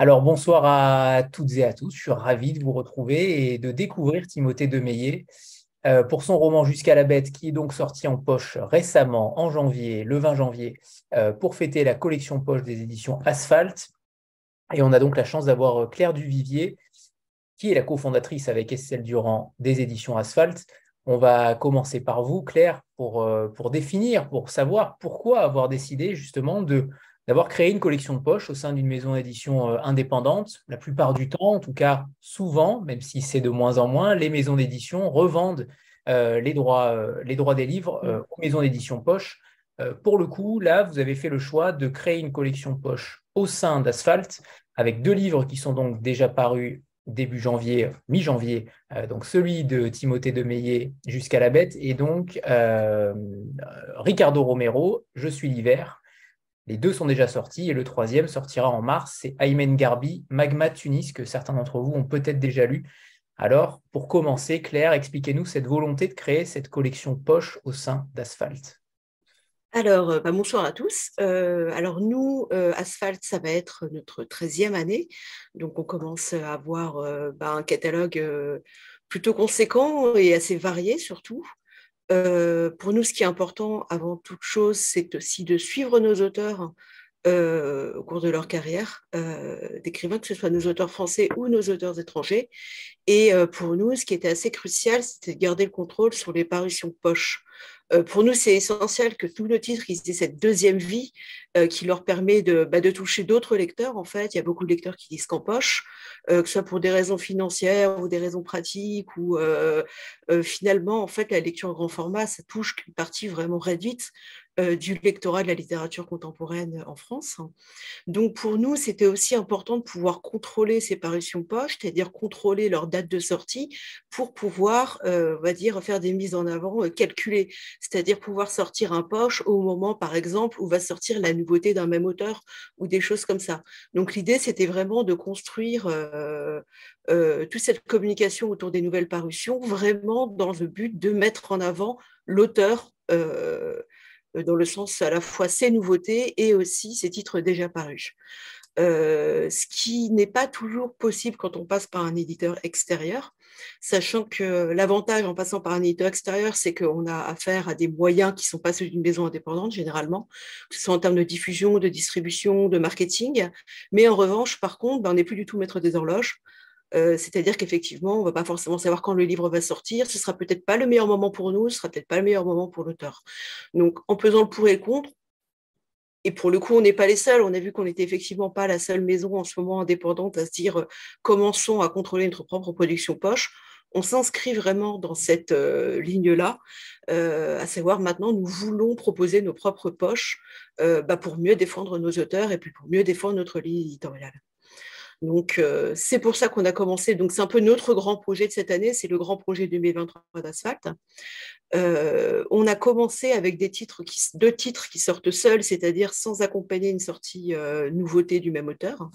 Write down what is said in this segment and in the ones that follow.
Alors bonsoir à toutes et à tous, je suis ravi de vous retrouver et de découvrir Timothée Demeillet euh, pour son roman Jusqu'à la bête qui est donc sorti en poche récemment en janvier, le 20 janvier, euh, pour fêter la collection poche des éditions Asphalt. Et on a donc la chance d'avoir euh, Claire Duvivier qui est la cofondatrice avec Estelle Durand des éditions Asphalt. On va commencer par vous, Claire, pour, pour définir, pour savoir pourquoi avoir décidé justement de d'avoir créé une collection de poche au sein d'une maison d'édition euh, indépendante. La plupart du temps, en tout cas souvent, même si c'est de moins en moins, les maisons d'édition revendent euh, les, droits, euh, les droits des livres mm. aux maisons d'édition poche. pour le coup, là, vous avez fait le choix de créer une collection poche au sein d'Asphalt avec deux livres qui sont donc déjà parus début janvier, mi-janvier, donc celui de Timothée de Meillet jusqu'à la bête, et donc Ricardo Romero, Je suis l'hiver, les deux sont déjà sortis et le troisième sortira en mars. C'est Aymen Garbi, Magma Tunis, que certains d'entre vous ont peut-être déjà lu. Alors, pour commencer, Claire, expliquez-nous cette volonté de créer cette collection poche au sein d'Asphalt. Alors, euh, bah, bonsoir à tous. Euh, alors, nous, euh, Asphalt, ça va être notre 13e année. Donc, on commence à avoir bah, un catalogue plutôt conséquent et assez varié surtout. Euh, pour nous, ce qui est important avant toute chose, c'est aussi de suivre nos auteurs euh, au cours de leur carrière euh, d'écrivains, que ce soit nos auteurs français ou nos auteurs étrangers. Et pour nous, ce qui était assez crucial, c'était de garder le contrôle sur les parutions poche. Euh, pour nous, c'est essentiel que tous nos titres aient cette deuxième vie euh, qui leur permet de, bah, de toucher d'autres lecteurs. En fait, il y a beaucoup de lecteurs qui disent qu'en poche, euh, que ce soit pour des raisons financières ou des raisons pratiques, ou finalement, en fait, la lecture en grand format, ça touche qu'une partie vraiment réduite du lectorat de la littérature contemporaine en France. Donc pour nous, c'était aussi important de pouvoir contrôler ces parutions poches, c'est-à-dire contrôler leur date de sortie pour pouvoir, euh, on va dire, faire des mises en avant euh, calculées, c'est-à-dire pouvoir sortir un poche au moment, par exemple, où va sortir la nouveauté d'un même auteur ou des choses comme ça. Donc l'idée, c'était vraiment de construire toute cette communication autour des nouvelles parutions, vraiment dans le but de mettre en avant l'auteur euh, dans le sens à la fois ses nouveautés et aussi ses titres déjà parus. Euh, ce qui n'est pas toujours possible quand on passe par un éditeur extérieur, sachant que l'avantage en passant par un éditeur extérieur, c'est qu'on a affaire à des moyens qui ne sont pas ceux d'une maison indépendante généralement, que ce soit en termes de diffusion, de distribution, de marketing. Mais en revanche, par contre, ben, on n'est plus du tout maître des horloges. C'est-à-dire qu'effectivement, on ne va pas forcément savoir quand le livre va sortir. Ce sera peut-être pas le meilleur moment pour nous, ce sera peut-être pas le meilleur moment pour l'auteur. Donc, en pesant le pour et le contre, et pour le coup, on n'est pas les seuls. On a vu qu'on n'était effectivement pas la seule maison en ce moment indépendante à se dire commençons à contrôler notre propre production poche. On s'inscrit vraiment dans cette ligne-là, à savoir maintenant, nous voulons proposer nos propres poches bah, pour mieux défendre nos auteurs et puis pour mieux défendre notre ligne éditoriale. Donc, euh, c'est pour ça qu'on a commencé. Donc, c'est un peu notre grand projet de cette année. C'est le grand projet 2023 d'Asphalt. Euh, on a commencé avec titres qui, deux titres qui sortent seuls, c'est-à-dire sans accompagner une sortie euh, nouveauté du même auteur.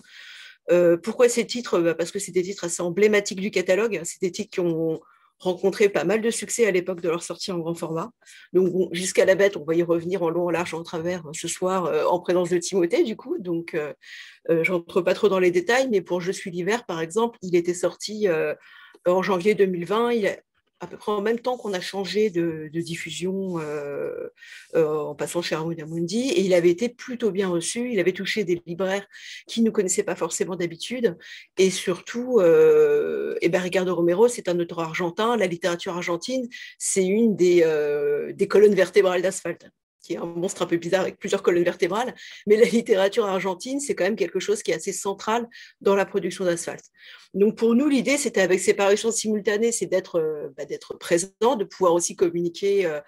pourquoi ces titres? Bah, Parce que c'est des titres assez emblématiques du catalogue. C'est des titres qui ont rencontré pas mal de succès à l'époque de leur sortie en grand format. Donc jusqu'à la bête, on va y revenir en long, en large, en travers ce soir euh, en présence de Timothée du coup. Donc euh, euh, pas trop dans les détails, mais pour Je suis l'hiver par exemple, il était sorti en janvier 2020. Il en même temps qu'on a changé de, diffusion euh, euh, en passant chez Armand Amundi, et il avait été plutôt bien reçu. Il avait touché des libraires qui ne connaissaient pas forcément d'habitude, et surtout, euh, et ben Ricardo Romero, c'est un auteur argentin. La littérature argentine, c'est une des colonnes vertébrales d'asphalte qui est un monstre un peu bizarre avec plusieurs colonnes vertébrales, mais la littérature argentine, c'est quand même quelque chose qui est assez central dans la production d'asphalte. Donc pour nous, l'idée, c'était avec ces parutions simultanées, c'est d'être euh, bah, présent, de pouvoir aussi communiquer euh,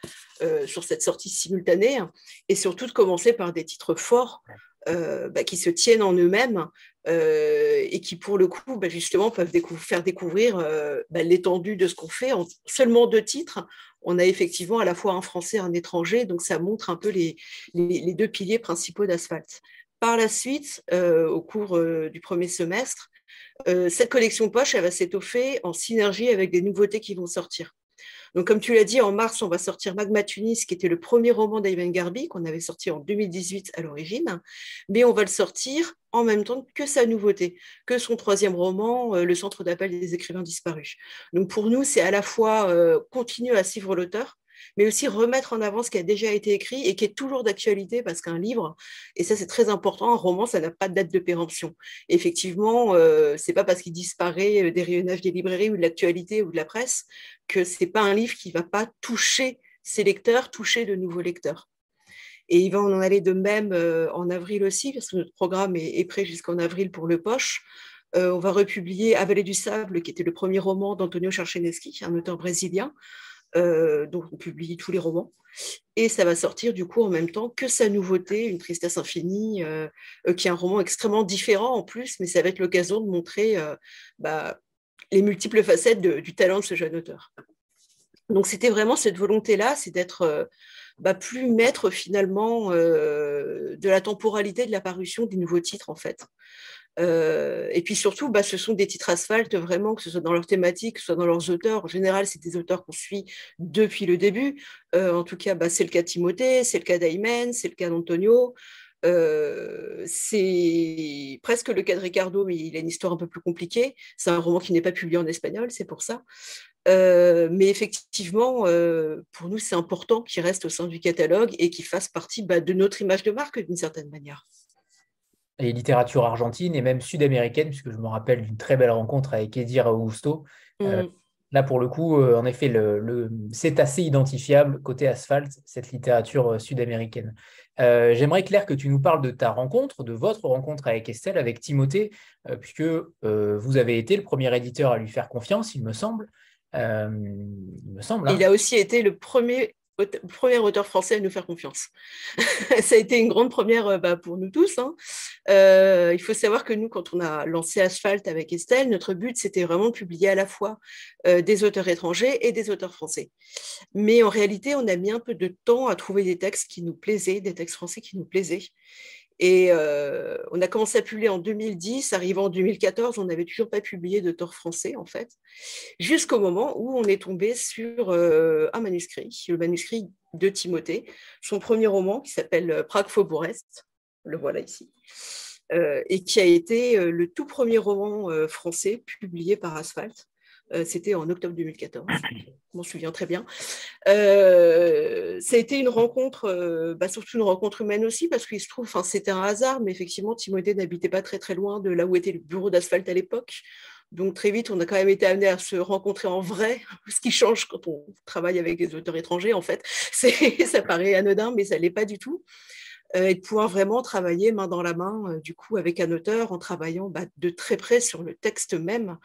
euh, sur cette sortie simultanée, et surtout de commencer par des titres forts bah, qui se tiennent en eux-mêmes et qui, pour le coup, bah, justement, peuvent faire découvrir l'étendue de ce qu'on fait en seulement deux titres on a effectivement à la fois un Français et un étranger, donc ça montre un peu les, deux piliers principaux d'Asphalte. Par la suite, euh, au cours euh, du premier semestre, euh, cette collection poche, elle va s'étoffer en synergie avec des nouveautés qui vont sortir. Donc, comme tu l'as dit, en mars, on va sortir Magma Tunis, qui était le premier roman d'Ayman Garbi, qu'on avait sorti en 2018 à l'origine, mais on va le sortir en même temps que sa nouveauté, que son troisième roman, euh, Le Centre d'appel des écrivains disparus. Donc, pour nous, c'est à la fois euh, continuer à suivre l'auteur, mais aussi remettre en avant ce qui a déjà été écrit et qui est toujours d'actualité parce qu'un livre, et ça c'est très important, un roman, ça n'a pas de date de péremption. Effectivement, euh, c'est pas parce qu'il disparaît euh, des rayonnages des librairies ou de l'actualité ou de la presse que c'est pas un livre qui va pas toucher ses lecteurs, toucher de nouveaux lecteurs. Et il va en aller de même euh, en avril aussi, parce que notre programme est, prêt jusqu'en avril pour le poche. on va republier Avalé du sable, qui était le premier roman d'Antonio Charcheneschi, un auteur brésilien, euh, donc on publie tous les romans. Et ça va sortir du coup en même temps que sa nouveauté, Une tristesse infinie, euh, euh, qui est un roman extrêmement différent en plus, mais ça va être l'occasion de montrer bah, les multiples facettes du talent de ce jeune auteur. Donc c'était vraiment cette volonté-là, c'est d'être bah, plus maître finalement de la temporalité de l'apparition des nouveaux titres en fait. Euh, et puis surtout, bah, ce sont des titres asphalte vraiment, que ce soit dans leur thématique, que ce soit dans leurs auteurs. En général, c'est des auteurs qu'on suit depuis le début. Euh, en tout cas, bah, c'est le cas de Timothée, c'est le cas d'Aymen, c'est le cas d'Antonio. Euh, c'est presque le cas de Ricardo, mais il a une histoire un peu plus compliquée. C'est un roman qui n'est pas publié en espagnol, c'est pour ça. mais effectivement, pour nous, c'est important qu'il reste au sein du catalogue et qu'il fasse partie bah, de notre image de marque d'une certaine manière et littérature argentine et même sud-américaine, puisque je me rappelle d'une très belle rencontre avec Edir Augusto. Euh, mm. là, pour le coup, euh, en effet, le, c'est assez identifiable côté asphalte, cette littérature euh, sud-américaine. J'aimerais, Claire, que tu nous parles de ta rencontre, de votre rencontre avec Estelle, avec Timothée, puisque vous avez été le premier éditeur à lui faire confiance, il me semble. il me semble. Hein. Il a aussi été le premier premier auteur français à nous faire confiance. ça a été une grande première euh, bah, pour nous tous. Hein. Euh, il faut savoir que nous, quand on a lancé Asphalt avec Estelle, notre but, c'était vraiment de publier à la fois euh, des auteurs étrangers et des auteurs français. Mais en réalité, on a mis un peu de temps à trouver des textes qui nous plaisaient, des textes français qui nous plaisaient. Et euh, on a commencé à publier en 2010, arrivant en 2014, on n'avait toujours pas publié tort français en fait, jusqu'au moment où on est tombé sur euh, un manuscrit, le manuscrit de Timothée, son premier roman qui s'appelle euh, Prague Faubourg-Est, le voilà ici, et qui a été le tout premier roman français publié par Asphalt. Euh, c'était en octobre 2014, je m'en souviens très bien. Euh, ça a été une rencontre, euh, bah, surtout une rencontre humaine aussi, parce qu'il se trouve, c'était un hasard, mais effectivement, Timothée n'habitait pas très très loin de là où était le bureau d'asphalte à l'époque. Donc très vite, on a quand même été amené à se rencontrer en vrai, ce qui change quand on travaille avec des auteurs étrangers, en fait. ça paraît anodin, mais ça ne l'est pas du tout. et de pouvoir vraiment travailler main dans la main, du coup, avec un auteur, en travaillant bah, de très près sur le texte même, euh,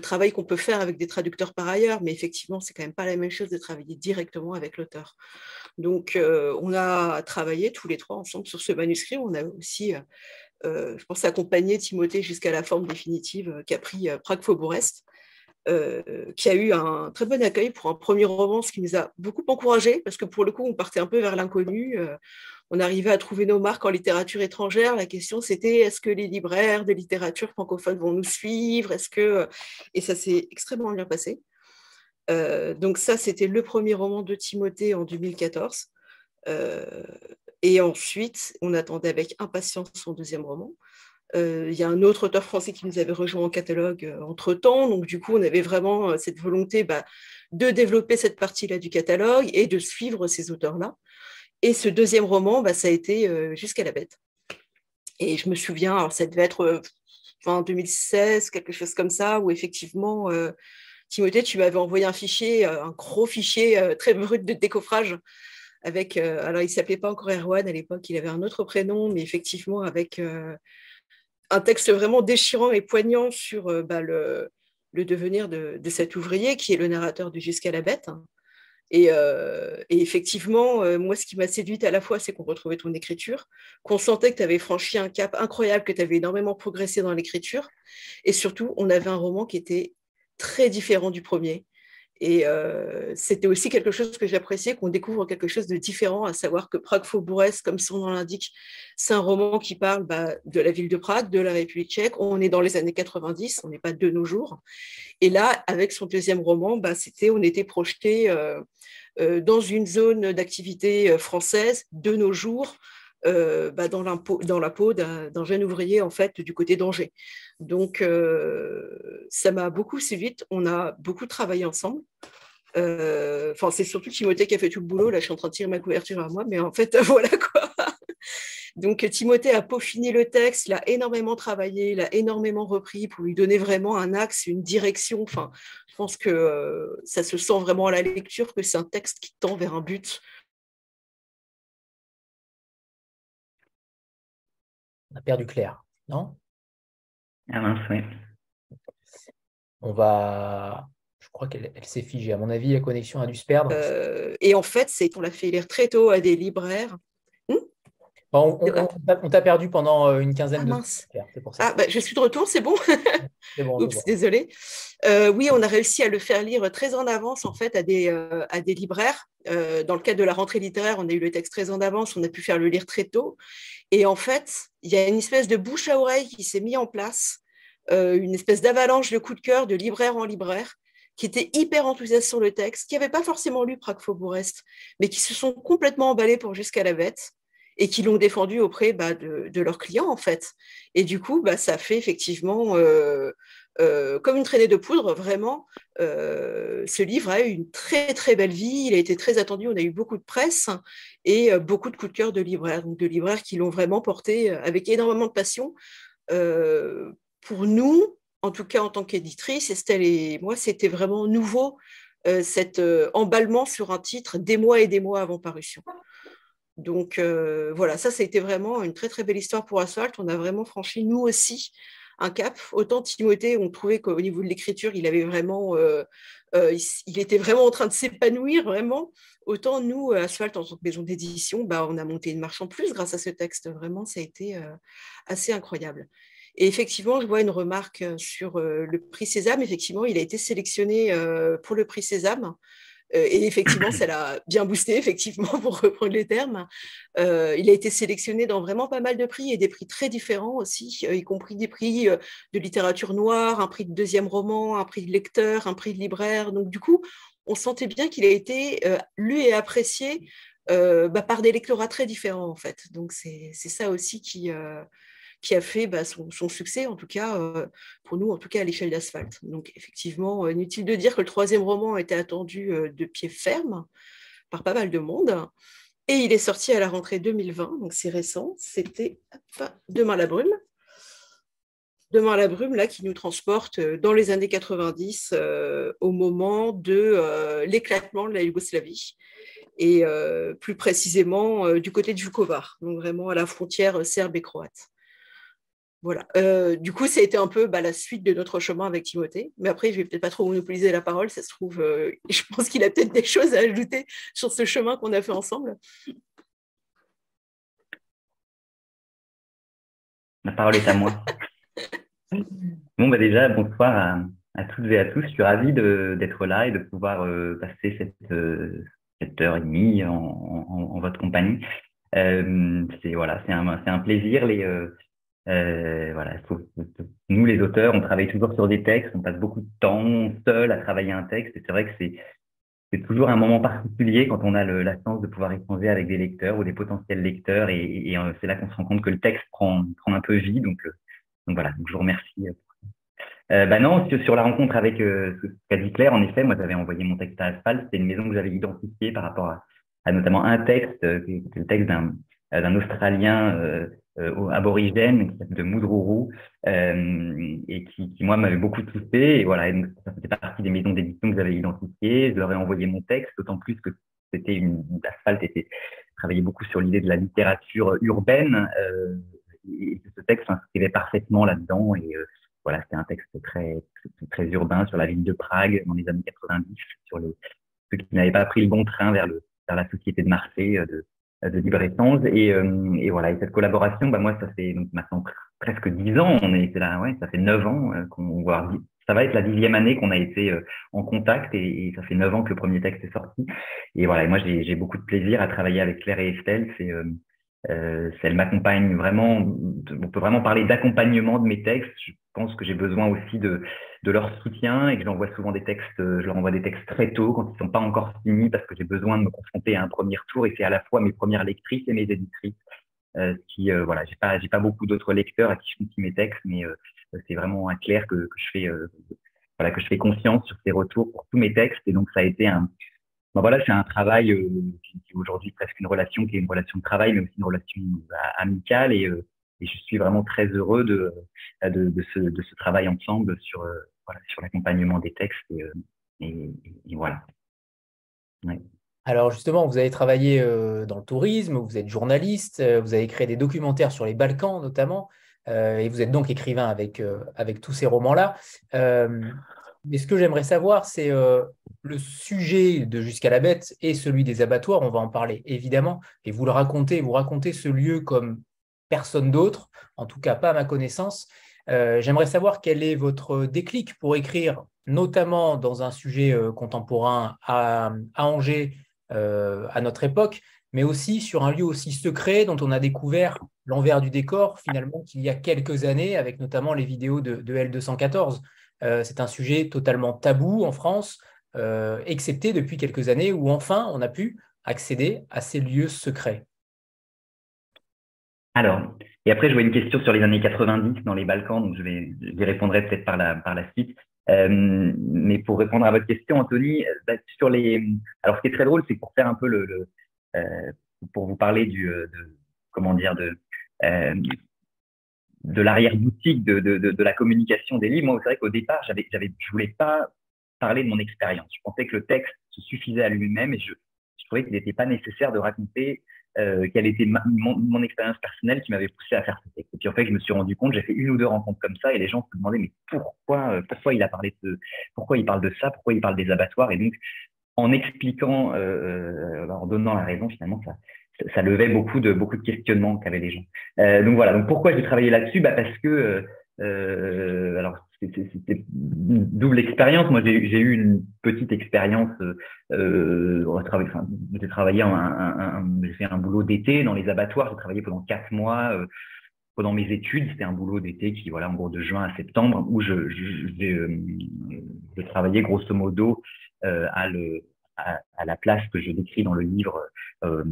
travail qu'on peut faire avec des traducteurs par ailleurs, mais effectivement, c'est quand même pas la même chose de travailler directement avec l'auteur. Donc, euh, on a travaillé tous les trois ensemble sur ce manuscrit. On a aussi, euh, je pense, accompagné Timothée jusqu'à la forme définitive qu'a pris Prague Faubourg-Est. qui a eu un très bon accueil pour un premier roman, ce qui nous a beaucoup encouragé, parce que pour le coup, on partait un peu vers l'inconnu on arrivait à trouver nos marques en littérature étrangère. La question, c'était est-ce que les libraires de littérature francophone vont nous suivre? Est-ce que et ça s'est extrêmement bien passé. Euh, donc ça, c'était le premier roman de Timothée en 2014. Euh, et ensuite, on attendait avec impatience son deuxième roman. Euh, il y a un autre auteur français qui nous avait rejoint en catalogue entre-temps. Donc, du coup, on avait vraiment cette volonté bah, de développer cette partie-là du catalogue et de suivre ces auteurs-là. Et ce deuxième roman, bah, ça a été euh, Jusqu'à la bête. Et je me souviens, alors ça devait être en euh, 2016, quelque chose comme ça, où effectivement, euh, Timothée, tu m'avais envoyé un fichier, un gros fichier très brut de décoffrage. Avec, alors, il ne s'appelait pas encore Erwan à l'époque, il avait un autre prénom, mais effectivement, avec un texte vraiment déchirant et poignant sur bah, le, devenir de, cet ouvrier qui est le narrateur de Jusqu'à la bête. Euh, et, effectivement, euh, moi, ce qui m'a séduite à la fois, c'est qu'on retrouvait ton écriture, qu'on sentait que tu avais franchi un cap incroyable, que tu avais énormément progressé dans l'écriture. Et surtout, on avait un roman qui était très différent du premier, Et euh, c'était aussi quelque chose que j'appréciais, qu'on découvre quelque chose de différent, à savoir que Prague Faubourès, comme son nom l'indique, c'est un roman qui parle bah, de la ville de Prague, de la République tchèque. On est dans les années 90, on n'est pas de nos jours. Et là, avec son deuxième roman, bah, c'était, on était projeté euh, euh, dans une zone d'activité française de nos jours, euh, bah, dans, la peau d'un jeune ouvrier en fait du côté d'Angers. Donc euh, ça m'a beaucoup séduit. On a beaucoup travaillé ensemble. Euh, enfin, c'est surtout Timothée qui a fait tout le boulot. Là, je suis en train de tirer ma couverture à moi, mais en fait, voilà quoi. Donc Timothée a peaufiné le texte, il a énormément travaillé, il a énormément repris pour lui donner vraiment un axe, une direction. Enfin, je pense que ça se sent vraiment à la lecture que c'est un texte qui tend vers un but On a perdu Claire, non? Ah mince, oui. On va. Je crois qu'elle s'est figée. À mon avis, la connexion a dû se perdre. Euh, et en fait, c'est on l'a fait lire très tôt à des libraires on, t'a perdu pendant euh, une quinzaine ah, de minutes. Ah, bah, je suis de retour, c'est bon. bon Oups, désolé. Euh, oui, on a réussi à le faire lire très en avance en fait à des, euh, à des libraires. dans le cadre de la rentrée littéraire, on a eu le texte très en avance, on a pu faire le lire très tôt. Et en fait, il y a une espèce de bouche à oreille qui s'est mis en place, une espèce d'avalanche de coups de cœur de libraire en libraire qui étaient hyper enthousiastes sur le texte, qui n'avaient pas forcément lu Prague Faubourg-Est, mais qui se sont complètement emballés pour Jusqu'à la bête et qui l'ont défendu auprès bah, de, leurs clients, en fait. Et du coup, bah, ça fait effectivement euh, euh, comme une traînée de poudre, vraiment. Euh, ce livre a eu une très, très belle vie. Il a été très attendu. On a eu beaucoup de presse et beaucoup de coups de cœur de libraires, de libraires qui l'ont vraiment porté avec énormément de passion. pour nous, en tout cas en tant qu'éditrice, Estelle et moi, c'était vraiment nouveau cet emballement sur un titre des mois et des mois avant parution. Donc euh, voilà, ça, ça a été vraiment une très très belle histoire pour Asphalt. On a vraiment franchi, nous aussi, un cap. Autant Timothée, on trouvait qu'au niveau de l'écriture, il avait vraiment, euh, euh, il, était vraiment en train de s'épanouir, vraiment. Autant nous, Asphalt, en tant que maison d'édition, bah, on a monté une marche en plus grâce à ce texte. Vraiment, ça a été assez incroyable. Et effectivement, je vois une remarque sur le prix Sésame. Effectivement, il a été sélectionné pour le prix Sésame. Euh, et effectivement, ça l'a bien boosté, effectivement, pour reprendre les termes. Euh, il a été sélectionné dans vraiment pas mal de prix et des prix très différents aussi, euh, y compris des prix de littérature noire, un prix de deuxième roman, un prix de lecteur, un prix de libraire. Donc, du coup, on sentait bien qu'il a été lu et apprécié bah, par des lectorats très différents, en fait. Donc, c'est ça aussi qui, qui a fait bah, son, succès, en tout cas, euh, pour nous, en tout cas à l'échelle d'asphalte. Donc, effectivement, euh, inutile de dire que le troisième roman était attendu euh, de pied ferme par pas mal de monde. Et il est sorti à la rentrée 2020, donc c'est récent. C'était Demain la brume. Demain la brume, là, qui nous transporte dans les années 90 au moment de l'éclatement de la Yougoslavie et plus précisément du côté de Vukovar, donc vraiment à la frontière serbe et croate. Voilà. Euh, du coup, ça a été un peu bah, la suite de notre chemin avec Timothée. Mais après, je vais peut-être pas trop monopoliser la parole. Ça se trouve, euh, je pense qu'il a peut-être des choses à ajouter sur ce chemin qu'on a fait ensemble. La parole est à moi. bon, bah déjà, bonsoir à, toutes et à tous. Je suis ravi d'être là et de pouvoir euh, passer cette, heure et demie en, votre compagnie. c'est voilà, c'est un, un, plaisir. Les, euh, voilà, nous les auteurs, on travaille toujours sur des textes, on passe beaucoup de temps seul à travailler un texte, et c'est vrai que c'est c'est toujours un moment particulier quand on a le, la chance de pouvoir échanger avec des lecteurs ou des potentiels lecteurs, et, et, euh, c'est là qu'on se rend compte que le texte prend, prend un peu vie. Donc, euh, donc voilà, donc je vous remercie. Euh, bah non, sur, la rencontre avec euh, ce qu'a dit Claire, en effet, moi j'avais envoyé mon texte à Asphalt, c'était une maison que j'avais identifiée par rapport à, à notamment un texte, était le texte d'un Australien euh, euh, aborigène de Moudrourou euh, et qui, qui moi m'avait beaucoup touché. Et voilà et donc ça faisait partie des maisons d'édition que j'avais identifiées. Je leur ai envoyé mon texte d'autant plus que c'était une l'asphalte était travaillait beaucoup sur l'idée de la littérature urbaine euh, et ce texte s'inscrivait parfaitement là-dedans. Et euh, voilà c'était un texte très, très, urbain sur la ville de Prague dans les années 90 sur les ceux qui n'avaient pas pris le bon train vers le vers la société de marché de de libre-échange. Et, euh, et, voilà, et cette collaboration, bah, moi, ça fait donc maintenant presque dix ans, on est là, ouais, ça fait neuf ans euh, qu'on voit ça va être la dixième année qu'on a été euh, en contact et, ça fait neuf ans que le premier texte est sorti. Et voilà, moi j'ai beaucoup de plaisir à travailler avec Claire et Estelle. C'est euh, euh, elle m'accompagne vraiment. On peut vraiment parler d'accompagnement de mes textes. Je pense que j'ai besoin aussi de, de leur soutien et que j'envoie souvent des textes. Je leur envoie des textes très tôt quand ils sont pas encore finis parce que j'ai besoin de me confronter à un premier tour et c'est à la fois mes premières lectrices et mes éditrices. Euh, qui euh, voilà, j'ai pas j'ai pas beaucoup d'autres lecteurs à qui je confie mes textes, mais euh, c'est vraiment un clair que, que je fais euh, voilà que je fais confiance sur ces retours pour tous mes textes et donc ça a été un ben voilà c'est un travail euh, qui, est aujourd'hui presque une relation qui est une relation de travail mais aussi une relation amicale et, et je suis vraiment très heureux de de, de, ce, de ce travail ensemble sur sur l'accompagnement des textes et, et voilà. Alors justement, vous avez travaillé euh, dans le tourisme, vous êtes journaliste, euh, vous avez créé des documentaires sur les Balkans notamment, euh, et vous êtes donc écrivain avec, avec tous ces romans-là. mais ce que j'aimerais savoir, c'est le sujet de Jusqu'à la bête et celui des abattoirs, on va en parler évidemment, et vous le racontez, vous racontez ce lieu comme personne d'autre, en tout cas pas à ma connaissance. J'aimerais savoir quel est votre déclic pour écrire, notamment dans un sujet contemporain à, Angers, euh, à notre époque, mais aussi sur un lieu aussi secret dont on a découvert l'envers du décor finalement qu'il y a quelques années, avec notamment les vidéos de, L214. Euh, c'est un sujet totalement tabou en France, euh, excepté depuis quelques années où enfin on a pu accéder à ces lieux secrets. Alors, et après, je vois une question sur les années 90 dans les Balkans, donc je vais, y répondrai peut-être par la, par la suite. Euh, mais pour répondre à votre question, Anthony, euh, bah, sur les, alors ce qui est très drôle, c'est pour faire un peu le, le euh, pour vous parler du, euh, de, comment dire, de euh, de l'arrière-boutique de, de, de, la communication des livres. Moi, c'est vrai qu'au départ, j'avais, j'avais, je voulais pas parler de mon expérience. Je pensais que le texte se suffisait à lui-même et je, je trouvais qu'il n'était pas nécessaire de raconter euh, quelle était mon, expérience personnelle qui m'avait poussé à faire ce texte. Et puis en fait, je me suis rendu compte, j'ai fait une ou deux rencontres comme ça, et les gens se demandaient mais pourquoi, euh, il a parlé de, pourquoi il parle de ça, pourquoi il parle des abattoirs, et donc en expliquant, euh, euh en donnant la raison, finalement, ça, levait beaucoup de beaucoup de questionnements qu'avaient les gens. Donc voilà. Donc pourquoi j'ai travaillé là-dessus? Bah parce que alors c'était double expérience. Moi, j'ai eu une petite expérience. Euh, j'ai travaillé, un, fait un boulot d'été dans les abattoirs. J'ai travaillé pendant quatre mois euh, pendant mes études. C'était un boulot d'été qui, voilà, en gros de juin à septembre, où je, je, je, euh, travaillais grosso modo à, la place que je décris dans le livre. Euh,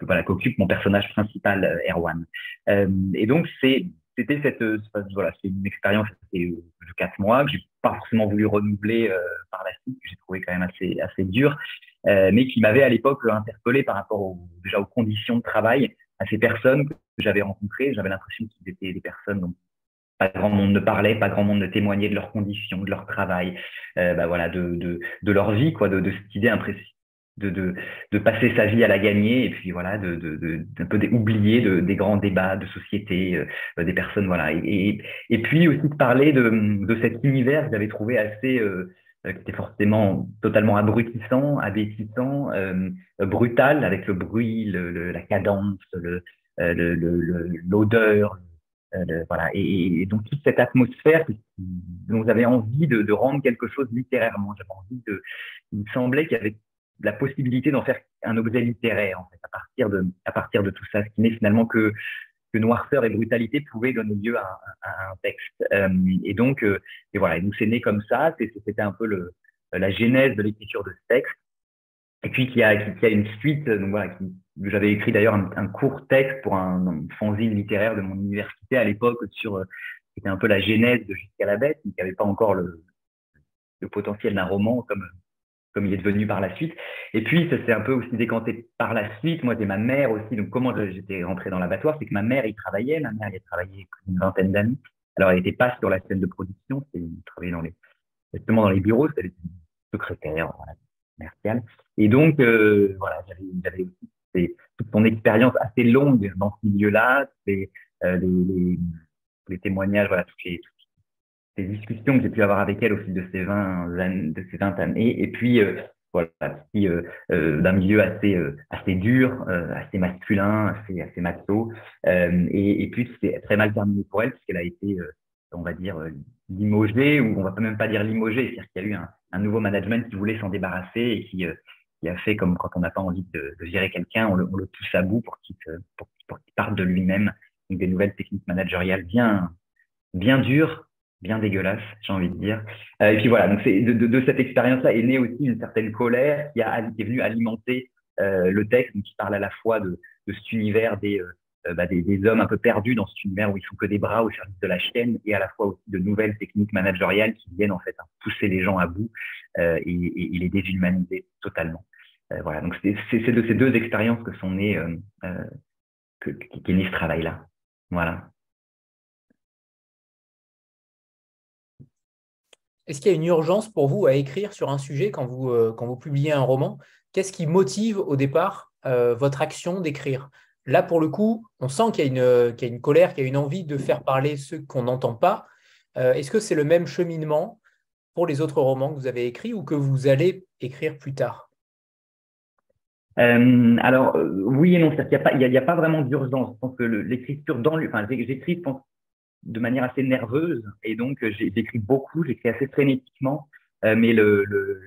voilà, qu'occupe mon personnage principal, Erwan. et donc, c'est c'était cette euh, voilà une expérience de quatre mois que j'ai pas forcément voulu renouveler euh, par la suite que j'ai trouvé quand même assez assez dur euh, mais qui m'avait à l'époque interpellé par rapport déjà aux conditions de travail à ces personnes que j'avais rencontrées. J'avais l'impression qu'ils étaient des personnes dont pas grand monde ne parlait pas grand monde ne témoignait de leurs conditions de leur travail euh, bah voilà de, de de leur vie quoi de, de cette idée imprécise de, passer sa vie à la gagner et puis voilà de, un peu oublier de, des grands débats de société euh, des personnes voilà. Et, puis aussi de parler de, cet univers que j'avais trouvé assez euh, qui était forcément totalement abrutissant abétissant euh, brutal avec le bruit la cadence l'odeur voilà. Et, et, donc toute cette atmosphère dont j'avais envie de, de rendre quelque chose littérairement. J'avais envie de il me semblait qu'il y avait la possibilité d'en faire un objet littéraire en fait, à partir de à partir de tout ça, ce qui n'est finalement que que noirceur et brutalité pouvaient donner lieu à, à un texte. Euh, et donc euh, et voilà, donc c'est né comme ça. C'était un peu le la genèse de l'écriture de ce texte. Et puis qui a qui, a une suite. Donc voilà, j'avais écrit d'ailleurs un, un, court texte pour un, un, fanzine littéraire de mon université à l'époque sur euh, c'était un peu la genèse de Jusqu'à la bête, mais qui n'avait pas encore le, le potentiel d'un roman comme comme il est devenu par la suite. Et puis, ça s'est un peu aussi décanté par la suite. Moi, j'ai ma mère aussi. Donc, comment j'étais rentré dans l'abattoir, c'est que ma mère y travaillait. Ma mère y a travaillé une vingtaine d'années. Alors, elle n'était pas sur la scène de production. Elle travaillait dans les, justement dans les bureaux. C'était secrétaire, voilà, commerciale. Et donc, euh, voilà, j'avais aussi toute son expérience assez longue dans ce milieu-là. Euh, les, les, les, témoignages, voilà, toutes des discussions que j'ai pu avoir avec elle au fil de ces 20, de ces 20 années. Et puis, euh, voilà, euh, euh, d'un milieu assez, euh, assez dur, euh, assez masculin, assez, assez macho. Et, et, puis, c'est très mal terminé pour elle, puisqu'elle a été on va dire, limogé, ou on va même pas dire limogé, c'est-à-dire qu'il y a eu un, nouveau management qui voulait s'en débarrasser et qui, qui, a fait comme quand on n'a pas envie de, de gérer quelqu'un, on le, on le, pousse à bout pour qu'il pour, pour parte de lui-même. Donc des nouvelles techniques managériales bien, bien dures, bien dégueulasses, j'ai envie de dire. et puis voilà, donc c'est de, de, de, cette expérience-là est née aussi une certaine colère qui, a, qui est venue alimenter euh, le texte, qui parle à la fois de, de cet univers des, euh, bah, des, des, hommes un peu perdus dans cet univers où ils sont que des bras au service de la chaîne, et à la fois aussi de nouvelles techniques managériales qui viennent en fait hein, pousser les gens à bout euh, et, et, et, les déshumaniser totalement. Euh, voilà, donc c'est de ces deux expériences que sont nées, que, qu'est né ce travail-là. Voilà. Est-ce qu'il y a une urgence pour vous à écrire sur un sujet quand vous, quand vous publiez un roman? Qu'est-ce qui motive au départ euh, votre action d'écrire? Là, pour le coup, on sent qu'il y, y, a une colère, qu'il y a une envie de faire parler ceux qu'on n'entend pas. Euh, Est-ce que c'est le même cheminement pour les autres romans que vous avez écrits ou que vous allez écrire plus tard? Euh, alors oui et non, il n'y a, y a, pas vraiment d'urgence. Je pense que l'écriture dans le, enfin j'écris, je pense, de manière assez nerveuse et donc j'écris beaucoup, j'écris assez frénétiquement, mais le, le,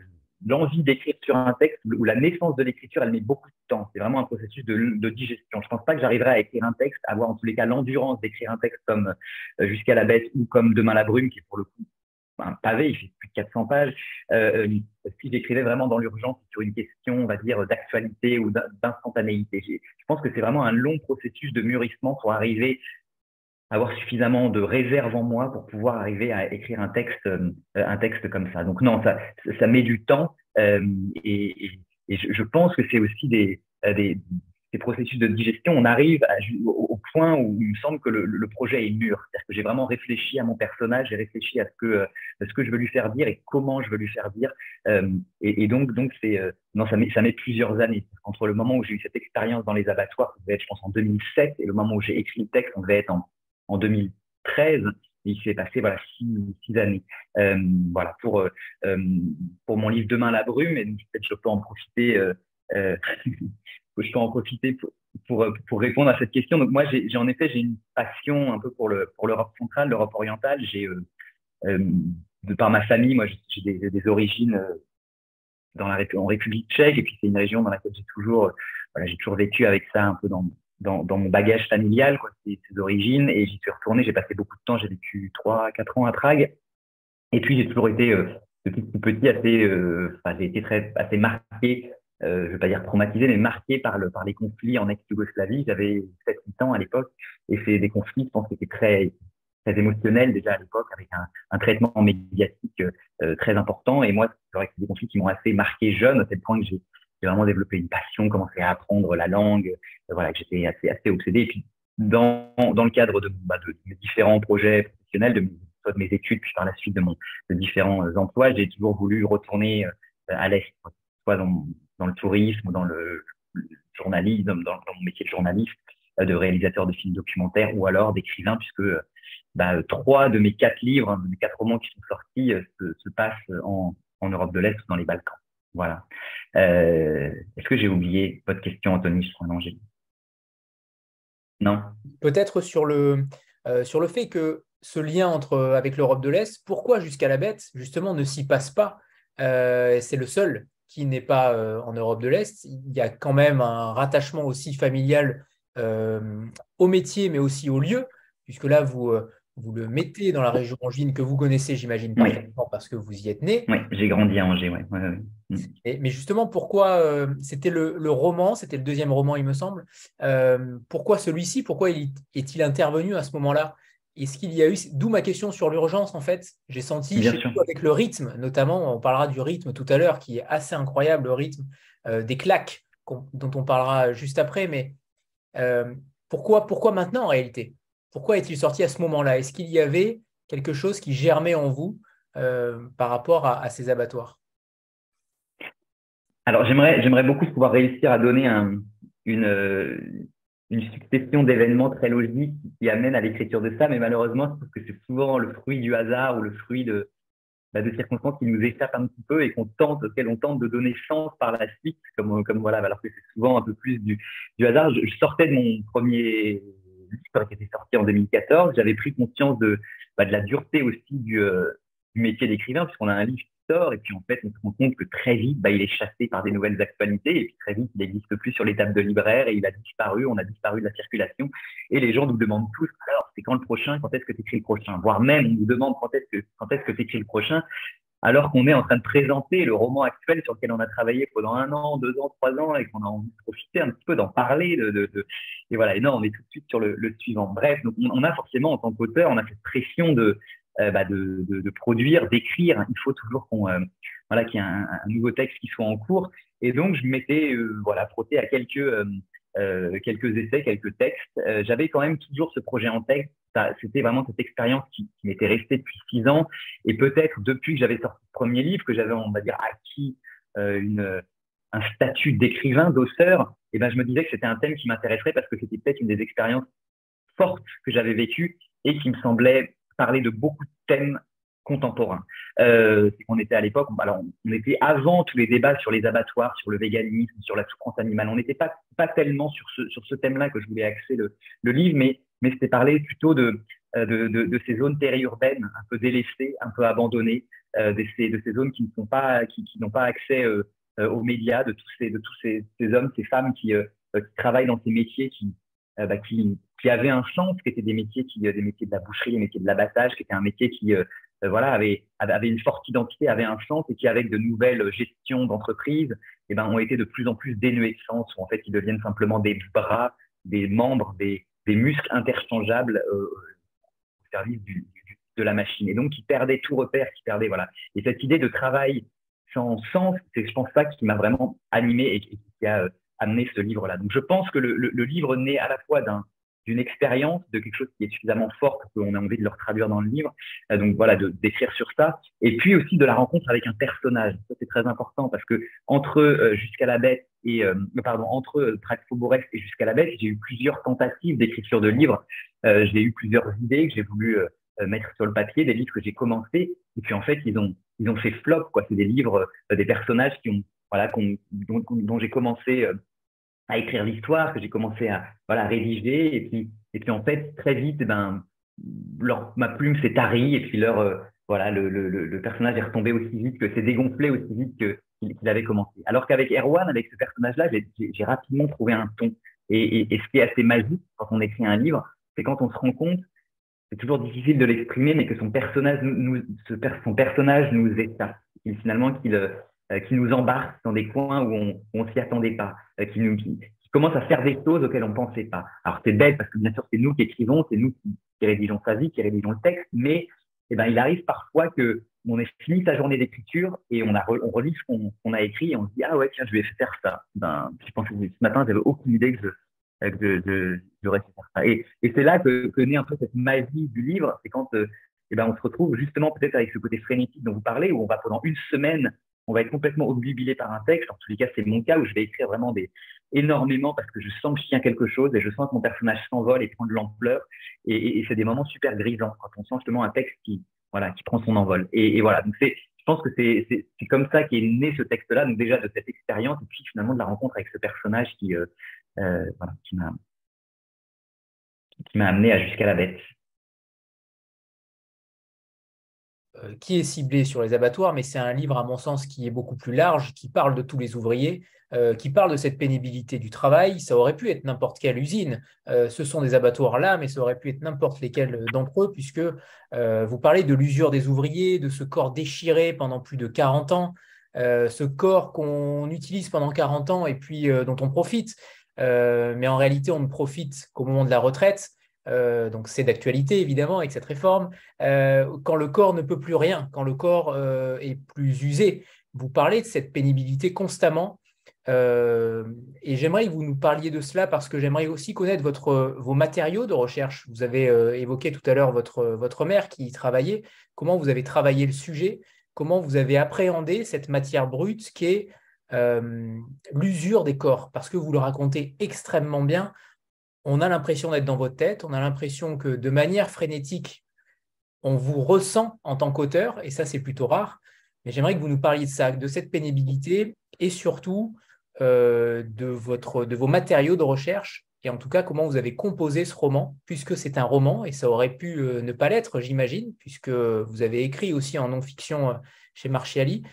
l'envie d'écrire sur un texte ou la naissance de l'écriture, elle met beaucoup de temps. C'est vraiment un processus de, digestion. Je pense pas que j'arriverai à écrire un texte, avoir en tous les cas l'endurance d'écrire un texte comme euh, Jusqu'à la bête ou comme Demain la brume, qui est pour le coup un pavé, il fait plus de 400 pages. Euh, euh, si j'écrivais vraiment dans l'urgence sur une question, on va dire, d'actualité ou d'instantanéité. Je pense que c'est vraiment un long processus de mûrissement pour arriver avoir suffisamment de réserve en moi pour pouvoir arriver à écrire un texte, euh, un texte comme ça. Donc non, ça, ça met du temps euh, et, et, je, pense que c'est aussi des, euh, des, des, processus de digestion. On arrive au, point où il me semble que le, projet est mûr. C'est-à-dire que j'ai vraiment réfléchi à mon personnage, j'ai réfléchi à ce que, à ce que je veux lui faire dire et comment je veux lui faire dire. Euh, et, et, donc, donc c'est non, ça met, ça met plusieurs années. Entre le moment où j'ai eu cette expérience dans les abattoirs, ça devait être, je pense, en 2007, et le moment où j'ai écrit le texte, on devait être en en 2013. Il s'est passé voilà six, six années. Euh, voilà pour euh, euh, pour mon livre Demain la brume et peut-être je peux en profiter. Euh, je peux en profiter pour, pour, pour, répondre à cette question. Donc moi, j'ai en effet j'ai une passion un peu pour le pour l'Europe centrale, l'Europe orientale. J'ai de par ma famille, moi j'ai des, des, origines dans la en République tchèque et puis c'est une région dans laquelle j'ai toujours voilà, j'ai toujours vécu avec ça un peu dans dans, mon bagage familial, quoi, ses, origines, et j'y suis retourné. J'ai passé beaucoup de temps. J'ai vécu trois, quatre ans à Prague, et puis j'ai toujours été euh, petit petit assez, euh, enfin, j'ai été très assez marqué. Euh, je vais pas dire traumatisé, mais marqué par le par les conflits en ex-Yougoslavie. J'avais 7-8 ans à l'époque, et c'est des conflits, je pense, qui étaient très très émotionnels déjà à l'époque, avec un, un, traitement médiatique très important. Et moi, c'est vrai que c'est des conflits qui m'ont assez marqué jeune, à tel point que j'ai j'ai vraiment développé une passion, commencé à apprendre la langue, euh, voilà, que j'étais assez, assez obsédé. Et puis, dans, dans le cadre de, bah, mes différents projets professionnels, de mes, études, puis par la suite de, mon, différents euh, emplois, j'ai toujours voulu retourner euh, à l'Est, soit dans, dans le tourisme ou dans le, journalisme, dans, mon métier de journaliste, de réalisateur de films documentaires ou alors d'écrivain, puisque bah, trois de mes quatre livres, de mes quatre romans qui sont sortis se, se passent en, en Europe de l'Est ou dans les Balkans. Voilà. Euh, Est-ce que j'ai oublié votre question, Anthony? Je crois non, Non? Peut-être sur le euh, sur le fait que ce lien entre avec l'Europe de l'Est, pourquoi jusqu'à la bête justement ne s'y passe pas euh, C'est le seul qui n'est pas en Europe de l'Est. Il y a quand même un rattachement aussi familial au métier, mais aussi au lieu, puisque là vous vous le mettez dans la région angevine que vous connaissez, j'imagine, parfaitement parce que vous y êtes né. Oui, j'ai grandi à Angers, oui. Ouais, ouais, ouais. mais justement, pourquoi euh, c'était le, le, roman, c'était le deuxième roman, il me semble. Euh, pourquoi celui-ci? Pourquoi est-il intervenu à ce moment-là? Est-ce qu'il y a eu, d'où ma question sur l'urgence en fait, j'ai senti avec le rythme, notamment, on parlera du rythme tout à l'heure, qui est assez incroyable, le rythme euh, des claques dont on parlera juste après, mais pourquoi, pourquoi maintenant en réalité? Pourquoi est-il sorti à ce moment-là? Est-ce qu'il y avait quelque chose qui germait en vous euh, par rapport à, ces abattoirs? Alors, j'aimerais, beaucoup pouvoir réussir à donner un, une, succession d'événements très logiques qui amènent à l'écriture de ça, mais malheureusement, je trouve que c'est souvent le fruit du hasard ou le fruit de, bah, de circonstances qui nous échappent un petit peu et qu'on tente, auxquelles on tente de donner chance par la suite, comme, voilà, alors que c'est souvent un peu plus du, hasard. Je sortais de mon premier livre qui était sorti en 2014, j'avais pris conscience de, bah, de la dureté aussi du, du métier d'écrivain, puisqu'on a un livre et puis en fait on se rend compte que très vite bah, il est chassé par des nouvelles actualités et puis très vite il n'existe plus sur les tables de libraire et il a disparu, on a disparu de la circulation et les gens nous demandent tous alors c'est quand le prochain, quand est-ce que tu écris le prochain, voire même on nous demande quand est-ce que quand est-ce que écris le prochain? Alors qu'on est en train de présenter le roman actuel sur lequel on a travaillé pendant un an, deux ans, trois ans, et qu'on a envie de profiter un petit peu, d'en parler, et voilà, et non, on est tout de suite sur le, suivant. Bref, donc on, a forcément en tant qu'auteur, on a cette pression de, euh, bah de, produire, d'écrire. Il faut toujours qu'on euh, voilà qu'il y ait un, nouveau texte qui soit en cours. Et donc je m'étais euh, voilà frotté à quelques quelques essais, quelques textes. J'avais quand même toujours ce projet en texte. C'était vraiment cette expérience qui, m'était restée depuis six ans. Et peut-être depuis que j'avais sorti le premier livre, que j'avais on va dire acquis une un statut d'écrivain, d'auteur, et ben je me disais que c'était un thème qui m'intéresserait parce que c'était peut-être une des expériences fortes que j'avais vécues et qui me semblait parler de beaucoup de thèmes contemporains. Euh, on était à l'époque, alors on était avant tous les débats sur les abattoirs, sur le véganisme, sur la souffrance animale. On n'était pas pas tellement sur ce sur ce thème-là que je voulais axer le, le livre, mais mais c'était parler plutôt de, euh, de, de, de ces zones périurbaines un peu délaissées, un peu abandonnées, euh, de, ces, de ces zones qui ne sont pas qui, qui n'ont pas accès euh, aux médias, de tous ces de tous ces, ces hommes, ces femmes qui, travaillent dans ces métiers qui bah, qui qui avaient un sens, qui étaient des métiers qui, des métiers de la boucherie, des métiers de l'abattage, qui étaient un métier qui, voilà, avait, avait une forte identité, avait un sens et qui, avec de nouvelles gestions d'entreprise, eh ben, ont été de plus en plus dénués de sens, où en fait, ils deviennent simplement des bras, des membres, des, des muscles interchangeables euh, au service du, du, de la machine. Et donc, qui perdaient tout repère, qui perdaient, voilà. Et cette idée de travail sans sens, c'est, je pense, ça qui m'a vraiment animé et, qui a amené ce livre-là. Donc, je pense que le, le, le livre naît à la fois d'un d'une expérience, de quelque chose qui est suffisamment fort pour qu'on ait envie de le retraduire dans le livre. Euh, donc voilà, de d'écrire sur ça. Et puis aussi de la rencontre avec un personnage. Ça c'est très important parce que entre euh, jusqu'à la bête et euh, pardon entre euh, et jusqu'à la bête, j'ai eu plusieurs tentatives d'écriture de livres. Euh, j'ai eu plusieurs idées que j'ai voulu euh, mettre sur le papier, des livres que j'ai commencé. Et puis en fait ils ont ils ont fait flop quoi. C'est des livres, des personnages qui ont voilà dont, dont j'ai commencé à écrire l'histoire, que j'ai commencé à voilà rédiger, et puis et puis en fait très vite, ben leur ma plume s'est tarie, et puis leur euh, voilà le, le, le, personnage est retombé aussi vite que s'est dégonflé aussi vite que qu'il avait commencé. Alors qu'avec Erwan, avec ce personnage-là, j'ai rapidement trouvé un ton. Et, ce qui est assez magique quand on écrit un livre, c'est quand on se rend compte, c'est toujours difficile de l'exprimer, mais que son personnage nous, ce, son personnage nous finalement, qu'il euh, qui nous embarque dans des coins où on, on s'y attendait pas, euh, commence à faire des choses auxquelles on pensait pas. Alors c'est bête parce que bien sûr c'est nous qui écrivons, c'est nous qui, qui rédigeons sa vie, qui rédigeons le texte, mais eh ben il arrive parfois que on ait fini sa journée d'écriture et on relit ce qu'on qu a écrit et on se dit ah ouais tiens je vais faire ça. Ben je ce matin j'avais aucune idée que je que je, faire ça. Et, et c'est là que, naît un peu cette magie du livre, c'est quand euh, eh ben on se retrouve justement peut-être avec ce côté frénétique dont vous parlez où on va pendant une semaine on va être complètement obnubilé par un texte. En tous les cas, c'est mon cas où je vais écrire vraiment des énormément parce que je sens que je tiens quelque chose et je sens que mon personnage s'envole et prend de l'ampleur. Et, et c'est des moments super grisants quand on sent justement un texte qui, voilà, qui prend son envol. Et, voilà. Donc je pense que c'est comme ça qu'est né ce texte-là. Donc déjà de cette expérience et puis finalement de la rencontre avec ce personnage qui, euh, euh, voilà, qui m'a, qui m'a amené à jusqu'à la bête. Euh, qui est ciblé sur les abattoirs, mais c'est un livre, à mon sens, qui est beaucoup plus large, qui parle de tous les ouvriers, euh, qui parle de cette pénibilité du travail. Ça aurait pu être n'importe quelle usine. Euh, ce sont des abattoirs là, mais ça aurait pu être n'importe lesquels d'entre eux, puisque euh, vous parlez de l'usure des ouvriers, de ce corps déchiré pendant plus de 40 ans, euh, ce corps qu'on utilise pendant 40 ans et puis euh, dont on profite. mais en réalité, on ne profite qu'au moment de la retraite. Euh, donc c'est d'actualité évidemment avec cette réforme, euh, quand le corps ne peut plus rien, quand le corps euh, est plus usé. Vous parlez de cette pénibilité constamment euh, et j'aimerais que vous nous parliez de cela parce que j'aimerais aussi connaître votre, vos matériaux de recherche. Vous avez euh, évoqué tout à l'heure votre, votre mère qui y travaillait. Comment vous avez travaillé le sujet? Comment vous avez appréhendé cette matière brute qui est euh, l'usure des corps? Parce que vous le racontez extrêmement bien on a l'impression d'être dans votre tête, on a l'impression que de manière frénétique, on vous ressent en tant qu'auteur, et ça c'est plutôt rare. Mais j'aimerais que vous nous parliez de ça, de cette pénibilité et surtout de, votre, de vos matériaux de recherche et en tout cas comment vous avez composé ce roman, puisque c'est un roman et ça aurait pu ne pas l'être, j'imagine, puisque vous avez écrit aussi en non-fiction chez Marchiali.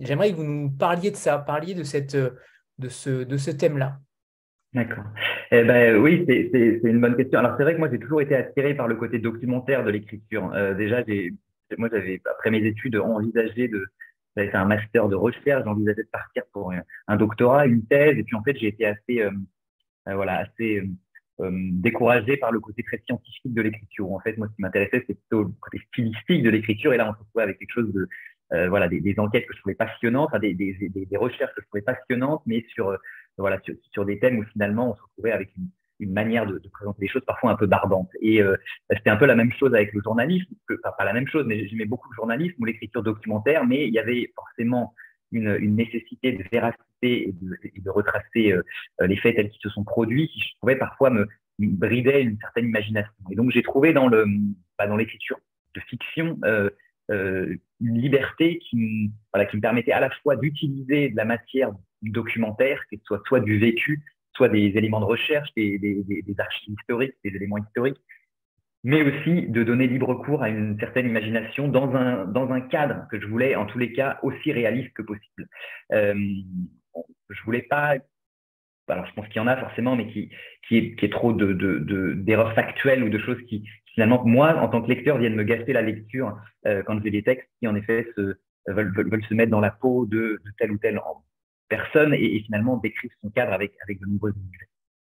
J'aimerais que vous nous parliez de ça, parliez de, cette, de ce, de ce thème-là. D'accord. Eh ben, oui, c'est une bonne question. Alors, c'est vrai que moi, j'ai toujours été attiré par le côté documentaire de l'écriture. Euh, déjà, moi, j'avais, après mes études, envisagé de, j'avais fait un master de recherche, j'envisageais de partir pour un, doctorat, une thèse, et puis en fait, j'ai été assez, euh, euh, voilà, assez découragé par le côté très scientifique de l'écriture. En fait, moi, ce qui m'intéressait, c'était plutôt le côté stylistique de l'écriture, et là, on se retrouve avec quelque chose de, voilà, des, enquêtes que je trouvais passionnantes, enfin, des, des, des, recherches que je trouvais passionnantes, mais sur voilà, sur, des thèmes où finalement on se retrouvait avec une, manière de, présenter les choses parfois un peu barbante. Et euh, c'était un peu la même chose avec le journalisme, enfin, pas la même chose, mais j'aimais beaucoup le journalisme ou l'écriture documentaire, mais il y avait forcément une, nécessité de véracité et de, retracer euh, les faits tels qu'ils se sont produits, qui je trouvais parfois me, bridait une certaine imagination. Et donc j'ai trouvé dans le bah, dans l'écriture de fiction euh, une liberté qui, voilà, qui me permettait à la fois d'utiliser de la matière documentaire, que ce soit soit du vécu, soit des éléments de recherche, des, archives historiques, des éléments historiques, mais aussi de donner libre cours à une certaine imagination dans un, cadre que je voulais, en tous les cas, aussi réaliste que possible. Euh, je voulais pas, alors je pense qu'il y en a forcément, mais qui, est, trop d'erreurs de, de, factuelles ou de choses qui, finalement, moi, en tant que lecteur, viennent me gâcher la lecture euh, quand j'ai des textes qui, en effet, veulent, se mettre dans la peau de, tel ou tel personne et, finalement décrire son cadre avec, de nombreux univers.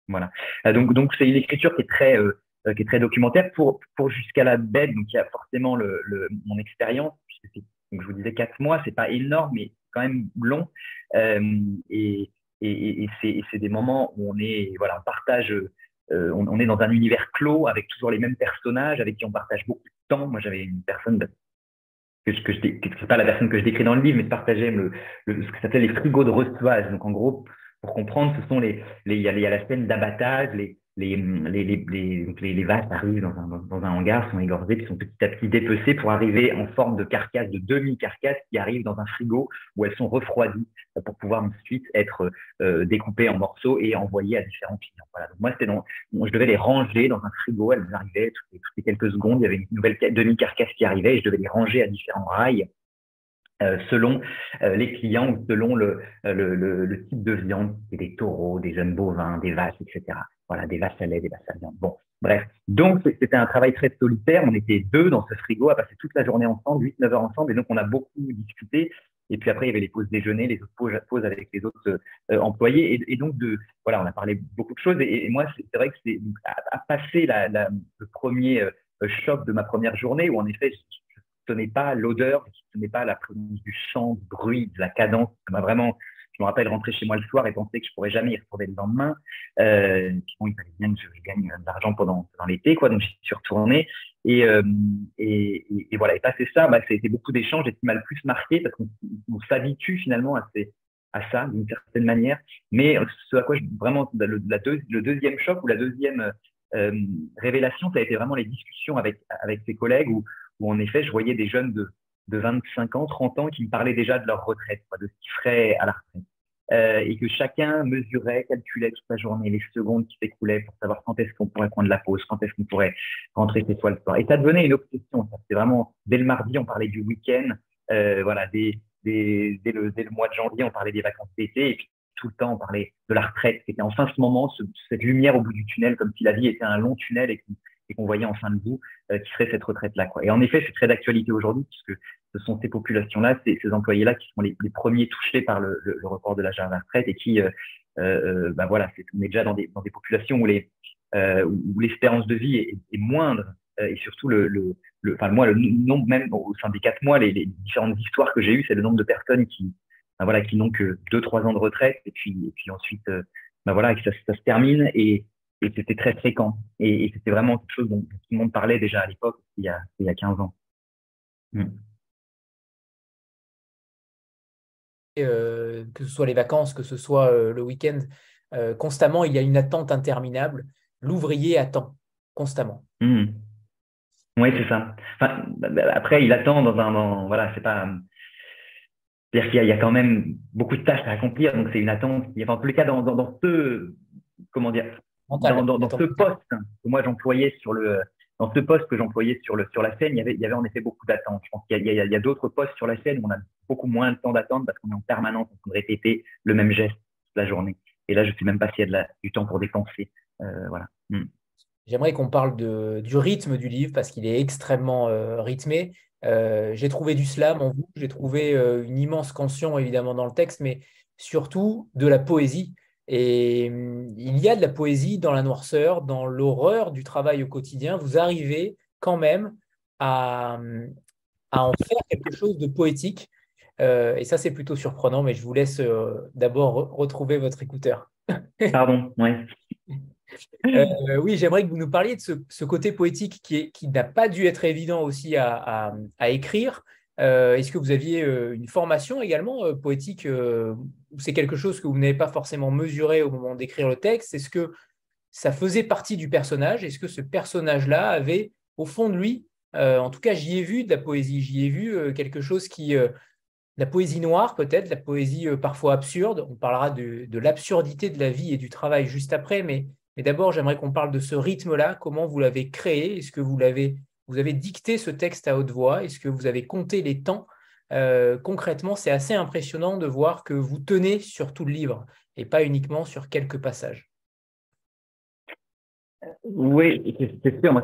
Voilà. Euh, donc, c'est une écriture qui est très, euh, très documentaire pour, jusqu'à la bête. Donc, il y a forcément mon expérience, puisque je vous disais quatre mois, c'est pas énorme, mais quand même long. Euh, et, c'est des moments où on est, voilà, on partage, on, on, est dans un univers clos avec toujours les mêmes personnages, avec qui on partage beaucoup de temps. Moi, j'avais une personne que, que je pas la personne que je décris dans le livre, mais de partager le, ce que s'appelle les frigos de reçoise. Donc en gros, pour comprendre, ce sont les, les il y a, il y a la scène d'abattage, les, les, les, les, les, les vaches arrivent dans un, dans un hangar, sont égorgées, puis sont petit à petit dépecées pour arriver en forme de carcasse, de demi-carcasse qui arrivent dans un frigo où elles sont refroidies pour pouvoir ensuite être euh, découpées en morceaux et envoyées à différents clients. Voilà. Donc moi, c'était dans, je devais les ranger dans un frigo, elles arrivaient toutes les, toutes les quelques secondes, il y avait une nouvelle demi-carcasse qui arrivait et je devais les ranger à différents rails. Euh, selon euh, les clients ou selon le, le, le, le, type de viande, des taureaux, des jeunes bovins, des vaches, etc. Voilà, des vaches à lait, des vaches à viande. Bon, bref. Donc, c'était un travail très solitaire. On était deux dans ce frigo à passer toute la journée ensemble, 8-9 heures ensemble. Et donc, on a beaucoup discuté. Et puis après, il y avait les pauses déjeuner, les autres pauses, avec les autres euh, employés. Et, donc, de, voilà, on a parlé beaucoup de choses. Et, moi, c'est vrai que c'est à, passer la, la, le premier euh, choc de ma première journée où, en effet, je ne tenais pas l'odeur, je ne tenais pas la présence du chant, du bruit, de la cadence. Ça m'a vraiment je me rappelle rentrer chez moi le soir et penser que je pourrais jamais y retourner le lendemain. Euh, bon, il fallait bien que je gagne de l'argent pendant, l'été, quoi. Donc, j'y suis retourné. Et, euh, et, et, voilà. Et passer ça, bah, c'était beaucoup d'échanges et qui m'a le plus marqué parce qu'on s'habitue finalement à, ça d'une certaine manière. Mais ce à quoi je, vraiment, le, deuxième choc ou la deuxième euh, révélation, ça a été vraiment les discussions avec, avec ses collègues où en effet, je voyais des jeunes de, de 25 ans, 30 ans qui me parlaient déjà de leur retraite, de ce qu'ils feraient à la retraite. Euh, et que chacun mesurait, calculait toute la journée, les secondes qui s'écoulaient pour savoir quand est-ce qu'on pourrait prendre la pause, quand est-ce qu'on pourrait rentrer chez soi le soir. Et ça devenait une obsession. C'était vraiment, dès le mardi, on parlait du week-end, euh, voilà, dès, le, mois de janvier, on parlait des vacances d'été, et puis tout le temps, on parlait de la retraite. C'était enfin ce moment, cette lumière au bout du tunnel, comme si la vie était un long tunnel et qu'on voyait en fin de bout euh, qui serait cette retraite-là. Et en effet, c'est très d'actualité aujourd'hui, puisque ce sont ces populations-là, ces, ces employés-là qui sont les, premiers touchés par le, le, le report de l'âge à la retraite et qui, euh, bah voilà, on est déjà dans des, dans des populations où les euh, où l'espérance de vie est, est moindre euh, et surtout le, le, le, enfin moi le nombre même au sein des quatre mois, les, les différentes histoires que j'ai eues, c'est le nombre de personnes qui, bah voilà, qui n'ont que deux trois ans de retraite et puis et puis ensuite, bah voilà, ça, ça se termine et et c'était très fréquent. Et, et c'était vraiment quelque chose dont tout le monde parlait déjà à l'époque, il y a, il y a 15 ans. Mm. Euh, que ce soit les vacances, que ce soit euh, le week-end, euh, constamment, il y a une attente interminable. L'ouvrier attend constamment. Mmh. Oui, c'est ça. Enfin, après, il attend dans un. voilà, c'est pas. C'est-à-dire qu'il y, a quand même beaucoup de tâches à accomplir, donc c'est une attente. en tous les cas, dans, dans, ce. Comment dire dans, ce poste que moi j'employais sur le dans ce poste que j'employais sur le sur la scène, il y avait il y avait en effet beaucoup d'attentes. Je pense qu'il y a, il y a, d'autres postes sur la scène où on a beaucoup moins de temps d'attente parce qu'on est en permanence en train de répéter le même geste toute la journée. Et là, je sais même pas s'il y a de du temps pour dépenser. Euh, voilà. Hmm. J'aimerais qu'on parle de, du rythme du livre parce qu'il est extrêmement euh, rythmé. Euh, j'ai trouvé du slam en vous, j'ai trouvé une immense cantion évidemment dans le texte, mais surtout de la poésie. Et hum, il y a de la poésie dans la noirceur, dans l'horreur du travail au quotidien. Vous arrivez quand même à, hum, en faire quelque chose de poétique. Euh, et ça, c'est plutôt surprenant, mais je vous laisse euh, d'abord retrouver votre écouteur. Pardon, oui. Euh, oui, j'aimerais que vous nous parliez de ce, côté poétique qui, qui n'a pas dû être évident aussi à, à écrire. Est-ce que vous aviez une formation également poétique c'est quelque chose que vous n'avez pas forcément mesuré au moment d'écrire le texte? Est-ce que ça faisait partie du personnage? Est-ce que ce personnage-là avait, au fond de lui, euh, en tout cas, j'y ai vu de la poésie, j'y ai vu euh, quelque chose qui, euh, la poésie noire peut-être, la poésie parfois absurde? On parlera de, l'absurdité de la vie et du travail juste après, mais, mais d'abord, j'aimerais qu'on parle de ce rythme-là. Comment vous l'avez créé? Est-ce que vous l'avez, vous avez dicté ce texte à haute voix Est-ce que vous avez compté les temps euh, concrètement, c'est assez impressionnant de voir que vous tenez sur tout le livre et pas uniquement sur quelques passages. Oui, c'est sûr.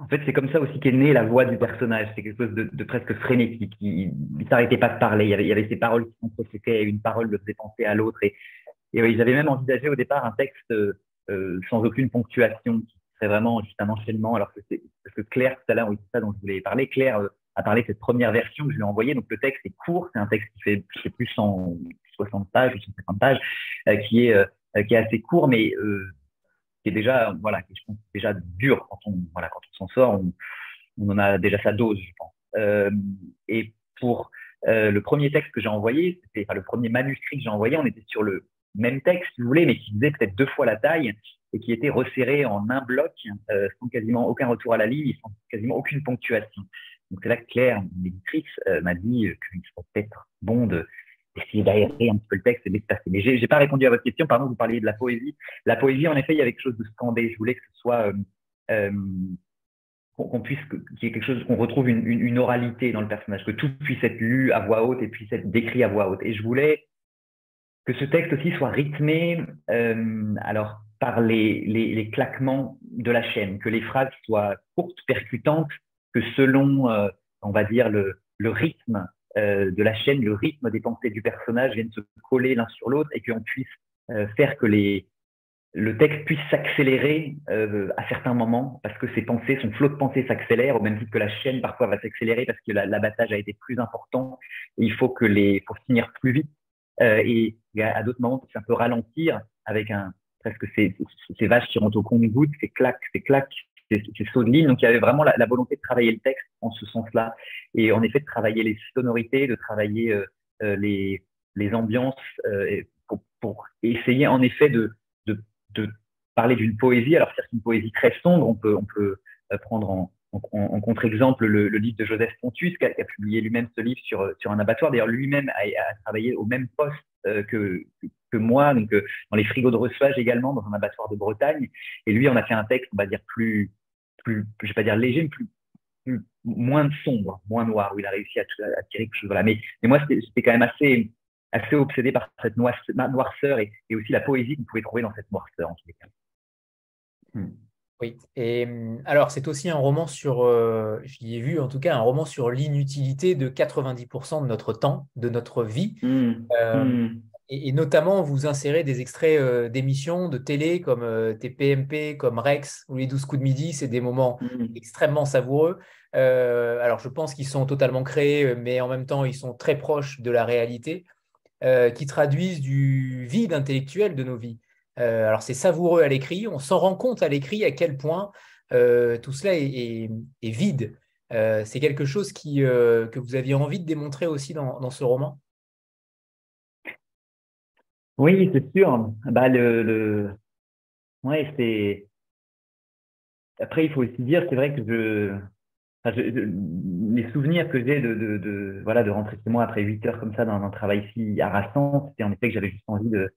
En fait, c'est comme ça aussi qu'est née la voix du personnage. C'est quelque chose de, presque frénétique. Il ne s'arrêtait pas de parler. Il y, avait, il ces paroles qui s'entrechoquaient. Une parole le faisait penser à l'autre. Et, ils avaient même envisagé au départ un texte euh, sans aucune ponctuation, qui serait vraiment juste un enchaînement. Alors que, parce que Claire, tout à l'heure, oui, c'est ça dont je voulais parler. Claire euh, a parlé de cette première version que je lui ai envoyée. Donc le texte est court, c'est un texte qui fait, je sais plus, 160 pages ou 150 pages, euh, qui est euh, qui est assez court, mais qui est déjà voilà, qui je déjà dur quand on voilà quand on s'en sort, on, en a déjà sa dose, je pense. Et pour le premier texte que j'ai envoyé, c'était enfin, le premier manuscrit que j'ai envoyé, on était sur le même texte, si vous voulez, mais qui faisait peut-être deux fois la taille et qui était resserré en un bloc, sans quasiment aucun retour à la ligne, sans quasiment aucune ponctuation. Donc c'est là que Claire, mon éditrice, euh, m'a dit qu'il serait peut-être bon d'essayer d'aérer un petit peu le texte et d'espacer. Mais j'ai, j'ai pas répondu à votre question. Pardon, vous parliez de la poésie. La poésie, en effet, il y avait quelque chose de scandé. Je voulais que ce soit euh, euh qu'on puisse, qu'il y ait quelque chose, qu'on retrouve une, une, oralité dans le personnage, que tout puisse être lu à voix haute et puisse être décrit à voix haute. Et je voulais que ce texte aussi soit rythmé, euh, alors par les, les, les, claquements de la chaîne, que les phrases soient courtes, percutantes, que selon, euh, on va dire, le, le rythme euh, de la chaîne, le rythme des pensées du personnage viennent se coller l'un sur l'autre et qu'on puisse euh, faire que les, le texte puisse s'accélérer euh, à certains moments parce que ses pensées, son flot de pensées s'accélère au même titre que la chaîne parfois va s'accélérer parce que l'abattage a été plus important et il faut que les, faut finir plus vite. Euh, et, à, d'autres moments, c'est un peu ralentir avec un presque ces, ces, vaches qui rentrent au compte-gouttes, ces claques, ces claques ces sauts de ligne. Donc, il y avait vraiment la, volonté de travailler le texte en ce sens-là. Et en effet, de travailler les sonorités, de travailler euh, euh les, les ambiances pour, essayer en effet de, de, de parler d'une poésie. Alors, c'est une poésie très sombre. On peut, on peut prendre en, en, en contre-exemple le, livre de Joseph Pontus, qui a, publié lui-même ce livre sur, un abattoir. D'ailleurs, lui-même a, travaillé au même poste euh, que, moi, donc euh, dans les frigos de reçuage également, dans un abattoir de Bretagne. Et lui, on a fait un texte, on va dire, plus, plus, je vais pas dire léger, mais plus, moins sombre, moins noir, où il a réussi à, tirer quelque chose. Mais, moi, j'étais quand même assez, obsédé par cette noirceur et, aussi la poésie vous pouvez trouver dans cette noirceur, en tous les cas. Hmm. Oui, et hum, alors c'est aussi un roman sur, euh, j'y ai vu en tout cas, un roman sur l'inutilité de 90% de notre temps, de notre vie. Mmh. Euh, mmh. Et, notamment, vous insérez des extraits euh, d'émissions de télé comme TPMP, comme Rex ou les 12 coups de midi. C'est des moments mmh. extrêmement savoureux. alors je pense qu'ils sont totalement créés, mais en même temps, ils sont très proches de la réalité, qui traduisent du vide intellectuel de nos vies. Euh, alors c'est savoureux à l'écrit, on s'en rend compte à l'écrit à quel point euh, tout cela est, vide. Euh, c'est quelque chose qui, que vous aviez envie de démontrer aussi dans, ce roman? Oui, c'est sûr. Bah, le, Ouais, c'est... Après, il faut aussi dire, c'est vrai que je... les souvenirs que j'ai de, de, voilà, de rentrer chez moi après 8 heures comme ça dans un travail si harassant, c'était en effet que j'avais juste envie de,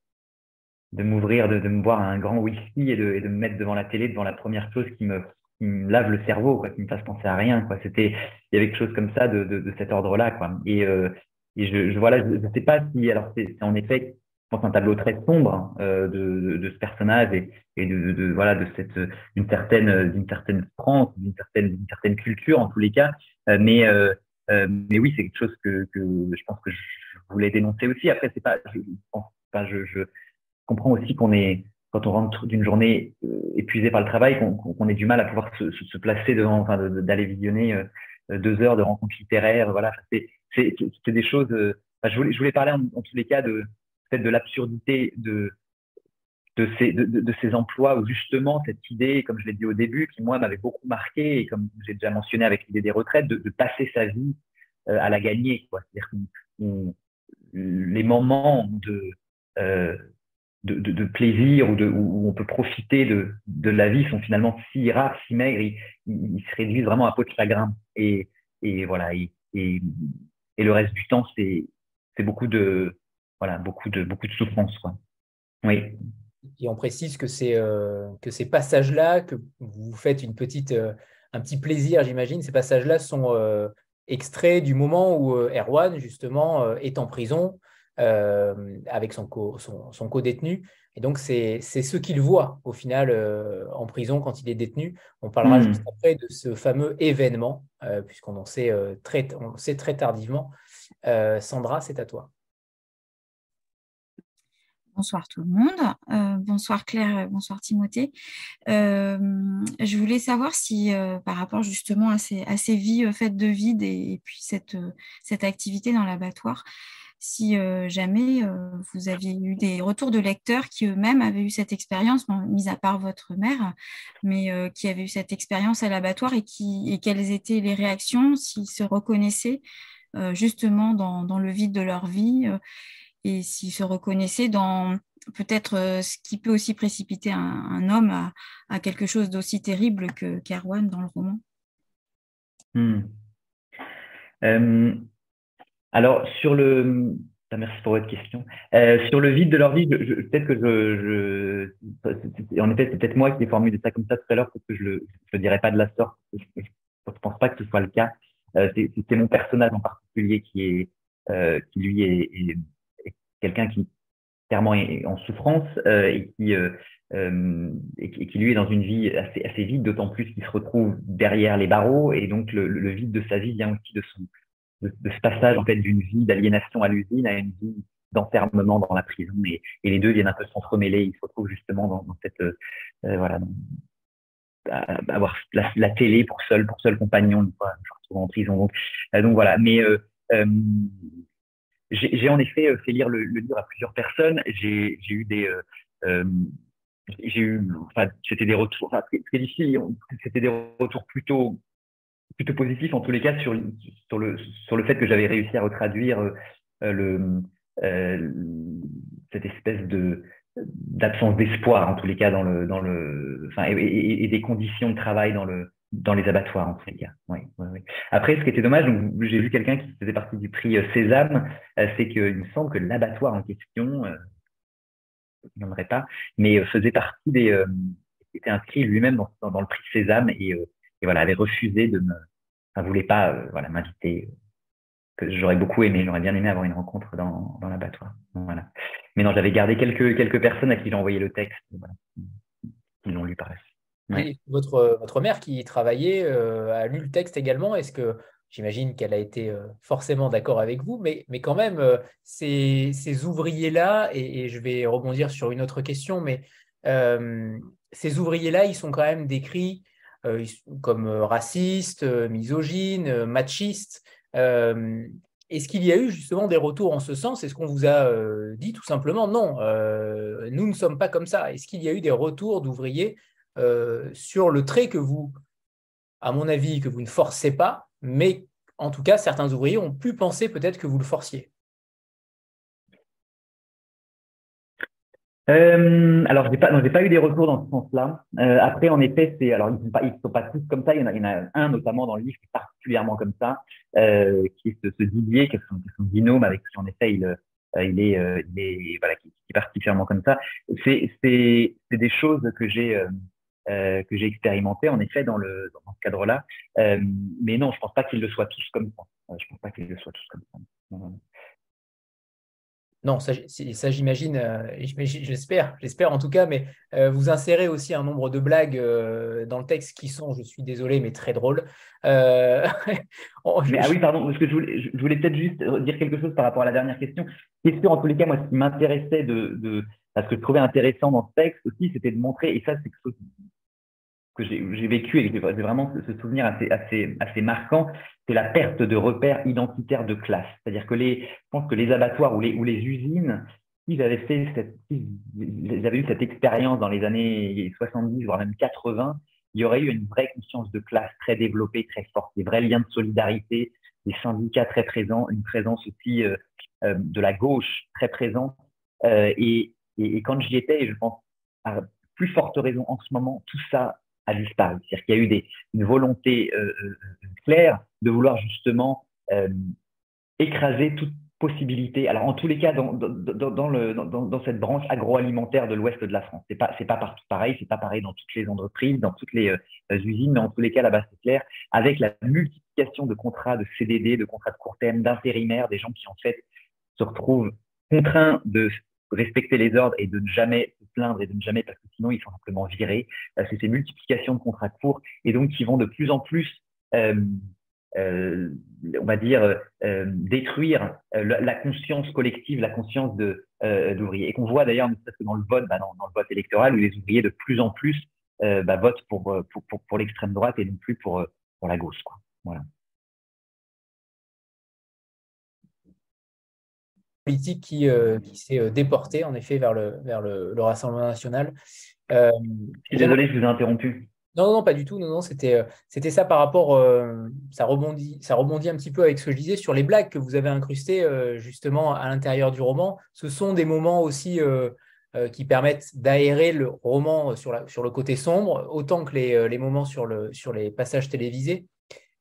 de m'ouvrir, de, de, me boire un grand whisky et de, et de me mettre devant la télé, devant la première chose qui me, qui me lave le cerveau, quoi, qui me fasse penser à rien. Quoi. C'était, il y avait quelque chose comme ça de, de, cet ordre-là. Quoi. Et, euh, et je, je, voilà, je sais pas si, alors c'est en effet, je pense un tableau très sombre euh, de, de, ce personnage et, et de, de, voilà de cette une certaine d'une certaine France, d'une certaine d'une certaine culture en tous les cas. Euh, mais euh, euh, mais oui, c'est quelque chose que, que je pense que je voulais dénoncer aussi. Après, c'est pas, je, je comprends aussi qu'on est quand on rentre d'une journée euh, épuisée par le travail, qu'on ait du mal à pouvoir se, placer devant, enfin, d'aller visionner euh, deux heures de rencontres littéraires. Voilà, c'est des choses. Enfin, je, voulais, je voulais parler en, tous les cas de de l'absurdité de de ces, de, de, ces emplois où justement cette idée, comme je l'ai dit au début, qui moi m'avait beaucoup marqué et comme j'ai déjà mentionné avec l'idée des retraites, de, passer sa vie euh, à la gagner. C'est-à-dire que les moments de, euh, de, plaisir ou où on peut profiter de, de la vie sont finalement si rares, si maigres, ils, ils se réduisent vraiment à peau de chagrin. Et, et voilà, et, et, et le reste du temps, c'est beaucoup de voilà, beaucoup de beaucoup de souffrance. Quoi. Oui. Et on précise que, c'est, euh, que ces passages-là, que vous faites une petite, euh, un petit plaisir, j'imagine, ces passages-là sont euh, extraits du moment où Erwan, justement, est en prison avec son, co, son, son co-détenu. Et donc, c'est, c'est ce qu'il voit au final en prison quand il est détenu. On parlera mmh. juste après de ce fameux événement, puisqu'on en sait, très, on sait très tardivement. Sandra, c'est à toi. Bonsoir tout le monde. Euh, bonsoir Claire, bonsoir Timothée. Euh, je voulais savoir si, euh, par rapport justement à ces, à ces vies faites de vide et, puis cette, cette activité dans l'abattoir, si jamais vous aviez eu des retours de lecteurs qui eux-mêmes avaient eu cette expérience, mis à part votre mère, mais qui avaient eu cette expérience à l'abattoir et, et quelles étaient les réactions, s'ils se reconnaissaient justement dans, le vide de leur vie et s'il se reconnaissait dans peut-être euh, ce qui peut aussi précipiter un, homme à, quelque chose d'aussi terrible que qu'Erwan dans le roman? Hmm. Euh, alors, sur le. Merci pour votre question. Euh, sur le vide de leur vie, peut-être que je. je en effet, c'est peut-être moi qui ai formulé ça comme ça tout à l'heure, parce que je ne le, je dirais pas de la sorte. Je ne pense pas que ce soit le cas. c'est mon personnage en particulier qui est. qui lui est quelqu'un qui clairement est en souffrance euh, et, qui, euh, euh, et, qui lui est dans une vie assez, assez vide, d'autant plus qu'il se retrouve derrière les barreaux et donc le, le, vide de sa vie vient aussi de, son, de, ce passage en fait d'une vie d'aliénation à l'usine à une vie d'enfermement dans la prison et, les deux viennent un peu s'entremêler. Il se retrouve justement dans, cette euh, voilà avoir la, télé pour seul pour seul compagnon une fois je retrouve en prison donc donc voilà mais j'ai en effet euh, fait lire le, le, livre à plusieurs personnes. J'ai eu des, euh, euh, j'ai eu, enfin, c'était des retours, enfin, très, difficile. C'était des retours plutôt, plutôt positifs en tous les cas sur, sur le, sur le fait que j'avais réussi à retraduire euh, le, euh, cette espèce de d'absence d'espoir en tous les cas dans le, dans le, enfin, et, des conditions de travail dans le, dans les abattoirs en tous les cas. Oui. Après, ce qui était dommage, j'ai vu quelqu'un qui faisait partie du prix euh, Sésame, euh, c'est qu'il me semble que l'abattoir en question, euh, je n'aimerais pas, mais faisait partie des, euh, était inscrit lui-même dans, dans, le prix Sésame et, et, voilà, avait refusé de me, enfin, voulait pas, voilà, m'inviter. Que j'aurais beaucoup aimé, j'aurais bien aimé avoir une rencontre dans, dans l'abattoir. Voilà. Mais non, j'avais gardé quelques quelques personnes à qui j'ai envoyé le texte, voilà, qui l'ont lu par votre, votre mère qui travaillait euh, a lu le texte également. Est-ce que j'imagine qu'elle a été euh, forcément d'accord avec vous, mais, mais quand même, euh, ces, ces ouvriers-là, et, je vais rebondir sur une autre question, mais ces ouvriers-là, ils sont quand même décrits comme racistes, misogynes, machistes. Est-ce qu'il y a eu justement des retours en ce sens? Est-ce qu'on vous a dit tout simplement non, nous ne sommes pas comme ça? Est-ce qu'il y a eu des retours d'ouvriers euh, sur le trait que vous, à mon avis, que vous ne forcez pas, mais en tout cas, certains ouvriers ont pu penser peut-être que vous le forciez? Euh, alors, j'ai pas, pas eu des retours dans ce sens-là. Euh, après, en effet, c'est, alors ils sont sont pas tous comme ça. Il y en a, il y en a un notamment dans le livre qui est particulièrement comme ça, euh, qui est ce, ce Didier, qui est son, son binôme avec qui en effet il, il est, il est voilà, qui, est particulièrement comme ça. C'est des choses que j'ai euh, que j'ai en effet dans le dans ce cadre-là. Euh, mais non, je pense pas qu'ils le soient tous comme ça. Je pense pas qu'ils le soient tous comme ça. Ça, ça j'imagine, euh, j'espère, j'espère en tout cas, mais vous insérez aussi un nombre de blagues dans le texte qui sont, je suis désolé, mais très drôles. mais, ah oui, pardon, parce que je voulais, je voulais peut-être juste dire quelque chose par rapport à la dernière question. Question, en tous les cas, moi, ce qui m'intéressait de, de, parce que je trouvais intéressant dans ce texte aussi, c'était de montrer, et ça, c'est quelque chose que j'ai vécu et c'est vraiment ce souvenir assez, assez, assez marquant, c'est la perte de repères identitaires de classe. C'est-à-dire que les, je pense que les abattoirs ou les, ou les usines, s'ils avaient fait ils avaient eu cette expérience dans les années 70, voire même 80, il y aurait eu une vraie conscience de classe très développée, très forte, des vrais liens de solidarité, des syndicats très présents, une présence aussi euh, euh, de la gauche très présente. Euh, et, et, quand j'y étais, et je pense à plus forte raison en ce moment, tout ça a disparu. C'est-à-dire qu'il y a eu une volonté euh, euh, claire de vouloir justement euh, écraser toute possibilité. Alors en tous les cas, dans, cette branche agroalimentaire de l'ouest de la France, c'est pas pas partout pareil, c'est pas pareil dans toutes les entreprises, dans toutes les usines, mais en tous les cas là-bas c'est clair. Avec la multiplication de contrats de CDD, de contrats de court terme, d'intérimaires, des gens qui en fait se retrouvent contraints de respecter les ordres et de ne jamais plaindre et de ne jamais, parce que sinon ils sont simplement virés. Euh, c'est ces multiplications de contrats courts et donc qui vont de plus en plus, euh, euh, on va dire, détruire la, conscience collective, la conscience de d'ouvriers. Et qu'on voit d'ailleurs, dans le vote, bah, dans, le vote électoral, où les ouvriers de plus en plus bah, votent pour, pour, pour, pour l'extrême droite et non plus pour, pour la gauche. Quoi. Voilà. Politique qui, euh, qui s'est euh, déporté en effet vers le, vers le, Rassemblement national. Euh, Désolé, je vous ai interrompu. Non, non, pas du tout. Non, non, c'était, c'était ça par rapport. ça, rebondit, ça rebondit un petit peu avec ce que je disais sur les blagues que vous avez incrustées justement à l'intérieur du roman. Ce sont des moments aussi qui permettent d'aérer le roman sur, la, sur le côté sombre, autant que les, les moments sur, le, sur les passages télévisés.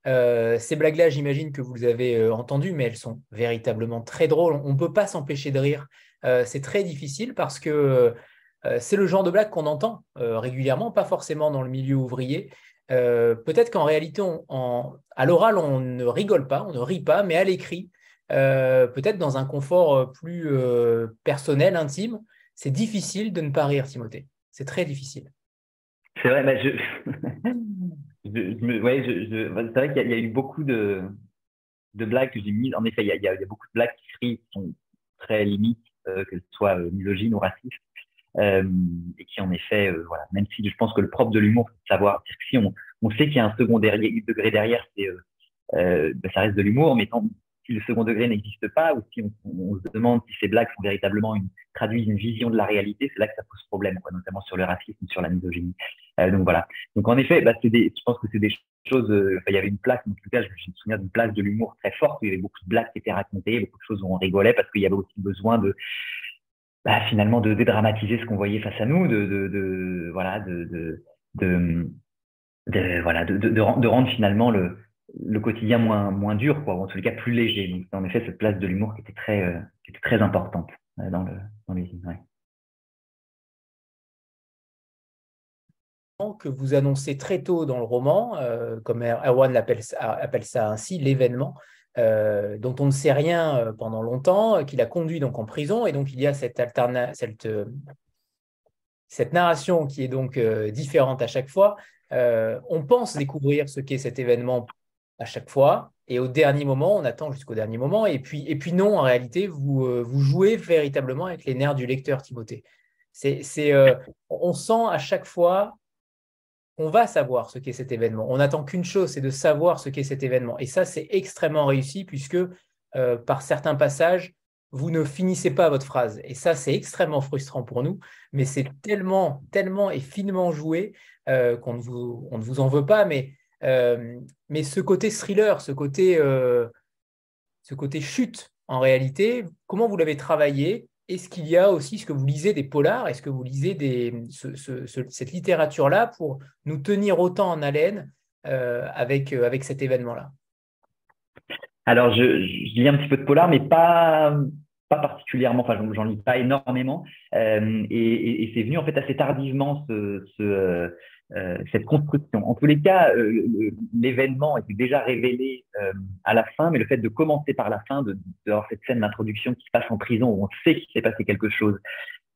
Euh, ces blagues-là, j'imagine que vous les avez euh, entendues, mais elles sont véritablement très drôles. On ne peut pas s'empêcher de rire. Euh, c'est très difficile parce que c'est le genre de blague qu'on entend régulièrement, pas forcément dans le milieu ouvrier. Peut-être qu'en réalité, à l'oral, on ne rigole pas, on ne rit pas, mais à l'écrit, peut-être dans un confort plus personnel, intime, c'est difficile de ne pas rire, Timothée. C'est très difficile. C'est vrai, mais je... je, ouais, je, c'est vrai qu'il y, a eu beaucoup de, de blagues que j'ai mises. En effet, il y, a, il y, a, beaucoup de blagues qui sont très limites, euh, que ce soit euh, misogynes ou racistes, euh, et qui en effet, euh, voilà, même si je pense que le propre de l'humour, c'est de savoir, que si on, on sait qu'il y a un second degré derrière, c'est, ben, ça reste de l'humour, mais tant, si le second degré n'existe pas, ou si on, se demande si ces blagues sont véritablement traduisent une vision de la réalité, c'est là que ça pose problème, notamment sur le racisme, sur la misogynie. Euh, donc voilà. Donc en effet, bah, je pense que c'est des choses. Euh, il y avait une place, en tout cas, je me souviens d'une place de l'humour très forte. Où il y avait beaucoup de blagues qui étaient racontées, beaucoup de choses où on rigolait parce qu'il y avait aussi besoin de bah, finalement de dédramatiser ce qu'on voyait face à nous, de, voilà, de, voilà, de, rendre finalement le, le quotidien moins, moins dur, quoi, ou en tout cas plus léger. Donc, en effet, cette place de l'humour qui était très, euh, qui était très importante dans, le, dans les ouais. que vous annoncez très tôt dans le roman, euh, comme Erwan appelle, appelle ça ainsi, l'événement, euh, dont on ne sait rien euh, pendant longtemps, qu'il a conduit donc en prison, et donc il y a cette, alterna cette, cette narration qui est donc différente à chaque fois. on pense découvrir ce qu'est cet événement à chaque fois, et au dernier moment, on attend jusqu'au dernier moment, et puis, et puis non, en réalité, vous, vous jouez véritablement avec les nerfs du lecteur, Timothée. C'est, on sent à chaque fois on va savoir ce qu'est cet événement. On n'attend qu'une chose, c'est de savoir ce qu'est cet événement. Et ça, c'est extrêmement réussi puisque euh, par certains passages, vous ne finissez pas votre phrase. Et ça, c'est extrêmement frustrant pour nous, mais c'est tellement, tellement et finement joué euh, qu'on ne, vous, ne vous en veut pas. Mais, euh, mais ce côté thriller, ce côté, ce côté chute, en réalité, comment vous l'avez travaillé? Est-ce qu'il y a aussi, ce que vous lisez des polars, est-ce que vous lisez cette littérature-là pour nous tenir autant en haleine euh, avec, euh, avec cet événement-là? Alors, je, lis un petit peu de polar, mais pas, pas particulièrement, enfin, j'en lis pas énormément, euh, et, et, c'est venu en fait assez tardivement ce euh, cette construction. En tous les cas, euh, l'événement était déjà révélé euh, à la fin, mais le fait de commencer par la fin, de d'avoir cette scène d'introduction qui se passe en prison où on sait qu'il s'est passé quelque chose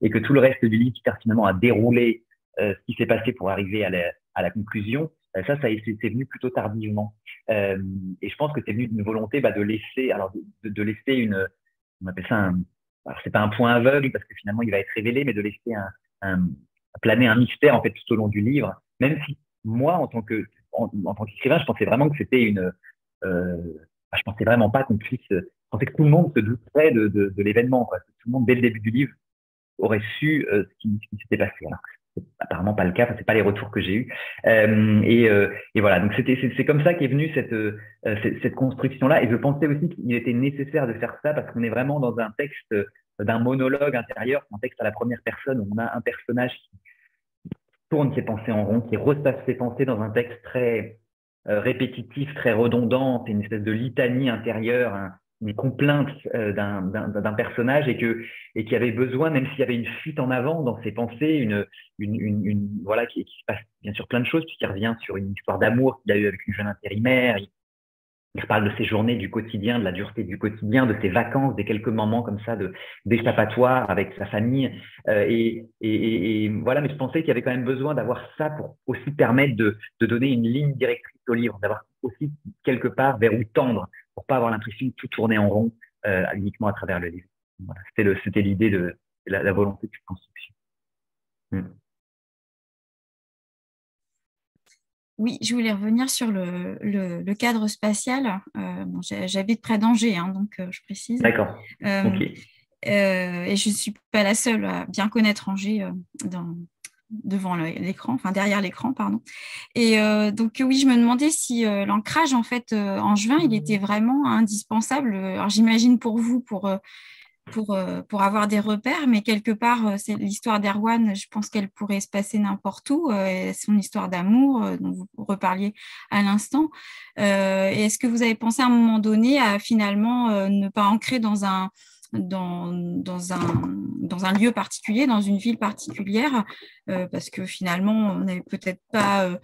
et que tout le reste du livre sert finalement à dérouler ce qui s'est passé pour arriver à la, à la conclusion, ça, ça c'est venu plutôt tardivement. et je pense que c'est venu d'une volonté bah, de laisser, alors de, de laisser une on appelle ça un, alors c'est pas un point aveugle parce que finalement il va être révélé, mais de laisser un, un planer un mystère en fait tout au long du livre. Même si moi, en tant que en, tant qu'écrivain, je pensais vraiment que c'était une, euh, je pensais vraiment pas qu'on puisse, je pensais que tout le monde se douterait de, de, de l'événement, quoi. Tout le monde dès le début du livre aurait su euh, ce qui, qui s'était passé. Alors apparemment pas le cas, c'est pas les retours que j'ai eus. Euh, et, euh, et, voilà, donc c'était c'est comme ça qu'est venue cette, euh, cette, cette construction-là. Et je pensais aussi qu'il était nécessaire de faire ça parce qu'on est vraiment dans un texte euh, d'un monologue intérieur, un texte à la première personne où on a un personnage qui tourne ses pensées en rond, qui repasse ses pensées dans un texte très répétitif, très redondant, une espèce de litanie intérieure, une complainte euh, d'un personnage et que et qui avait besoin, même s'il y avait une fuite en avant dans ses pensées, une, voilà qui, se passe bien sûr plein de choses puisqu'il revient sur une histoire d'amour qu'il a eu avec une jeune intérimaire. Il parle de ses journées du quotidien, de la dureté du quotidien, de ses vacances, des quelques moments comme ça d'échappatoire avec sa famille. Euh, et, et, et, voilà, mais je pensais qu'il y avait quand même besoin d'avoir ça pour aussi permettre de, de donner une ligne directrice au livre, d'avoir aussi quelque part vers où tendre pour pas avoir l'impression de tout tourner en rond euh, uniquement à travers le livre. Voilà, c'était l'idée de la, volonté de construction. Hmm. Oui, je voulais revenir sur le, le, le cadre spatial. Euh, bon, J'habite près d'Angers, hein, donc euh, je précise. D'accord. Euh, okay. Et je ne suis pas la seule à bien connaître Angers dans, devant l'écran, enfin derrière l'écran, pardon. Et donc oui, je me demandais si l'ancrage en fait en juin, il était vraiment indispensable. Alors j'imagine pour vous, pour pour pour avoir des repères, mais quelque part, c'est l'histoire d'Erwan. Je pense qu'elle pourrait se passer n'importe où. son histoire d'amour dont vous reparliez à l'instant. Est-ce que vous avez pensé à un moment donné à finalement ne pas ancrer dans un dans, dans, un, dans un lieu particulier, dans une ville particulière, euh, parce que finalement, on n'avait peut-être pas euh,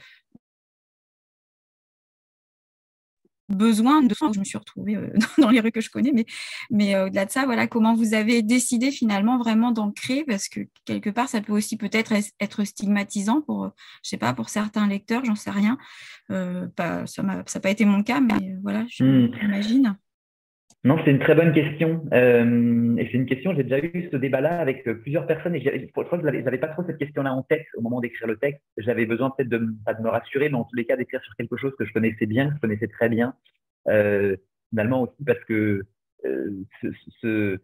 besoin de je me suis retrouvée euh, dans les rues que je connais, mais, mais au-delà de ça, voilà, comment vous avez décidé finalement vraiment d'ancrer, parce que quelque part, ça peut aussi peut-être être stigmatisant pour, je sais pas, pour certains lecteurs, j'en sais rien. Ça n'a pas été mon cas, mais voilà, j'imagine. Non, c'est une très bonne question. Euh, et c'est une question, j'ai déjà eu ce débat-là avec euh, plusieurs personnes et je crois que j'avais pas trop cette question-là en tête au moment d'écrire le texte. J'avais besoin peut-être de, de, me rassurer, mais en tous les cas d'écrire sur quelque chose que je connaissais bien, que je connaissais très bien. Euh, finalement aussi parce que euh, ce, ce,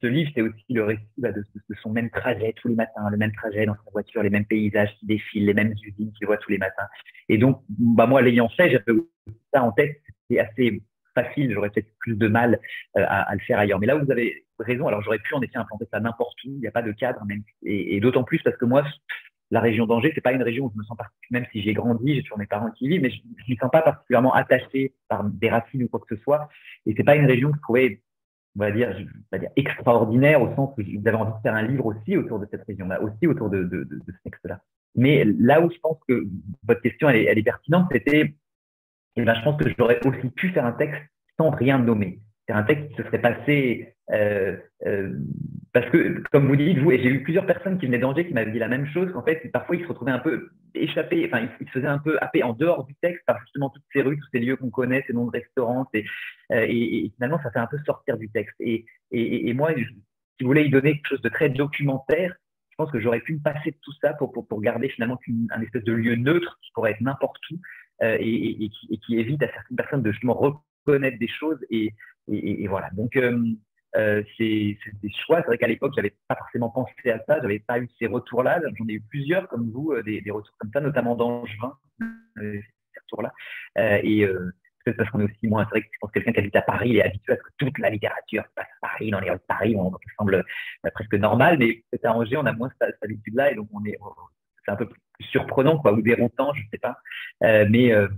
ce, livre, c'est aussi le récit bah, de, de, son même trajet tous les matins, le même trajet dans sa voiture, les mêmes paysages qui défilent, les mêmes usines qu'il voit tous les matins. Et donc, bah, moi, l'ayant fait, j'avais ça en tête. C'est assez facile, j'aurais peut-être plus de mal euh, à, le faire ailleurs. Mais là, vous avez raison. Alors, j'aurais pu en effet implanter ça n'importe où. Il n'y a pas de cadre, même. Et, d'autant plus parce que moi, la région d'Angers, c'est pas une région où je me sens particulièrement, même si j'ai grandi, j'ai toujours mes parents qui y vivent, mais je ne me sens pas particulièrement attaché par des racines ou quoi que ce soit. Et c'est pas une région que je trouvais, on va dire, je vais dire extraordinaire au sens où avez envie de faire un livre aussi autour de cette région-là, aussi autour de, ce texte-là. Mais là où je pense que votre question, elle est, elle est pertinente, c'était ben, je pense que j'aurais aussi pu faire un texte sans rien nommer. C'est un texte qui se serait passé euh, euh, parce que, comme vous dites, vous, et j'ai eu plusieurs personnes qui venaient d'Angers qui m'avaient dit la même chose, qu'en fait, parfois, ils se retrouvaient un peu échappés, enfin, ils, se faisaient un peu happer en dehors du texte par justement toutes ces rues, tous ces lieux qu'on connaît, ces noms de restaurants, et, euh, et, finalement, ça fait un peu sortir du texte. Et, moi, je, si vous voulez y donner quelque chose de très documentaire, je pense que j'aurais pu me passer de tout ça pour, pour, pour garder finalement un espèce de lieu neutre qui pourrait être n'importe où, euh, et, qui, évite à certaines personnes de justement reconnaître des choses. Et, voilà. Donc, euh, euh, c'est des choix. C'est vrai qu'à l'époque, j'avais pas forcément pensé à ça. J'avais pas eu ces retours-là. J'en ai eu plusieurs comme vous, des, retours comme ça, notamment d'Angevin, euh, ces retours-là. Et peut-être parce qu'on est aussi moins. C'est vrai que que quelqu'un qui habite à Paris est habitué à ce que toute la littérature se passe à Paris, dans les rues de Paris, on, ça semble presque normal. Mais peut-être à Angers, on a moins cette, cette habitude-là, et donc on est c'est un peu plus surprenant, quoi, ou déroutant, je sais pas. Euh, mais, euh,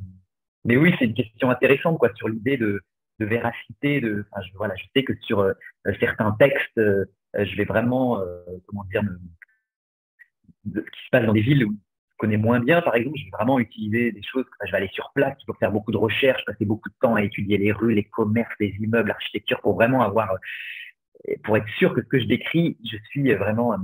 mais oui, c'est une question intéressante, quoi, sur l'idée de, de véracité. De, enfin, je, voilà, je sais que sur euh, certains textes, je vais vraiment, comment dire, ce qui se passe dans des villes où je connais moins bien, par exemple, je vais vraiment utiliser des choses. je vais aller sur place, faut faire beaucoup de recherches, passer beaucoup de temps à étudier les rues, les commerces, les immeubles, l'architecture, pour vraiment avoir, pour être sûr que ce que je décris, je suis vraiment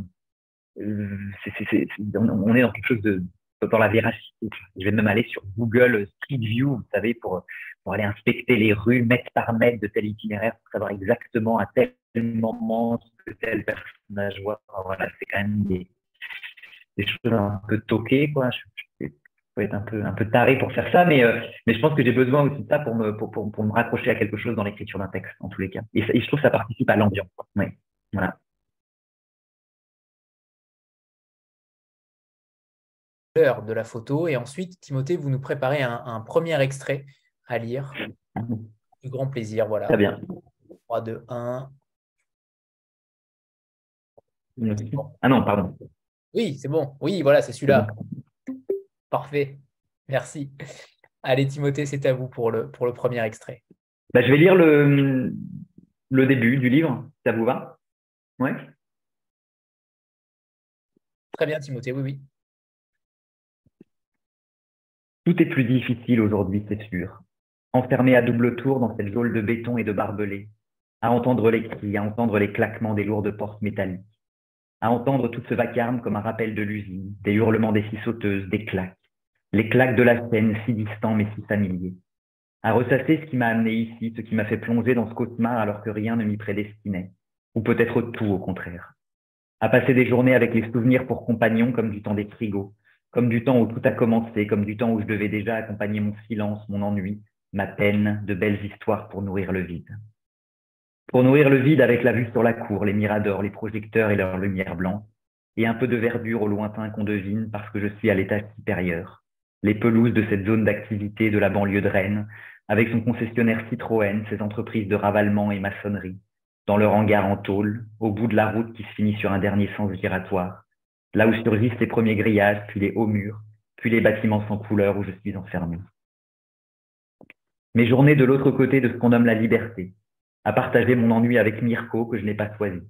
on est dans quelque chose de dans la véracité. Je vais même aller sur Google Street View, vous savez, pour, pour aller inspecter les rues mètre par mètre de tel itinéraire pour savoir exactement à tel moment ce que tel personnage voit. voilà, c'est quand même des, des choses un peu toquées, quoi. Je, peux être un peu, un peu taré pour faire ça, mais, euh, mais je pense que j'ai besoin aussi de ça pour me, pour, pour, pour me raccrocher à quelque chose dans l'écriture d'un texte, en tous les cas. Et, et, je trouve que ça participe à l'ambiance. Oui, voilà. De la photo. Et ensuite, Timothée, vous nous préparez un, premier extrait à lire. Du grand plaisir, voilà. Très bien. 3, 2, 1. Ah non, pardon. Oui, c'est bon. Oui, voilà, c'est celui-là. Parfait. Merci. Allez, Timothée, c'est à vous pour le, pour le premier extrait. Bah, je vais lire le, le début du livre. Ça vous va Ouais. Très bien, Timothée, oui, oui. Tout est plus difficile aujourd'hui, c'est sûr. Enfermé à double tour dans cette geôle de béton et de barbelés, à entendre les cris, à entendre les claquements des lourdes portes métalliques, à entendre tout ce vacarme comme un rappel de l'usine, des hurlements des six sauteuses, des claques, les claques de la scène si distants mais si familiers, à ressasser ce qui m'a amené ici, ce qui m'a fait plonger dans ce cauchemar alors que rien ne m'y prédestinait, ou peut-être tout au contraire, à passer des journées avec les souvenirs pour compagnons comme du temps des frigos, comme du temps où tout a commencé, comme du temps où je devais déjà accompagner mon silence, mon ennui, ma peine, de belles histoires pour nourrir le vide. Pour nourrir le vide avec la vue sur la cour, les miradors, les projecteurs et leur lumière blanche, et un peu de verdure au lointain qu'on devine parce que je suis à l'étage supérieur. Les pelouses de cette zone d'activité de la banlieue de Rennes, avec son concessionnaire Citroën, ses entreprises de ravalement et maçonnerie, dans leur hangar en tôle, au bout de la route qui se finit sur un dernier sens giratoire, là où surgissent les premiers grillages, puis les hauts murs, puis les bâtiments sans couleur où je suis enfermé. Mes journées de l'autre côté de ce qu'on nomme la liberté, à partager mon ennui avec Mirko que je n'ai pas choisi.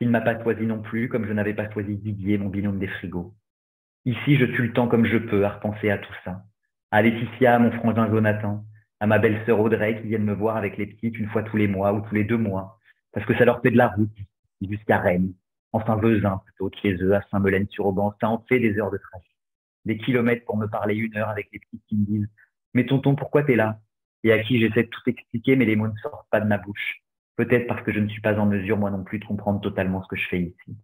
Il ne m'a pas choisi non plus, comme je n'avais pas choisi Didier, mon binôme des frigos. Ici, je tue le temps comme je peux à repenser à tout ça. À Laetitia, à mon frangin Jonathan, à ma belle-sœur Audrey qui viennent me voir avec les petites une fois tous les mois ou tous les deux mois, parce que ça leur fait de la route jusqu'à Rennes, enfin Vezin plutôt, chez eux, à Saint-Melaine-sur-Auban. Ça en fait des heures de trajet. Des kilomètres pour me parler une heure avec les petits qui me disent Mais tonton, pourquoi t'es là? Et à qui j'essaie de tout expliquer, mais les mots ne sortent pas de ma bouche. Peut-être parce que je ne suis pas en mesure, moi non plus, de comprendre totalement ce que je fais ici.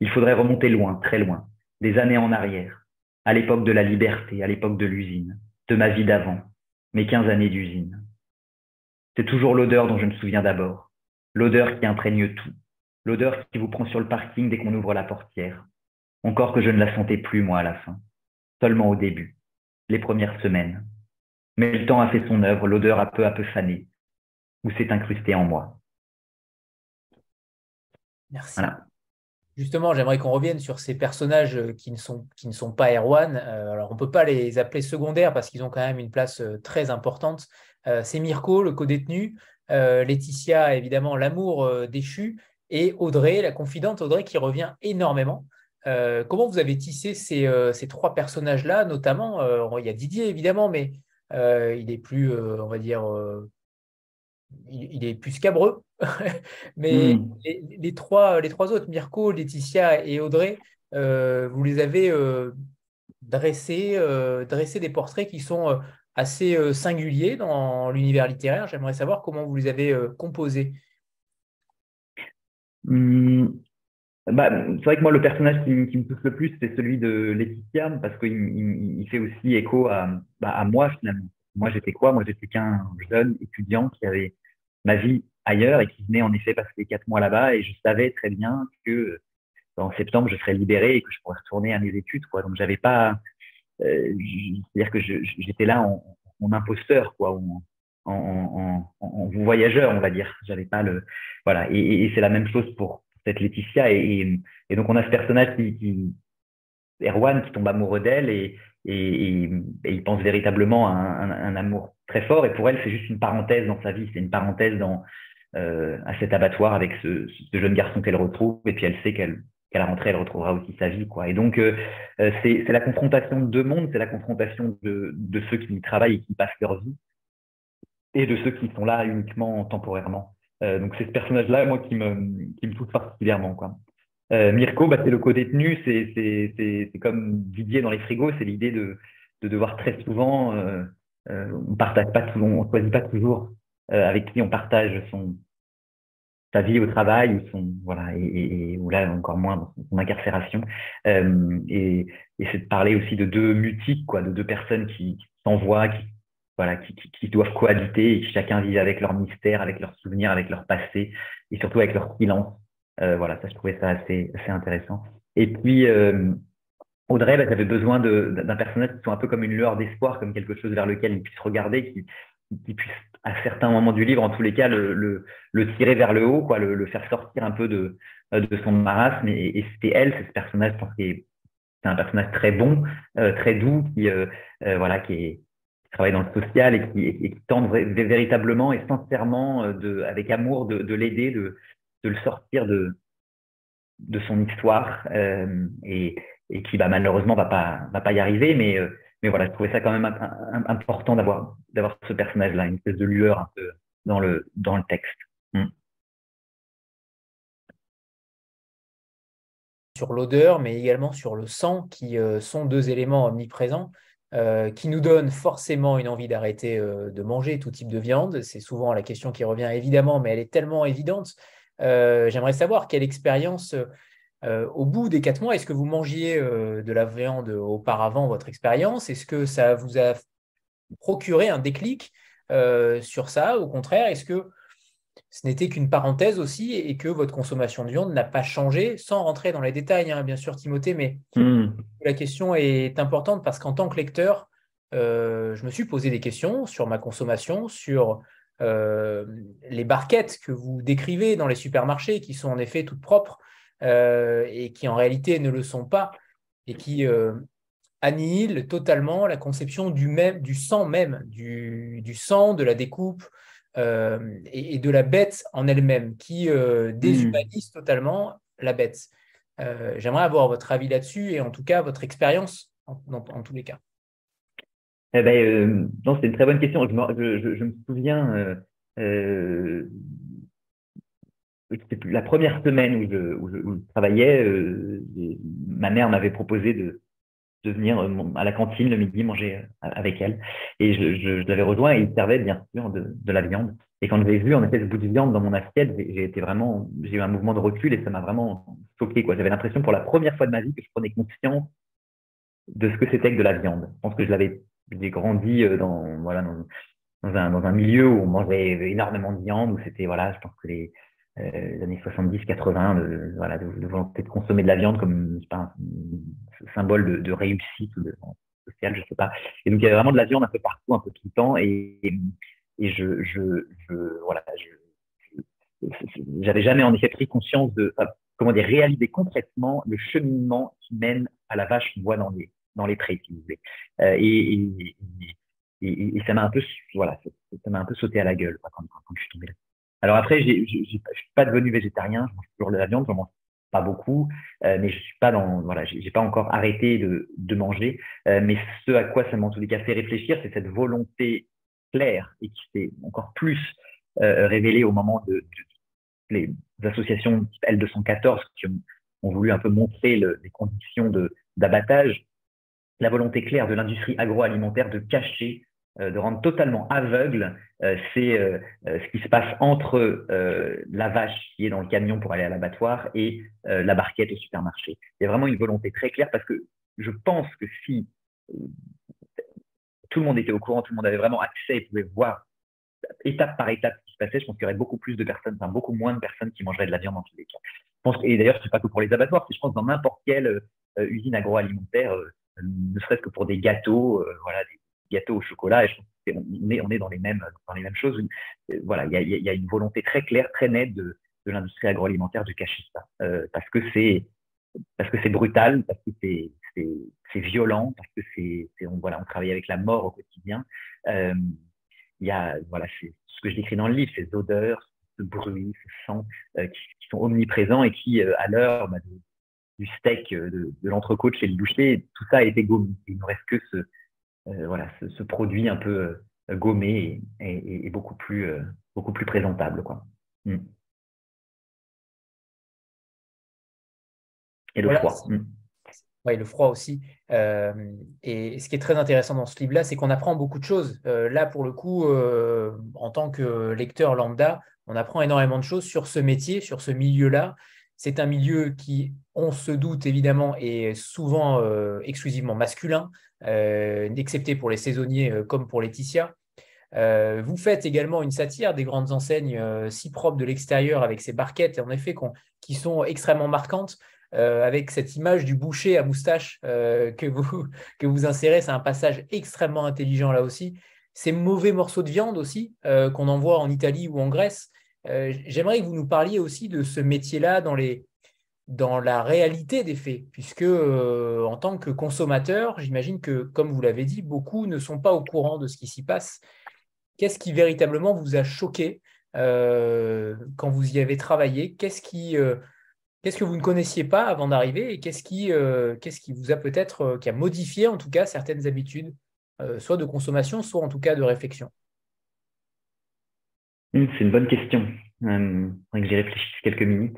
Il faudrait remonter loin, très loin, des années en arrière, à l'époque de la liberté, à l'époque de l'usine, de ma vie d'avant, mes quinze années d'usine. C'est toujours l'odeur dont je me souviens d'abord, l'odeur qui imprègne tout, l'odeur qui vous prend sur le parking dès qu'on ouvre la portière. Encore que je ne la sentais plus, moi, à la fin. Seulement au début, les premières semaines. Mais le temps a fait son œuvre, l'odeur a peu à peu fané, ou s'est incrustée en moi. Merci. Justement, j'aimerais qu'on revienne sur ces personnages qui ne sont, qui ne sont pas Erwan. Euh, alors, on ne peut pas les appeler secondaires parce qu'ils ont quand même une place euh, très importante. Euh, c'est Mirko, le co-détenu, Laetitia, évidemment, l'amour déchu, et Audrey, la confidente Audrey, qui revient énormément. Euh, comment vous avez tissé ces, euh, ces trois personnages-là, notamment euh, Il y a Didier, évidemment, mais il est plus, on va dire, il, est plus scabreux. mais hmm. les, trois, les trois autres, Mirko, Laetitia et Audrey, vous les avez dressés, dressé des portraits qui sont assez singuliers dans l'univers littéraire. J'aimerais savoir comment vous les avez composés. Hum, bah, c'est vrai que moi, le personnage qui, me touche le plus, c'est celui de Laetitia, parce qu'il il, fait aussi écho à, bah, à moi, finalement. Moi, j'étais quoi? Moi, j'étais qu'un jeune étudiant qui avait ma vie ailleurs et qui venait en effet passer quatre mois là-bas. Et je savais très bien que en septembre, je serais libéré et que je pourrais retourner à mes études. Quoi. Donc, j'avais pas. Euh, C'est-à-dire que j'étais là en, en, imposteur, quoi, en, en, voyageur, on va dire. J'avais pas le voilà. Et, c'est la même chose pour cette Laetitia. Et, donc on a ce personnage qui, qui Erwan qui tombe amoureux d'elle et, il pense véritablement à un, amour très fort. Et pour elle, c'est juste une parenthèse dans sa vie. C'est une parenthèse dans, à cet abattoir avec ce, jeune garçon qu'elle retrouve. Et puis elle sait qu'elle qu'à la rentrée, elle retrouvera aussi sa vie. Quoi. Et donc, c'est la confrontation de deux mondes, c'est la confrontation de, de ceux qui travaillent et qui passent leur vie, et de ceux qui sont là uniquement temporairement. donc, c'est ce personnage-là, moi, qui me, qui touche particulièrement. Quoi. Euh, Mirko, bah, c'est le co-détenu, c'est comme Didier dans les frigos, c'est l'idée de, de, devoir très souvent, euh, euh, on partage pas tout, on choisit pas toujours euh, avec qui on partage son sa vie au travail ou son voilà et, ou là encore moins son incarcération euh, et, c'est de parler aussi de deux mutiques quoi, de deux personnes qui, qui s'envoient, voilà, qui, qui, qui, doivent cohabiter et qui chacun vit avec leur mystère, avec leurs souvenirs, avec leur passé et surtout avec leur silence. Euh, voilà, ça, je trouvais ça assez, assez intéressant. Et puis, euh, Audrey, bah, besoin d'un personnage qui soit un peu comme une lueur d'espoir, comme quelque chose vers lequel il puisse regarder, qui, qui puisse, à certains moments du livre, en tous les cas, le, le, le tirer vers le haut, quoi, le, le, faire sortir un peu de, de son marasme. Et, et c'était elle, c'est ce personnage, je pense que c'est un personnage très bon, euh, très doux, qui, euh, euh voilà, qui, est, qui, travaille dans le social et qui, et véritablement et sincèrement, euh, de, avec amour, de, de l'aider, de, de le sortir de, de son histoire euh, et, et, qui bah, malheureusement va pas va pas y arriver. Mais euh, mais voilà je trouvais ça quand même important d'avoir ce personnage là une espèce de lueur un peu dans le dans le texte. Mm. sur l'odeur mais également sur le sang qui sont deux éléments omniprésents euh, qui nous donnent forcément une envie d'arrêter euh, de manger tout type de viande. C'est souvent la question qui revient évidemment, mais elle est tellement évidente. Euh, j'aimerais savoir quelle expérience, au bout des quatre mois, est-ce que vous mangiez de la viande auparavant, votre expérience? Est-ce que ça vous a procuré un déclic sur ça? Au contraire, est-ce que ce n'était qu'une parenthèse aussi et que votre consommation de viande n'a pas changé, sans rentrer dans les détails, hein, bien sûr, Timothée, mais mmh. la question est importante parce qu'en tant que lecteur, je me suis posé des questions sur ma consommation, sur euh, les barquettes que vous décrivez dans les supermarchés, qui sont en effet toutes propres euh, et qui en réalité ne le sont pas, et qui euh, annihilent totalement la conception du, même, du sang même, du, du sang, de la découpe et, et, de la bête en elle-même, qui déshumanise mmh. totalement la bête. J'aimerais avoir votre avis là-dessus et en tout cas votre expérience en, en tous les cas. Eh ben, euh, non, c'est une très bonne question. Je me, je, je me souviens, euh, euh, la première semaine où je, où où travaillais, euh, ma mère m'avait proposé de, de venir euh, à la cantine le midi manger avec elle. Et je, je, je l'avais rejoint et il servait bien sûr de, la viande. Et quand j'ai vu en effet ce bout de viande dans mon assiette, j'ai été vraiment, j'ai eu un mouvement de recul et ça m'a vraiment choqué. Quoi. J'avais l'impression pour la première fois de ma vie que je prenais conscience de ce que c'était que de la viande. Je pense que je l'avais grandi euh, dans, voilà, dans, dans, un, dans un milieu où on mangeait énormément de viande, où c'était, voilà, je pense que les, euh, années 70-80, de, voilà, de, de, volonté de consommer de la viande comme pas, symbole de, de réussite ou de social, je sais pas. Et donc il y avait vraiment de la viande un peu partout, un peu tout le temps, et, et je, je, je voilà, j'avais jamais en effet pris conscience de, comment dire, réaliser concrètement le cheminement qui mène à la vache qu'on voit dans les, dans les prés, si vous voulez. Euh, et, et, et, ça m'a un peu, voilà, ça m'a un peu sauté à la gueule quand, quand, quand, je suis tombé là. Alors après, je ne suis pas devenu végétarien, je mange toujours de la viande, je mange pas beaucoup, euh, mais je suis pas dans, voilà, j'ai pas encore arrêté de, manger. Euh, mais ce à quoi ça m'a en tous les cas fait réfléchir, c'est cette volonté claire et qui s'est encore plus euh, révélée au moment de, les associations L214 qui ont, voulu un peu montrer le, les conditions d'abattage la volonté claire de l'industrie agroalimentaire de cacher, de rendre totalement aveugle euh, c'est euh, ce qui se passe entre la vache qui est dans le camion pour aller à l'abattoir et la barquette au supermarché. Il y a vraiment une volonté très claire parce que je pense que si tout le monde était au courant, tout le monde avait vraiment accès et pouvait voir étape par étape ce qui se passait, je pense qu'il y aurait beaucoup plus de personnes, enfin beaucoup moins de personnes qui mangeraient de la viande dans tous les cas. Et d'ailleurs, ce n'est pas que pour les abattoirs, je pense dans n'importe quelle usine agroalimentaire, ne serait-ce que pour des gâteaux, euh, voilà, des gâteaux au chocolat. Et je pense qu'on est, on est dans les mêmes, choses. Euh, voilà, il y a, une volonté très claire, très nette de, l'industrie agroalimentaire de cacher ça, euh, parce que c'est brutal, parce que c'est violent, parce que c'est on travaille avec la mort au quotidien. Euh, il y a, voilà, c'est ce que je décris dans le livre, ces odeurs, ce bruit, ce sang qui, sont omniprésents et qui, à l'heure bah, du steak, de, de l'entrecôte chez le boucher, tout ça a été gommé. Il ne reste que ce, voilà, ce, produit un peu gommé et, beaucoup, plus, beaucoup plus présentable. Quoi. Mm. Et le froid. Mm. Oui, le froid aussi. Euh, et ce qui est très intéressant dans ce livre-là, c'est qu'on apprend beaucoup de choses. Euh, là, pour le coup, euh, en tant que lecteur lambda, on apprend énormément de choses sur ce métier, sur ce milieu-là. C'est un milieu qui, on se doute évidemment, est souvent exclusivement masculin, excepté pour les saisonniers comme pour Laetitia. vous faites également une satire des grandes enseignes si propres de l'extérieur avec ces barquettes, en effet, qui sont extrêmement marquantes. Euh, avec cette image du boucher à moustache euh, que, vous, que vous insérez. C'est un passage extrêmement intelligent là aussi. Ces mauvais morceaux de viande aussi euh, qu'on envoie en Italie ou en Grèce. J'aimerais que vous nous parliez aussi de ce métier-là dans, dans la réalité des faits, puisque en tant que consommateur, j'imagine que, comme vous l'avez dit, beaucoup ne sont pas au courant de ce qui s'y passe. Qu'est-ce qui véritablement vous a choqué quand vous y avez travaillé? Qu'est-ce qui Qu'est-ce que vous ne connaissiez pas avant d'arriver et qu'est-ce qui, euh, qui vous a peut-être euh, qui a modifié en tout cas certaines habitudes, euh, soit de consommation, soit en tout cas de réflexion? Mmh, C'est une bonne question. Euh, que j'y réfléchisse quelques minutes.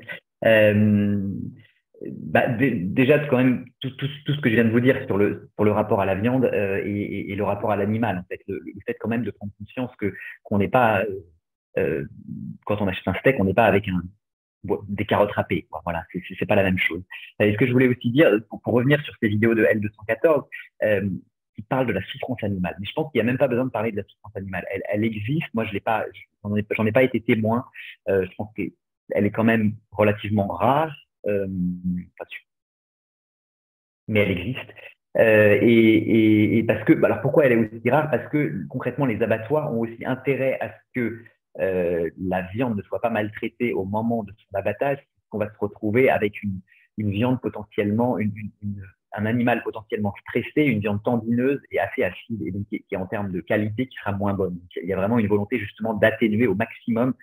Bah, déjà, quand même, tout, ce que je viens de vous dire sur le, pour le rapport à la viande et, et, le rapport à l'animal, en fait, le, fait quand même de prendre conscience que qu'on n'est pas, quand on achète un steak, on n'est pas avec un, des carottes râpées. Voilà, c'est pas la même chose. Et ce que je voulais aussi dire, pour, revenir sur ces vidéos de L214, euh, qui parlent de la souffrance animale. Mais je pense qu'il n'y a même pas besoin de parler de la souffrance animale. Elle, existe. Moi, je l'ai pas, j'en ai, pas été témoin. Euh, je pense qu'elle est quand même relativement rare. Euh, mais elle existe. Euh, et, parce que, bah, alors pourquoi elle est aussi rare? Parce que concrètement, les abattoirs ont aussi intérêt à ce que la viande ne soit pas maltraitée au moment de son abattage, qu'on va se retrouver avec une, viande potentiellement, une, un animal potentiellement stressé, une viande tendineuse et assez acide, et donc qui, en termes de qualité qui sera moins bonne. il y a vraiment une volonté justement d'atténuer au maximum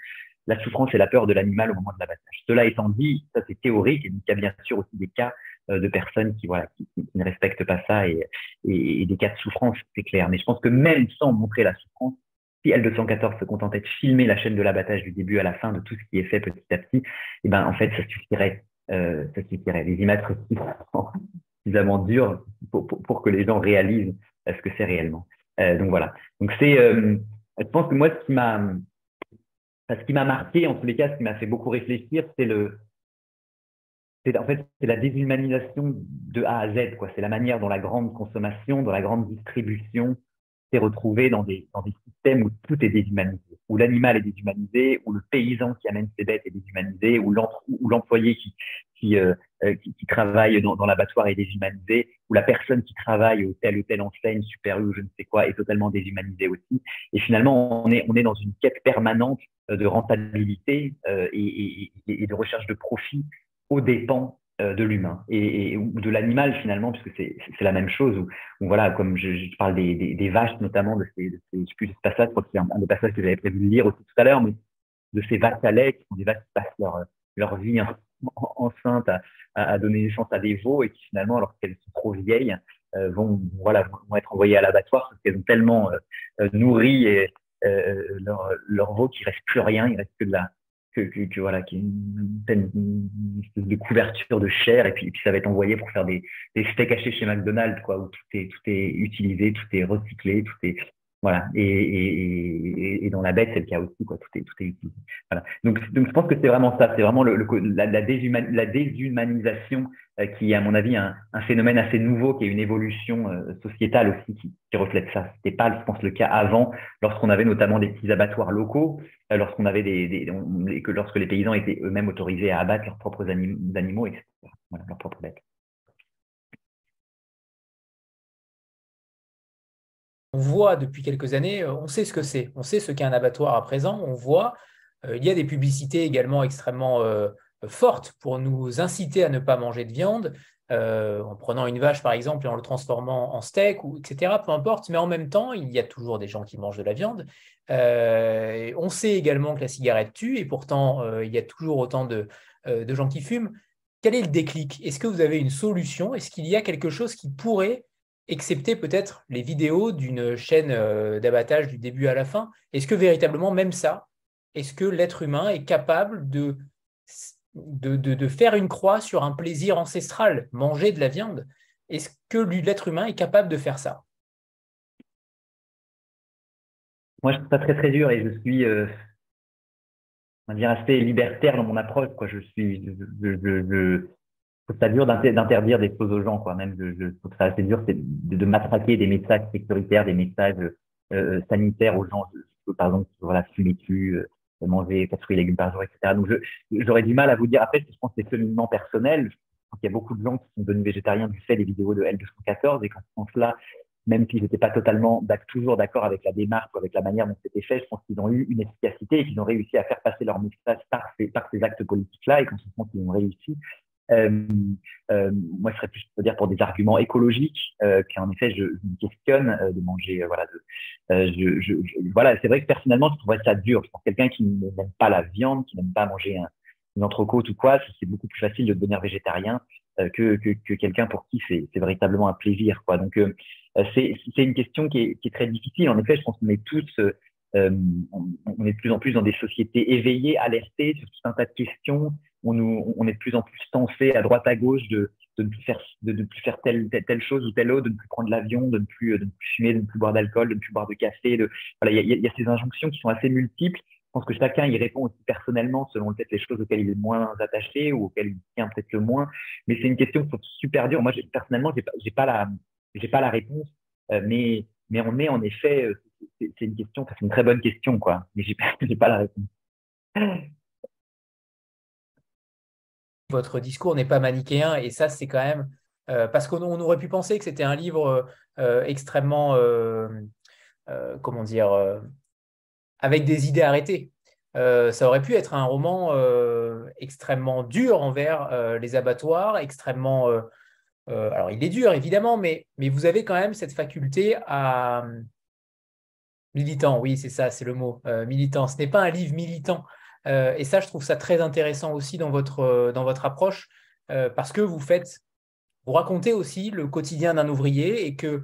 la souffrance et la peur de l'animal au moment de l'abattage. Cela étant dit, ça c'est théorique, et il y a bien sûr aussi des cas euh, de personnes qui, voilà, qui, ne respectent pas ça et, et, et des cas de souffrance, c'est clair. Mais je pense que même sans montrer la souffrance, si L214 se contentait de filmer la chaîne de l'abattage du début à la fin de tout ce qui est fait petit à petit, eh ben, en fait, ça suffirait. Euh, ça suffirait. Les images suffisamment dures pour, que les gens réalisent ce que c'est réellement. Euh, donc voilà. Donc c'est, euh, je pense que moi, ce qui m'a, ce qui m'a marqué, en tous les cas, ce qui m'a fait beaucoup réfléchir, c'est le, c'est en fait c'est la déshumanisation de A à Z. Quoi. C'est la manière dont la grande consommation, dont la grande distribution s'est retrouvé dans des, dans des systèmes où tout est déshumanisé, où l'animal est déshumanisé, où le paysan qui amène ses bêtes est déshumanisé, où l'employé qui, qui, euh, euh, qui, qui, travaille dans, l'abattoir est déshumanisé, où la personne qui travaille au tel ou tel enseigne, super ou je ne sais quoi, est totalement déshumanisée aussi. Et finalement, on est, dans une quête permanente euh, de rentabilité euh, et, de recherche de profit aux dépens euh, de l'humain et, ou de l'animal finalement, puisque c'est la même chose. Où, voilà, comme je, parle des, vaches notamment, de ces, de un, des passages que j'avais prévu de lire aussi tout à l'heure, mais de ces vaches à lait qui sont des vaches qui passent leur, leur vie en, enceinte à, à, donner naissance à des veaux et qui finalement, lorsqu'elles sont trop vieilles, euh, vont voilà vont être envoyées à l'abattoir parce qu'elles ont tellement euh, euh nourri euh, leur, veau qu'il reste plus rien, il reste que de la que, que, voilà, qui est une, une, espèce de couverture de chair et puis, et puis ça va être envoyé pour faire des, des steaks hachés chez McDonald's, quoi, où tout est, tout est utilisé, tout est recyclé, tout est, voilà. Et, dans la bête, c'est le cas aussi, quoi. Tout est, tout est utilisé. Voilà. Donc, donc je pense que c'est vraiment ça. C'est vraiment la, la, déshuman, la, déshumanisation euh, qui est, à mon avis, un, phénomène assez nouveau, qui est une évolution euh, sociétale aussi qui, reflète ça. C'était pas, je pense, le cas avant, lorsqu'on avait notamment des petits abattoirs locaux, euh, lorsqu'on avait des, que lorsque les paysans étaient eux-mêmes autorisés à abattre leurs propres anim, animaux, etc. Voilà, leurs propres bêtes. On voit depuis quelques années, euh, on sait ce que c'est, on sait ce qu'est un abattoir à présent, on voit, euh, il y a des publicités également extrêmement euh, fortes pour nous inciter à ne pas manger de viande. en prenant une vache par exemple et en le transformant en steak, ou, etc., peu importe, mais en même temps, il y a toujours des gens qui mangent de la viande. on sait également que la cigarette tue, et pourtant, il y a toujours autant de, de gens qui fument. Quel est le déclic? Est-ce que vous avez une solution? Est-ce qu'il y a quelque chose qui pourrait excepté peut-être les vidéos d'une chaîne euh, d'abattage du début à la fin, est-ce que véritablement, même ça, est-ce que l'être humain est capable de, de, faire une croix sur un plaisir ancestral, manger de la viande? Est-ce que l'être humain est capable de faire ça? Moi, je trouve ça très très dur et je suis, euh, on va dire, assez libertaire dans mon approche. Je suis, trouve ça dur d'interdire des choses aux gens, quoi. Même, je, je trouve ça assez dur, de, de matraquer des messages sécuritaires, des messages euh, sanitaires aux gens. par exemple, voilà, fumer tu, euh, manger quatre fruits et légumes par jour, etc. Donc, j'aurais du mal à vous dire. Après, je pense que c'est seulement personnel. Je pense qu'il y a beaucoup de gens qui sont devenus végétariens du fait des vidéos de L214 et qu'en ce sens-là, même s'ils n'étaient pas totalement toujours d'accord avec la démarche ou avec la manière dont c'était fait, je pense qu'ils ont eu une efficacité et qu'ils ont réussi à faire passer leur message par ces, par ces actes politiques-là et qu'en ce sens, ils ont réussi. Euh, euh, moi, je serais plus, je dire, pour des arguments écologiques, euh, qu'en effet, je, je, me questionne de manger. Voilà, de, je, je, voilà, c'est vrai que personnellement, je trouverais ça dur. Je pense quelqu'un qui n'aime pas la viande, qui n'aime pas manger un, une entrecôte ou quoi, c'est beaucoup plus facile de devenir végétarien que, que, que quelqu'un pour qui c'est véritablement un plaisir. Quoi. Donc, c'est une question qui est, qui est, très difficile. En effet, je pense qu'on est tous euh, on, est de plus en plus dans des sociétés éveillées, alertées sur tout un tas de questions on, nous, on est de plus en plus tensé à droite à gauche de, ne plus faire, de, plus faire telle, telle, chose ou telle autre, de ne plus prendre l'avion, de ne plus, de ne plus fumer, de ne plus boire d'alcool, de ne plus boire de café. Voilà, il y a, ces injonctions qui sont assez multiples. Je pense que chacun y répond aussi personnellement selon peut-être les choses auxquelles il est moins attaché ou auxquelles il tient peut-être le moins. Mais c'est une question qui est super dure. Moi, personnellement, j'ai pas, pas la, pas la réponse. Euh, mais, mais on est en effet, euh, c'est une question, c'est une très bonne question, quoi. Mais j'ai pas, pas la réponse votre discours n'est pas manichéen et ça, c'est quand même euh, parce qu'on aurait pu penser que c'était un livre euh, extrêmement, euh, comment dire, avec des idées arrêtées. ça aurait pu être un roman extrêmement dur envers les abattoirs, extrêmement. alors, il est dur, évidemment, mais, mais vous avez quand même cette faculté à. Militant, oui, c'est ça, c'est le mot. militant. Ce n'est pas un livre militant. Euh, et ça, je trouve ça très intéressant aussi dans votre, euh, approche, euh, parce que vous faites, vous racontez aussi le quotidien d'un ouvrier et que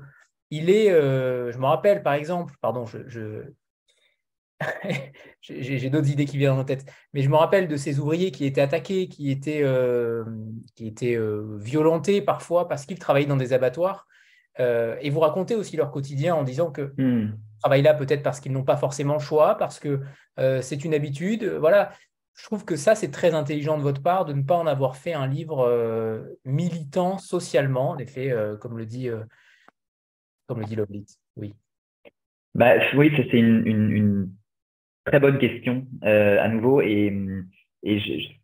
il est, je me rappelle par exemple, pardon, je, j'ai d'autres idées qui viennent en tête, mais je me rappelle de ces ouvriers qui étaient attaqués, qui étaient, qui étaient violentés parfois parce qu'ils travaillaient dans des abattoirs. et vous racontez aussi leur quotidien en disant que hmm travaillent là peut-être parce qu'ils n'ont pas forcément le choix, parce que euh, c'est une habitude. Voilà, je trouve que ça, c'est très intelligent de votre part de ne pas en avoir fait un livre euh, militant socialement, en effet, euh, comme le dit, comme le dit Loblitz. Oui. Bah, oui, c'est une, très bonne question à nouveau. Et, et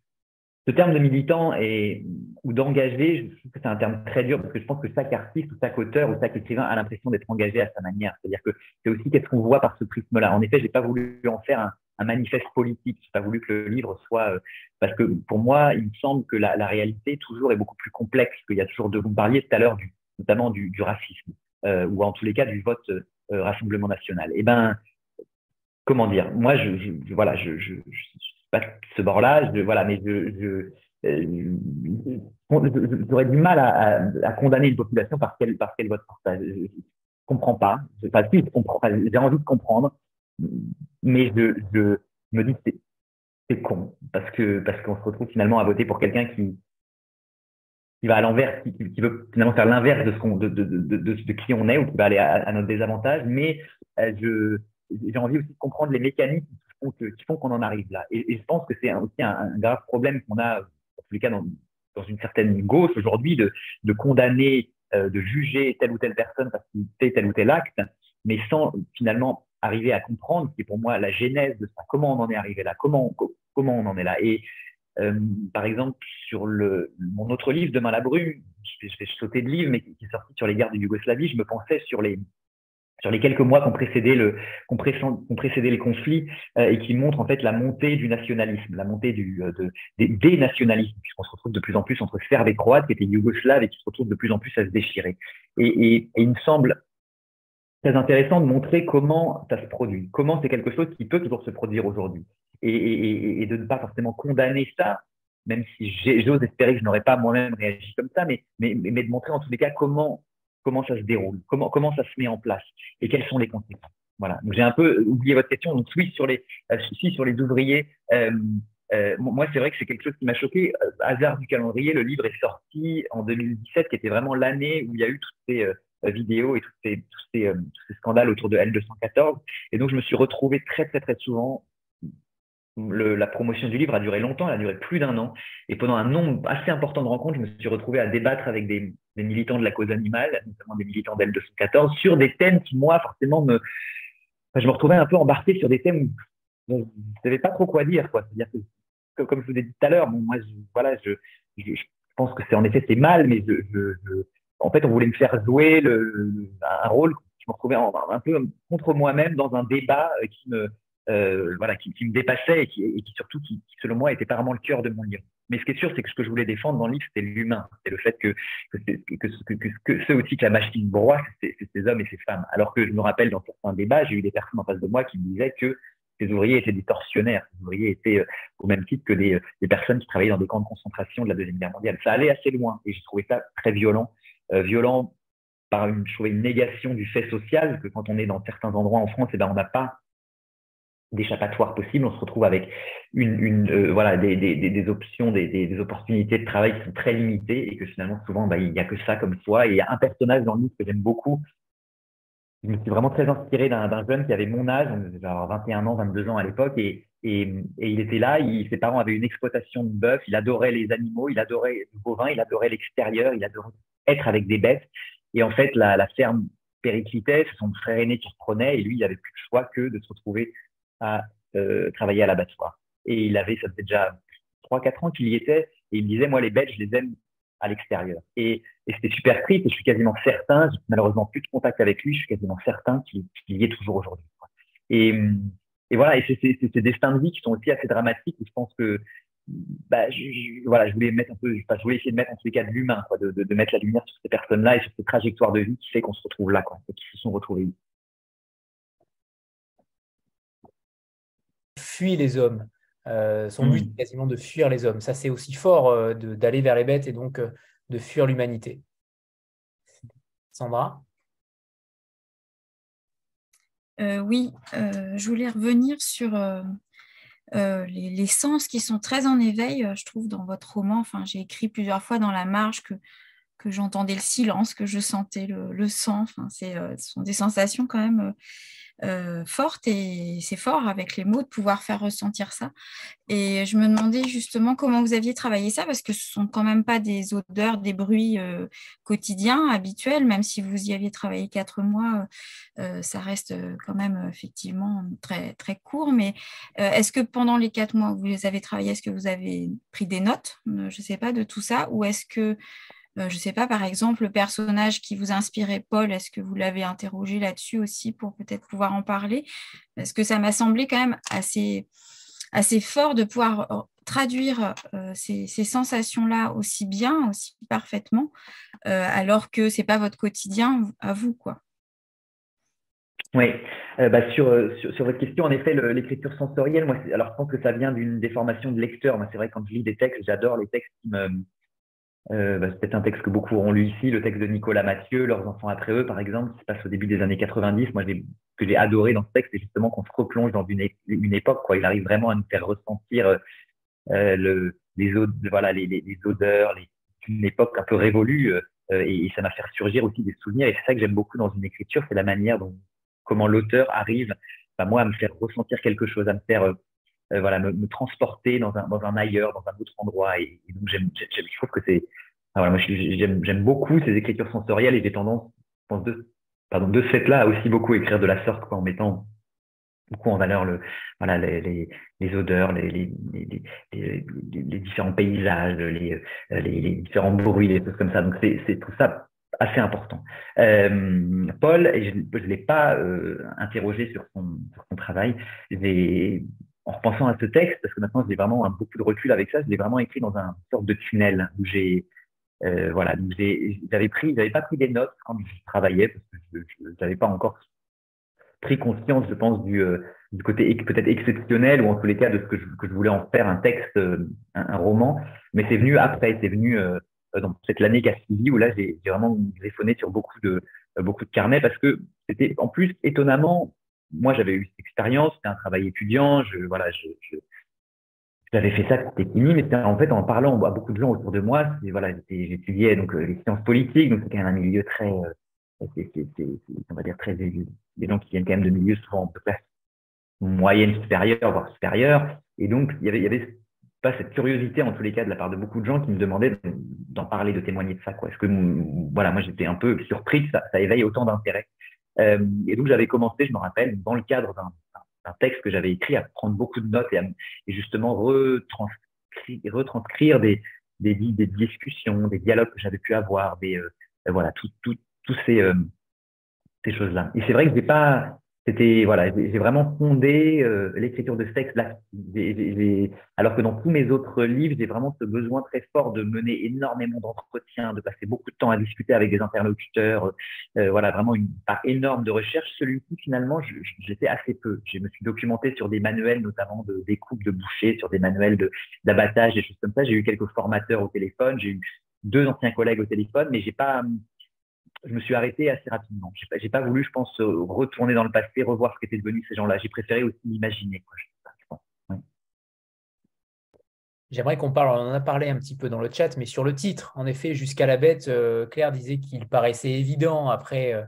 ce terme de militant et, ou d'engagé, je trouve que c'est un terme très dur parce que je pense que chaque artiste ou chaque auteur ou chaque écrivain a l'impression d'être engagé à sa manière. C'est-à-dire que c'est aussi qu'est-ce qu'on voit par ce prisme-là. En effet, j'ai pas voulu en faire un, manifeste politique. J'ai pas voulu que le livre soit euh, parce que pour moi, il me semble que la, réalité toujours est beaucoup plus complexe. Qu'il y a toujours de vous parliez tout à l'heure du, notamment du, racisme euh, ou en tous les cas du vote euh, Rassemblement national. Eh ben, comment dire? Moi, je voilà, je, je, je ce bord-là, voilà, mais je, je euh, j'aurais du mal à, condamner une population parce qu'elle parce qu'elle vote pour ça. Je, je comprends pas. Enfin, si, je comprends. J'ai envie de comprendre, mais je, je me dis que c'est con parce que parce qu'on se retrouve finalement à voter pour quelqu'un qui qui va à l'envers, qui, veut finalement faire l'inverse de ce qu'on de, de, de, de, qui on est ou qui va aller à, à notre désavantage. Mais euh, je j'ai envie aussi de comprendre les mécanismes qui font qu'on en arrive là. Et, je pense que c'est aussi un, grave problème qu'on a, en tous les cas, dans, une certaine gauche aujourd'hui, de, condamner, euh, de juger telle ou telle personne parce qu'il fait tel ou tel acte, mais sans finalement arriver à comprendre, qui est pour moi la genèse de ça, comment on en est arrivé là, comment, comment on en est là? Et euh, par exemple, sur mon autre livre, Demain la brume, je vais, je vais sauter de livre, mais qui est sorti sur les guerres de Yougoslavie, je me pensais sur les, sur les quelques mois qui ont précédé le qu'on précédé les conflits euh, et qui montrent en fait la montée du nationalisme, la montée du euh, de, des, nationalismes, puisqu'on se retrouve de plus en plus entre Serbes et Croates qui étaient yougoslaves et qui se retrouvent de plus en plus à se déchirer. Et, et, et il me semble très intéressant de montrer comment ça se produit, comment c'est quelque chose qui peut toujours se produire aujourd'hui, et, et, et, de ne pas forcément condamner ça, même si j'ose espérer que je n'aurais pas moi-même réagi comme ça, mais, mais, mais de montrer en tous les cas comment comment ça se déroule, comment, comment ça se met en place et quelles sont les conséquences. Voilà. Donc j'ai un peu oublié votre question. Donc oui, sur les, euh, sur les ouvriers, euh, euh, moi c'est vrai que c'est quelque chose qui m'a choqué. Hasard du calendrier, le livre est sorti en 2017, qui était vraiment l'année où il y a eu toutes ces vidéos et tous ces, tous ces, tous ces scandales autour de L214. Et donc je me suis retrouvé très très très souvent le, la promotion du livre a duré longtemps, elle a duré plus d'un an. Et pendant un nombre assez important de rencontres, je me suis retrouvé à débattre avec des, des militants de la cause animale, notamment des militants d'L214, sur des thèmes qui, moi, forcément, me, je me retrouvais un peu embarqué sur des thèmes où je ne savais pas trop quoi dire. Quoi. C'est-à-dire que, comme je vous ai dit tout à l'heure, moi, je, voilà, je, je, pense que c'est en effet c'est mal, mais en fait, on voulait me faire jouer le, un rôle. Je me retrouvais un peu contre moi-même dans un débat qui me, euh, voilà, qui, me dépassait et qui, et surtout, qui, selon moi, était vraiment le cœur de mon livre. Mais ce qui est sûr, c'est que ce que je voulais défendre dans le livre, c'était l'humain. C'est le fait que, que, ceux aussi que la machine broie, c'est ces hommes et ces femmes. Alors que je me rappelle dans certains débats, j'ai eu des personnes en face de moi qui me disaient que ces ouvriers étaient des tortionnaires. Ces ouvriers étaient euh, au même titre que des, des, personnes qui travaillaient dans des camps de concentration de la Deuxième Guerre mondiale. Ça allait assez loin et j'ai trouvé ça très violent. Euh, violent par une, je trouvais une négation du fait social, que quand on est dans certains endroits en France, eh ben, on n'a pas d'échappatoire possible. On se retrouve avec une, euh, voilà des, des, des options, des, des, opportunités de travail qui sont très limitées et que finalement souvent bah, il n'y a que ça comme choix. Et il y a un personnage dans le livre que j'aime beaucoup. Je me suis vraiment très inspiré d'un jeune qui avait mon âge, j'avais 21 ans, 22 ans à l'époque, et, et, et, il était là. Ses parents avaient une exploitation de bœuf. Il adorait les animaux, il adorait le bovin, il adorait l'extérieur, il adorait être avec des bêtes. Et en fait, la, la ferme périclitait, son frère aîné qui reprenait, et lui, il avait plus le choix que de se retrouver à euh, travailler à l'abattoir. Et il avait, ça faisait déjà 3-4 ans qu'il y était, et il me disait, moi, les bêtes, je les aime à l'extérieur. Et, et c'était super triste, et je suis quasiment certain, malheureusement plus de contact avec lui, je suis quasiment certain qu'il y est toujours aujourd'hui. Et, et voilà, et c'est ces destins de vie qui sont aussi assez dramatiques, et je pense que bah, je, voilà, je voulais mettre un peu, je voulais essayer de mettre en tous les cas de l'humain, de, de, de, mettre la lumière sur ces personnes-là et sur ces trajectoires de vie qui fait qu'on se retrouve là, quoi, et qui se sont retrouvés fuit les hommes. Euh, son but est quasiment de fuir les hommes. Ça, c'est aussi fort euh, d'aller vers les bêtes et donc euh, de fuir l'humanité. Sandra? Oui, je voulais revenir sur les, les, sens qui sont très en éveil, je trouve, dans votre roman. Enfin, j'ai écrit plusieurs fois dans la marge que, que j'entendais le silence, que je sentais le, sang. Enfin, ce sont des sensations quand même euh, forte et c'est fort avec les mots de pouvoir faire ressentir ça. Et je me demandais justement comment vous aviez travaillé ça parce que ce sont quand même pas des odeurs, des bruits euh, quotidiens, habituels, même si vous y aviez travaillé quatre mois, euh, ça reste quand même effectivement très, très court. Mais est-ce que pendant les quatre mois où vous les avez travaillés, est-ce que vous avez pris des notes, je ne sais pas, de tout ça, ou est-ce que euh, je ne sais pas, par exemple, le personnage qui vous inspirait, Paul, est-ce que vous l'avez interrogé là-dessus aussi pour peut-être pouvoir en parler? Parce que ça m'a semblé quand même assez, assez fort de pouvoir euh, traduire euh, ces, sensations-là aussi bien, aussi parfaitement, euh, alors que ce n'est pas votre quotidien à vous. quoi. Oui, euh, bah sur, sur, votre question, en effet, l'écriture sensorielle, moi, alors je pense que ça vient d'une déformation de lecteur. C'est vrai, quand je lis des textes, j'adore les textes qui me, euh, bah, c'est peut-être un texte que beaucoup auront lu ici, le texte de Nicolas Mathieu, Leurs enfants après eux, par exemple, qui se passe au début des années 90. Moi, que j'ai adoré dans ce texte, c'est justement qu'on se replonge dans une, une, époque. Quoi. Il arrive vraiment à nous faire ressentir euh, euh le, les, voilà, les, les, les odeurs, les, une époque un peu révolue. Euh, et, et, ça m'a fait surgir aussi des souvenirs. Et c'est ça que j'aime beaucoup dans une écriture, c'est la manière dont comment l'auteur arrive, bah, moi, à me faire ressentir quelque chose, à me faire euh, voilà, me, me, transporter dans un, dans un ailleurs, dans un autre endroit. Et, donc, j'aime, je trouve que c'est, voilà, moi, j'aime, j'aime beaucoup ces écritures sensorielles et j'ai tendance, je pense, de, pardon, de ce fait-là, à aussi beaucoup écrire de la sorte, quoi, en mettant beaucoup en valeur le, voilà, les, les, les odeurs, les, les, les, les, différents paysages, les, les, différents bruits, les choses comme ça. Donc, c'est, c'est tout ça assez important. Euh, Paul, je ne l'ai pas euh, interrogé sur son, sur son travail, en repensant à ce texte, parce que maintenant j'ai vraiment un, beaucoup de recul avec ça, je l'ai vraiment écrit dans un sorte de tunnel où j'ai euh, voilà, j'avais pris, j'avais pas pris des notes quand je travaillais parce que je n'avais pas encore pris conscience, je pense, du, euh, du côté peut-être exceptionnel ou en tous les cas de ce que je, voulais en faire un texte, euh, un, roman. Mais c'est venu après, c'est venu euh, dans cette année qui a suivi où là j'ai vraiment griffonné sur beaucoup de beaucoup de carnets parce que c'était en plus étonnamment, moi j'avais eu cette expérience, c'était un travail étudiant, je voilà, j'avais fait ça, c'était fini, mais en fait en parlant à beaucoup de gens autour de moi, voilà, j'étudiais donc les sciences politiques, donc c'est quand même un milieu très c'est, on va dire très des gens qui viennent quand même de milieux souvent de classe moyenne supérieure, voire supérieure. Et donc, il y avait, pas cette curiosité, en tous les cas, de la part de beaucoup de gens qui me demandaient d'en parler, de témoigner de ça. Est-ce que, voilà, moi, j'étais un peu surpris que ça éveille autant d'intérêt. Euh, et donc, j'avais commencé, je me rappelle, dans le cadre d'un, texte que j'avais écrit, à prendre beaucoup de notes et, justement retranscrire, retranscrire des, des, discussions, des dialogues que j'avais pu avoir, des, euh, voilà, tout, tout, tous ces, euh, ces choses-là. Et c'est vrai que j'ai pas, c'était voilà, j'ai vraiment fondé euh, l'écriture de ce texte-là. Alors que dans tous mes autres livres, j'ai vraiment ce besoin très fort de mener énormément d'entretiens, de passer beaucoup de temps à discuter avec des interlocuteurs. Euh, voilà, vraiment une part énorme de recherche. Celui-ci, finalement, j'étais assez peu. Je me suis documenté sur des manuels, notamment de découpe de bouchers, sur des manuels d'abattage, des choses comme ça. J'ai eu quelques formateurs au téléphone. J'ai eu deux anciens collègues au téléphone, mais j'ai pas je me suis arrêté assez rapidement. J'ai pas, pas voulu, je pense, euh, retourner dans le passé, revoir ce qu'étaient devenus ces gens-là. J'ai préféré aussi m'imaginer. J'aimerais qu'on parle, on en a parlé un petit peu dans le chat, mais sur le titre, en effet, jusqu'à la bête, euh, Claire disait qu'il paraissait évident euh,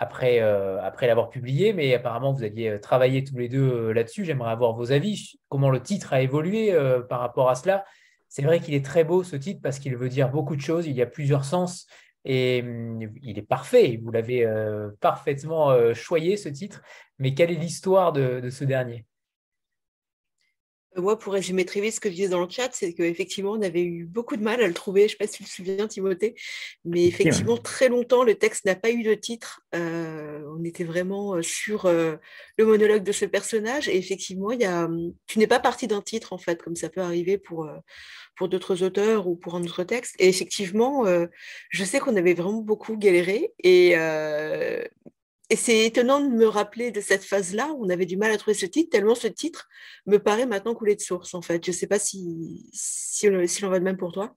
après l'avoir publié, mais apparemment vous aviez travaillé tous les deux là-dessus. J'aimerais avoir vos avis, comment le titre a évolué par rapport à cela. C'est vrai qu'il est très beau ce titre parce qu'il veut dire beaucoup de choses, il y a plusieurs sens et hum, il est parfait, vous l'avez euh, parfaitement euh, choyé ce titre, mais quelle est l'histoire de, ce dernier? Moi, pour résumer très vite ce que je disais dans le chat, c'est qu'effectivement, on avait eu beaucoup de mal à le trouver. Je ne sais pas si tu te souviens, Timothée, mais effectivement, très longtemps, le texte n'a pas eu de titre. Euh, on était vraiment sur le monologue de ce personnage. Et effectivement, il y a, hum, tu n'es pas parti d'un titre, en fait, comme ça peut arriver pour, pour d'autres auteurs ou pour un autre texte. Et effectivement, euh, je sais qu'on avait vraiment beaucoup galéré. Et, euh, et c'est étonnant de me rappeler de cette phase-là où on avait du mal à trouver ce titre, tellement ce titre me paraît maintenant couler de source, en fait. Je ne sais pas si, si, si l'on va de même pour toi.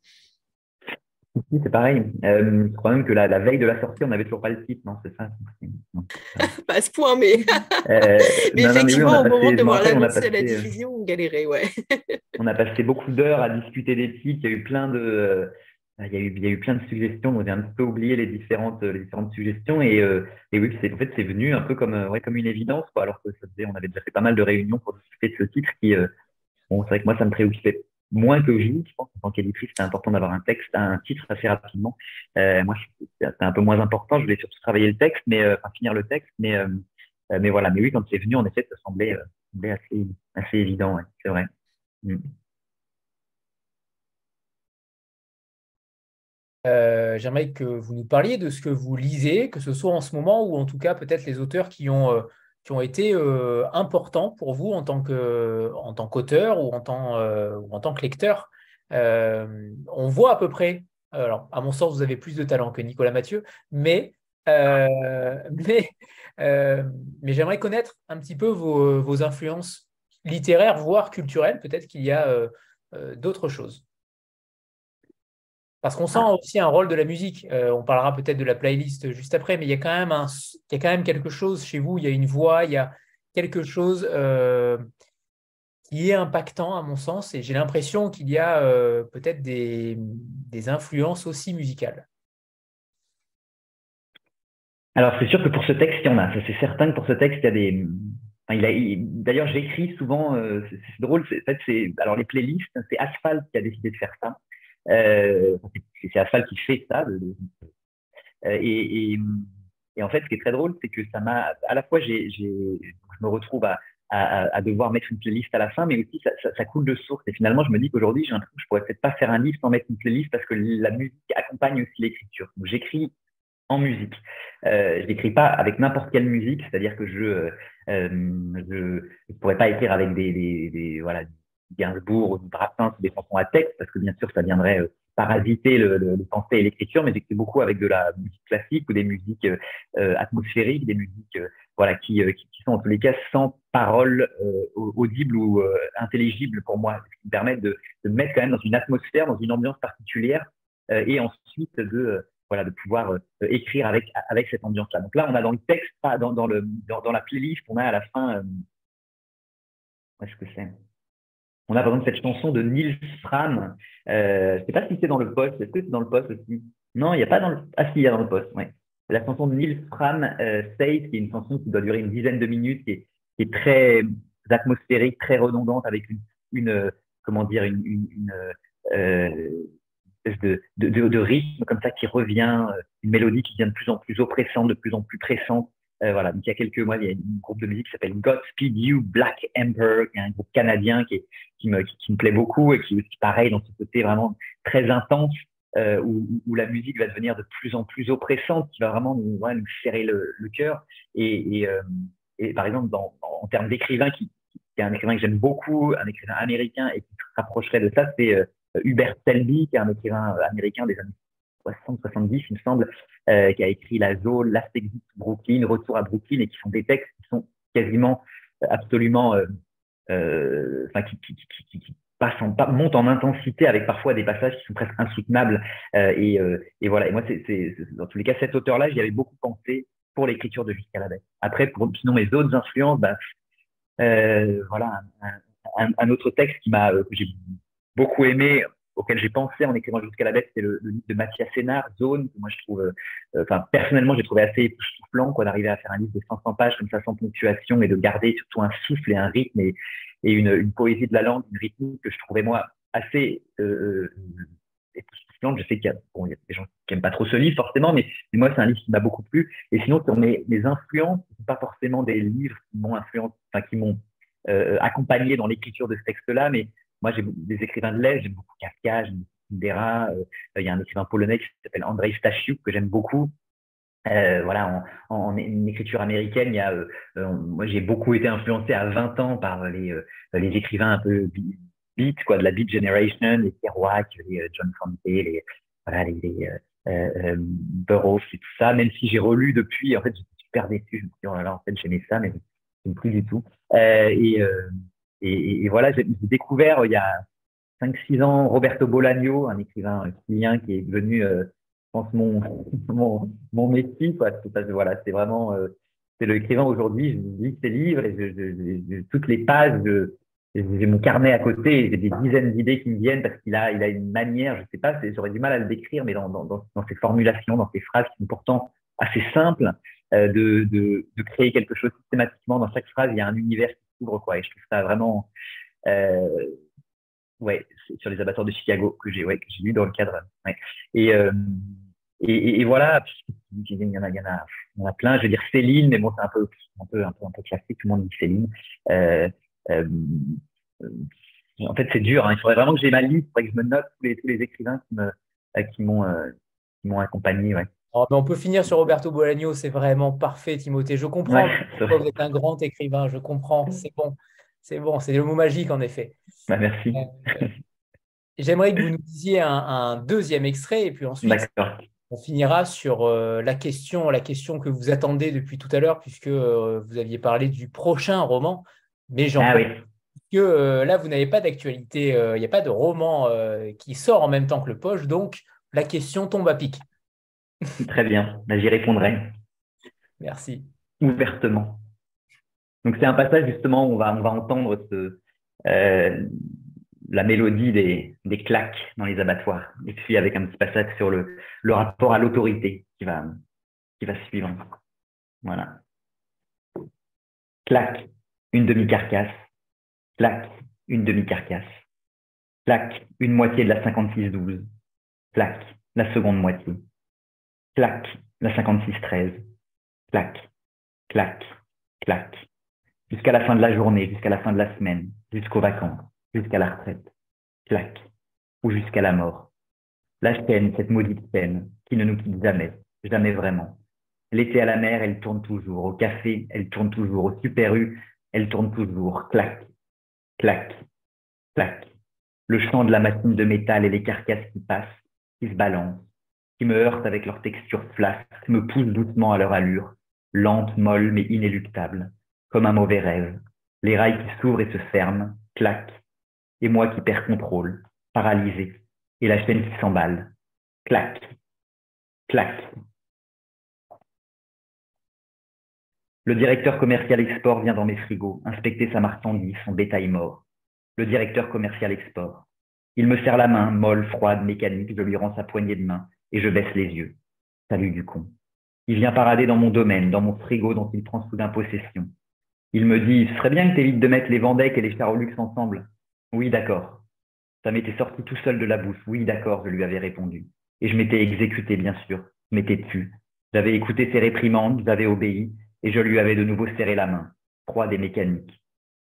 C'est pareil. Euh, je crois même que la, la, veille de la sortie, on n'avait toujours pas le titre, non C'est ça Pas à ce point, mais, euh, mais effectivement, au moment de voir l'annoncer la diffusion, on galérait, ouais. on a passé beaucoup d'heures à discuter des titres. Il y a eu plein de, euh, il y a eu, il y a eu plein de suggestions. On a un peu oublié les différentes, les différentes suggestions. Et, et oui, en fait, c'est venu un peu comme, ouais, comme une évidence, quoi, alors que ça faisait, on avait déjà fait pas mal de réunions pour discuter de ce titre qui, bon, c'est vrai que moi, ça me préoccupait moins que vous. Je pense qu'en tant qu'éditrice, c'est important d'avoir un texte, un titre assez rapidement. Euh, moi, c'est un peu moins important. Je voulais surtout travailler le texte, mais euh, enfin finir le texte. Mais euh, euh, mais voilà. Mais oui, quand c'est venu, en effet, ça semblait, semblait assez assez évident. Ouais, c'est vrai. Mm. J'aimerais que vous nous parliez de ce que vous lisez, que ce soit en ce moment ou en tout cas peut-être les auteurs qui ont qui ont été euh, importants pour vous en tant qu'auteur ou en tant euh, ou en tant que lecteur. Euh, on voit à peu près. Alors, à mon sens, vous avez plus de talent que Nicolas Mathieu, mais mais mais j'aimerais connaître un petit peu vos influences littéraires, voire culturelles. Peut-être qu'il y a d'autres choses. Parce qu'on sent aussi un rôle de la musique. Euh, on parlera peut-être de la playlist juste après, mais il y, a quand même un, il y a quand même quelque chose chez vous, il y a une voix, il y a quelque chose euh, qui est impactant à mon sens, et j'ai l'impression qu'il y a euh, peut-être des, influences aussi musicales. Alors c'est sûr que pour ce texte, il y en a. C'est certain que pour ce texte, il y a des... D'ailleurs, j'écris souvent, c'est drôle, en fait, c'est alors les playlists, c'est Asphalt qui a décidé de faire ça. Euh, c'est Asphalt qui fait ça. Euh, et, en fait, ce qui est très drôle, c'est que ça m'a, à la fois, je me retrouve à, devoir mettre une playlist à la fin, mais aussi ça, coule de source. Et finalement, je me dis qu'aujourd'hui, j'ai un truc, je pourrais peut-être pas faire un livre sans mettre une playlist parce que la musique accompagne aussi l'écriture. Donc, j'écris en musique. Euh, je n'écris pas avec n'importe quelle musique, c'est-à-dire que je je pourrais pas écrire avec des, des, des voilà Gainsbourg ou Brassens des chansons à texte parce que bien sûr ça viendrait euh, parasiter le, le, le pensée et l'écriture, mais j'écris beaucoup avec de la musique classique ou des musiques euh, atmosphériques, des musiques voilà qui, qui, sont en tous les cas sans parole audible ou intelligible pour moi, ce qui me permet de, de me mettre quand même dans une atmosphère, dans une ambiance particulière et ensuite de voilà, de pouvoir euh, écrire avec, avec cette ambiance-là. Donc là, on a dans le texte, dans, dans, le, dans, la playlist, on a à la fin, euh, où est-ce que c'est? On a par exemple cette chanson de Nils Fram. Euh, je ne sais pas si c'est dans le poste. Est-ce que c'est dans le poste aussi? Non, il n'y a pas dans le. Ah si, il y a dans le poste. Ouais. La chanson de Nils Fram, euh, qui est une chanson qui doit durer une dizaine de minutes, qui est, qui est très atmosphérique, très redondante, avec une, une comment dire, une, une, une euh, de, de, de, rythme comme ça qui revient, euh, une mélodie qui devient de plus en plus oppressante, de plus en plus pressante. Euh, voilà, donc il y a quelques mois, il y a un groupe de musique qui s'appelle Godspeed You Black Emperor, qui est un groupe canadien qui, qui, me, qui, me plaît beaucoup et qui est pareil dans ce côté vraiment très intense, euh, où, où, la musique va devenir de plus en plus oppressante, qui va vraiment nous, ouais, nous serrer le, le cœur. Et, et, euh, et, par exemple, dans, en termes d'écrivain, qui, qui, est un écrivain que j'aime beaucoup, un écrivain américain et qui se rapprocherait de ça, c'est euh, Hubert Selby, qui est un écrivain euh, américain des années 60-70, il me semble, euh, qui a écrit La Zone, Last Exit Brooklyn, Retour à Brooklyn, et qui sont des textes qui sont quasiment euh, absolument, euh, enfin, qui, qui, qui, qui passent en, montent en intensité avec parfois des passages qui sont presque insoutenables. Euh, et, et, voilà. Et moi, c'est, dans tous les cas, cet auteur-là, j'y avais beaucoup pensé pour l'écriture de Jusqu'à la bête. Après, pour, sinon, mes autres influences, bah, voilà, un, un, un, autre texte qui m'a, que j'ai beaucoup aimé, auquel j'ai pensé en écrivant jusqu'à la bête, c'est le, livre de Mathias Sénard, Zone, que moi je trouve, euh, enfin personnellement j'ai trouvé assez époustouflant quoi d'arriver à faire un livre de 500 pages comme ça sans ponctuation et de garder surtout un souffle et un rythme et, une, une, poésie de la langue, une rythmique que je trouvais moi assez euh, époustouflante. Je sais qu'il y, bon, a des gens qui n'aiment pas trop ce livre forcément, mais, moi c'est un livre qui m'a beaucoup plu. Et sinon sur mes, mes influences, pas forcément des livres qui m'ont influencé, enfin qui m'ont euh, accompagné dans l'écriture de ce texte-là, mais moi, j'ai des écrivains de l'Est, j'aime beaucoup Kafka, j'aime Kundera. Euh, il y a un écrivain polonais qui s'appelle Andrzej Stasiuk que j'aime beaucoup. Euh, voilà, en, écriture américaine, il y a, euh, moi j'ai beaucoup été influencé à 20 ans par les, les écrivains un peu beat, quoi, de la beat generation, les Kerouac, les John Fante, les, voilà, les, Burroughs et tout ça. Même si j'ai relu depuis, en fait, j'étais super déçu. Je me suis dit, oh là là, en fait, j'aimais ça, mais plus du tout. et et, et voilà, j'ai découvert il y a 5-6 ans Roberto Bolaño, un écrivain chilien qui est devenu, euh, je pense, mon, mon, mon métier. Quoi. Voilà, c'est vraiment, euh, c'est l'écrivain aujourd'hui. Je lis ses livres et je, je, je, toutes les pages, j'ai mon carnet à côté, j'ai des dizaines d'idées qui me viennent parce qu'il a, il a une manière, je sais pas, j'aurais du mal à le décrire, mais dans, dans, dans, dans ses formulations, dans ses phrases qui sont pourtant assez simples, euh, de, de, de créer quelque chose systématiquement. Dans chaque phrase, il y a un univers quoi. Et je trouve ça vraiment, euh, ouais, sur les abattoirs de Chicago que j'ai, ouais, que j'ai lu dans le cadre. Ouais. Et, euh, et, et, voilà, il y en a, il y en a, il y en a plein. Je veux dire Céline, mais bon, c'est un peu, un peu, un peu, un peu classique. Tout le monde dit Céline. Euh, euh, en fait, c'est dur. Hein. Il faudrait vraiment que j'ai ma liste, il faudrait que je me note tous les, tous les écrivains qui me, qui m'ont, euh, qui m'ont accompagné. Ouais. Oh, mais on peut finir sur Roberto Bolaño, c'est vraiment parfait, Timothée. Je comprends vous êtes un grand écrivain, je comprends, c'est bon, c'est bon, c'est le mot magique en effet. Bah, merci. Euh, j'aimerais que vous nous disiez un, deuxième extrait et puis ensuite on finira sur euh, la question, la question que vous attendez depuis tout à l'heure puisque euh, vous aviez parlé du prochain roman, mais j'en ah, oui. que là vous n'avez pas d'actualité, il n'y a pas de roman qui sort en même temps que le poche, donc la question tombe à pic. Très bien, bah, j'y répondrai. Merci. Ouvertement. Donc c'est un passage justement où on va, on va entendre ce, euh, la mélodie des, des claques dans les abattoirs. Et puis avec un petit passage sur le, le rapport à l'autorité qui va, qui va suivre. Voilà. Claque, une demi-carcasse. Claque, une demi-carcasse. Claque, une moitié de la 56-12. Claque, la seconde moitié. Clac, la 56-13. Clac, clac, clac. Jusqu'à la fin de la journée, jusqu'à la fin de la semaine, jusqu'aux vacances, jusqu'à la retraite. Clac. Ou jusqu'à la mort. La chaîne, cette maudite chaîne, qui ne nous quitte jamais, jamais vraiment. L'été à la mer, elle tourne toujours. Au café, elle tourne toujours. Au Super U, elle tourne toujours. Clac, clac, clac. Le chant de la machine de métal et les carcasses qui passent, qui se balancent, qui me heurtent avec leur texture flasque, me poussent doucement à leur allure, lente, molle, mais inéluctable, comme un mauvais rêve. Les rails qui s'ouvrent et se ferment, clac. Et moi qui perds contrôle, paralysé, et la chaîne qui s'emballe, clac, clac. Le directeur commercial export vient dans mes frigos, inspecter sa marchandise, son bétail mort. Le directeur commercial export. Il me serre la main, molle, froide, mécanique, je lui rends sa poignée de main et je baisse les yeux. Salut du con. Il vient parader dans mon domaine, dans mon frigo dont il prend soudain possession. Il me dit, ce serait bien que tu évites de mettre les Vendec et les Charolux ensemble. Oui, d'accord. Ça m'était sorti tout seul de la bouche. Oui, d'accord, je lui avais répondu. Et je m'étais exécuté, bien sûr. Je m'étais tu. J'avais écouté ses réprimandes, j'avais obéi, et je lui avais de nouveau serré la main, froide et mécanique,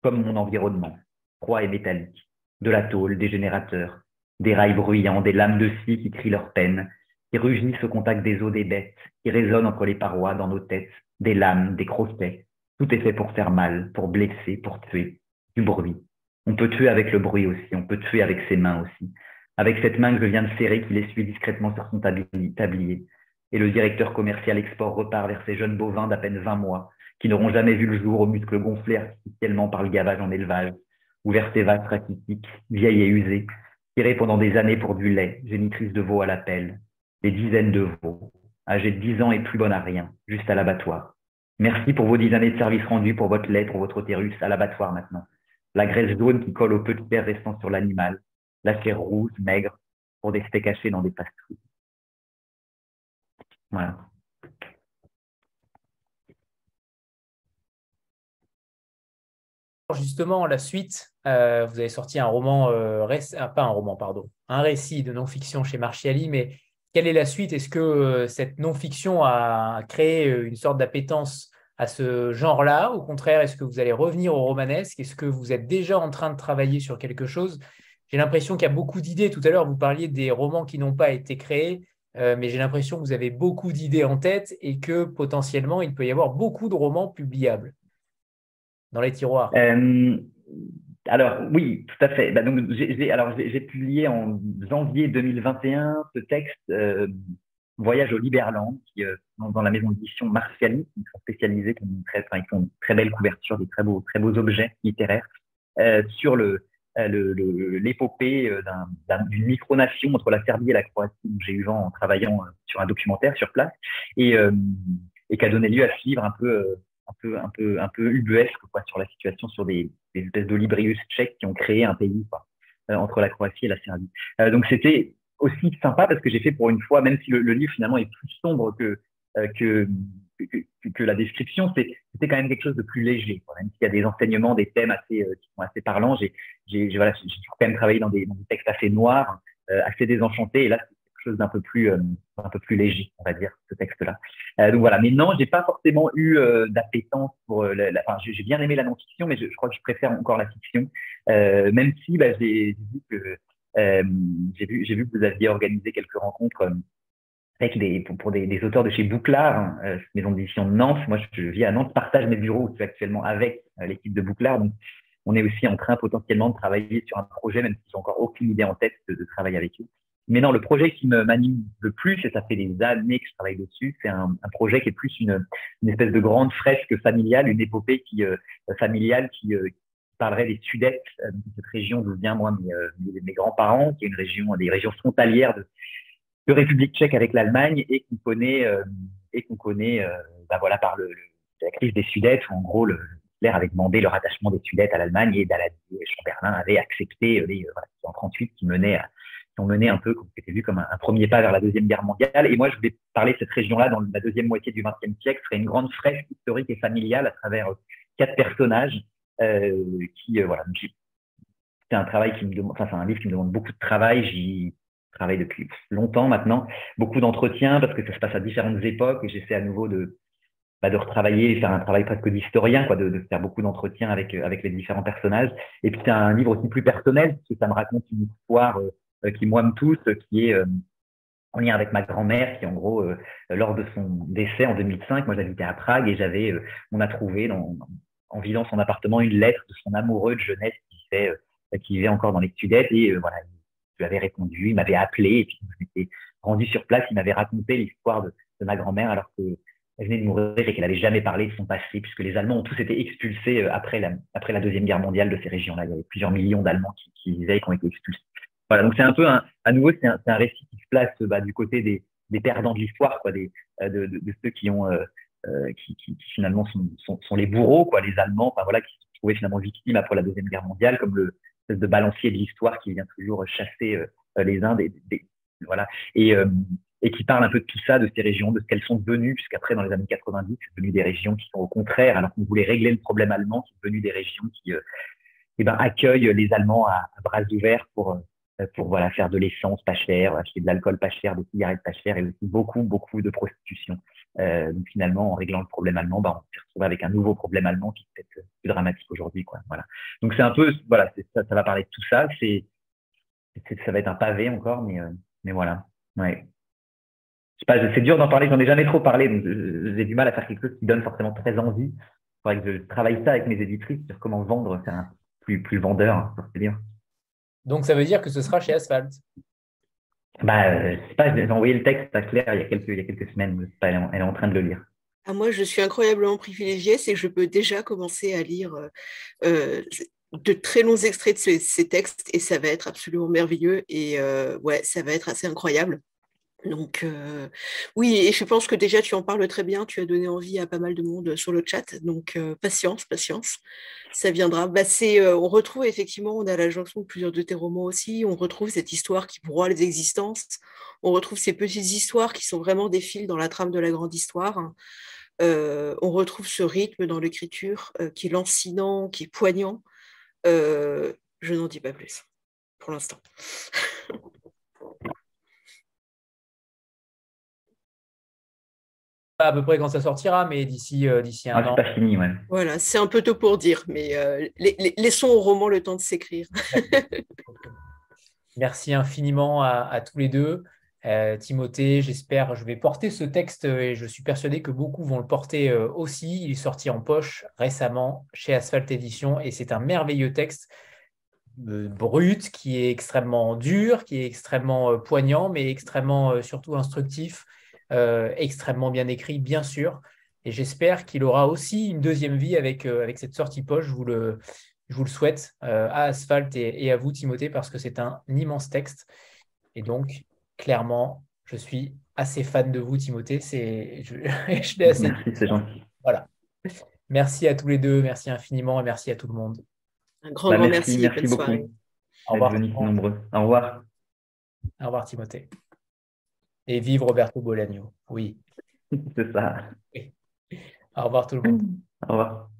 comme mon environnement, froid et métallique, de la tôle, des générateurs, des rails bruyants, des lames de scie qui crient leur peine, qui rugissent au contact des os des bêtes, qui résonnent entre les parois dans nos têtes, des lames, des crochets. Tout est fait pour faire mal, pour blesser, pour tuer. Du bruit. On peut tuer avec le bruit aussi, on peut tuer avec ses mains aussi. Avec cette main que je viens de serrer, qui essuie discrètement sur son tablier, et le directeur commercial export repart vers ces jeunes bovins d'à peine 20 mois, qui n'auront jamais vu le jour aux muscles gonflés artificiellement par le gavage en élevage, ou vers ces vaches rachitiques, vieilles et usées, tirées pendant des années pour du lait, génitrices de veaux à la pelle, des dizaines de veaux, âgés de 10 ans et plus bonnes à rien, juste à l'abattoir. Merci pour vos dix années de service rendu pour votre lait, pour votre utérus, à l'abattoir maintenant. La graisse jaune qui colle au peu de terre restant sur l'animal, la chair rouge, maigre, pour des steaks cachés dans des pastries. Voilà. Justement, la suite, euh, vous avez sorti un roman, euh, ah, pas un roman, pardon, un récit de non-fiction chez Marchiali, mais quelle est la suite? Est-ce que euh, cette non-fiction a créé une sorte d'appétence à ce genre-là? Au contraire, est-ce que vous allez revenir au romanesque? Est-ce que vous êtes déjà en train de travailler sur quelque chose? J'ai l'impression qu'il y a beaucoup d'idées. Tout à l'heure, vous parliez des romans qui n'ont pas été créés. Euh, mais j'ai l'impression que vous avez beaucoup d'idées en tête et que potentiellement, il peut y avoir beaucoup de romans publiables dans les tiroirs. Euh, alors oui, tout à fait. Bah, donc, j'ai, alors j'ai, publié en janvier 2021 ce texte euh, Voyage au Liberland, qui dans, la maison d'édition Martialis, qui sont spécialisés, qui ont très, font une très belle couverture, des très beaux, très beaux objets littéraires sur le euh, l'épopée euh, d'une micronation entre la Serbie et la Croatie. J'ai eu vent en travaillant euh, sur un documentaire sur place et, et qui a donné lieu à ce livre un peu un peu un peu un peu ubuesque quoi, sur la situation sur des, des espèces d'olibrius tchèques qui ont créé un pays quoi, entre la Croatie et la Serbie. donc c'était aussi sympa parce que j'ai fait pour une fois, même si le, le livre finalement est plus sombre que que que, que, la description, c'était quand même quelque chose de plus léger. Même s'il y a des enseignements, des thèmes assez, euh, qui sont assez parlants, j'ai voilà, quand même travaillé dans des, textes assez noirs, euh, assez désenchantés, et là, chose d'un peu plus euh, un peu plus léger, on va dire, ce texte-là. donc voilà. Mais non, j'ai pas forcément eu d'appétence pour. La, enfin, j'ai bien aimé la non-fiction, mais je, crois que je préfère encore la fiction, même si bah, j'ai vu que j'ai vu, que vous aviez organisé quelques rencontres avec des, pour, des, auteurs de chez Bouclard, hein, euh, maison d'édition de Nantes. Moi, je, vis à Nantes, partage mes bureaux actuellement avec euh, l'équipe de Bouclard. Donc, on est aussi en train potentiellement de travailler sur un projet, même si j'ai encore aucune idée en tête de, travailler avec eux. Mais non, le projet qui me m'anime le plus, et ça fait des années que je travaille dessus, c'est un, un, projet qui est plus une, une, espèce de grande fresque familiale, une épopée qui, euh, familiale qui, euh, parlerait des Sudètes, cette région d'où vient moi mes, mes grands-parents, qui est une région, des régions frontalières de, de République tchèque avec l'Allemagne et qu'on connaît euh, et qu'on connaît euh, bah voilà par le, la crise des Sudètes où en gros le Hitler avait demandé le rattachement des Sudètes à l'Allemagne et Daladier et Chamberlain avait accepté euh, les voilà, en 38 qui menaient qui ont mené un peu, qui était vu comme un, premier pas vers la deuxième guerre mondiale. Et moi, je voulais parler de cette région-là dans la deuxième moitié du XXe siècle. Ce serait une grande fresque historique et familiale à travers quatre personnages euh, qui, voilà, c'est un travail qui me demande, enfin, c'est un livre qui me demande beaucoup de travail. J'y travaille depuis longtemps maintenant, beaucoup d'entretiens parce que ça se passe à différentes époques et j'essaie à nouveau de, bah, de retravailler, faire un travail presque d'historien, quoi, de, de, faire beaucoup d'entretiens avec, euh, avec les différents personnages. Et puis c'est un livre aussi plus personnel parce que ça me raconte une histoire euh, qui moi me qui est, euh, en lien avec ma grand-mère qui, en gros, euh, lors de son décès en 2005, moi j'habitais à Prague et j'avais, euh, on a trouvé en vidant son appartement une lettre de son amoureux de jeunesse qui, euh, qui vivait encore dans les et voilà, il lui avait répondu, il m'avait appelé et puis je m'étais rendu sur place, il m'avait raconté l'histoire de, ma grand-mère alors que elle venait de mourir et qu'elle n'avait jamais parlé de son passé puisque les Allemands ont tous été expulsés après la, après la deuxième guerre mondiale de ces régions-là. Il y avait plusieurs millions d'Allemands qui, qui vivaient et qui ont été expulsés. Donc c'est un peu un, à nouveau c'est un, récit qui se place bah, du côté des, perdants de l'histoire, quoi, des, euh, de, ceux qui ont euh, euh, qui, qui, qui, finalement sont, sont, sont, les bourreaux, quoi, les Allemands, enfin voilà, qui se sont trouvés finalement victimes après la deuxième guerre mondiale, comme le de balancier de l'histoire qui vient toujours chasser les uns des, voilà et et qui parle un peu de tout ça, de ces régions, de ce qu'elles sont devenues, puisqu'après, dans les années 90, c'est devenu des régions qui sont au contraire, alors qu'on voulait régler le problème allemand, c'est devenu des régions qui eh ben, accueillent les Allemands à, bras ouverts pour, pour voilà, faire de l'essence pas chère, acheter de l'alcool pas cher, des cigarettes pas chères et aussi beaucoup, beaucoup de prostitution. Euh, donc finalement, en réglant le problème allemand, bah, on s'est retrouvé avec un nouveau problème allemand qui est peut-être plus dramatique aujourd'hui. Voilà. Donc c'est un peu, ça, va parler de tout ça. Ça va être un pavé encore, mais, euh, voilà. C'est dur d'en parler, j'en ai jamais trop parlé, j'ai du mal à faire quelque chose qui donne forcément très envie. Il faudrait que je travaille ça avec mes éditrices sur comment vendre, faire un plus, plus vendeur, c'est bien. Donc ça veut dire que ce sera chez Asphalt Bah, euh, je sais pas, j'ai envoyé le texte à Claire il y a quelques, il y a quelques semaines, elle, est, elle est en train de le lire. Ah, moi, je suis incroyablement privilégiée, c'est que je peux déjà commencer à lire euh, de très longs extraits de ces, ces, textes et ça va être absolument merveilleux et euh, ouais, ça va être assez incroyable. Donc oui, et je pense que déjà tu en parles très bien, tu as donné envie à pas mal de monde sur le chat, donc patience, patience, ça viendra. Bah, on retrouve effectivement, on a la jonction de plusieurs de tes romans aussi, on retrouve cette histoire qui broie les existences, on retrouve ces petites histoires qui sont vraiment des fils dans la trame de la grande histoire. on retrouve ce rythme dans l'écriture qui est lancinant, qui est poignant. je n'en dis pas plus pour l'instant. à peu près quand ça sortira, mais d'ici euh, d'ici un ah, an. pas fini, ouais. Voilà, c'est un peu tôt pour dire, mais euh, les, les, laissons au roman le temps de s'écrire. Merci infiniment à, à, tous les deux. Euh, Timothée, j'espère, je vais porter ce texte et je suis persuadé que beaucoup vont le porter euh, aussi. Il est sorti en poche récemment chez Asphalt Édition et c'est un merveilleux texte euh, brut qui est extrêmement dur, qui est extrêmement poignant, mais extrêmement surtout instructif euh, extrêmement bien écrit, bien sûr. Et j'espère qu'il aura aussi une deuxième vie avec, euh, avec cette sortie poche. Je vous le, je vous le souhaite euh, à Asphalt et, et, à vous, Timothée, parce que c'est un immense texte. Et donc, clairement, je suis assez fan de vous, Timothée. C'est, je, je l'ai assez. Merci, c'est gentil. Voilà. Merci à tous les deux, merci infiniment et merci à tout le monde. Un grand, bah, grand merci, merci, merci beaucoup. Soirée. Au revoir. Nombreux. Au revoir. Au revoir, Timothée. Et vive Roberto Bolaño. Oui. C'est ça. Oui. Au revoir tout le monde. Au revoir.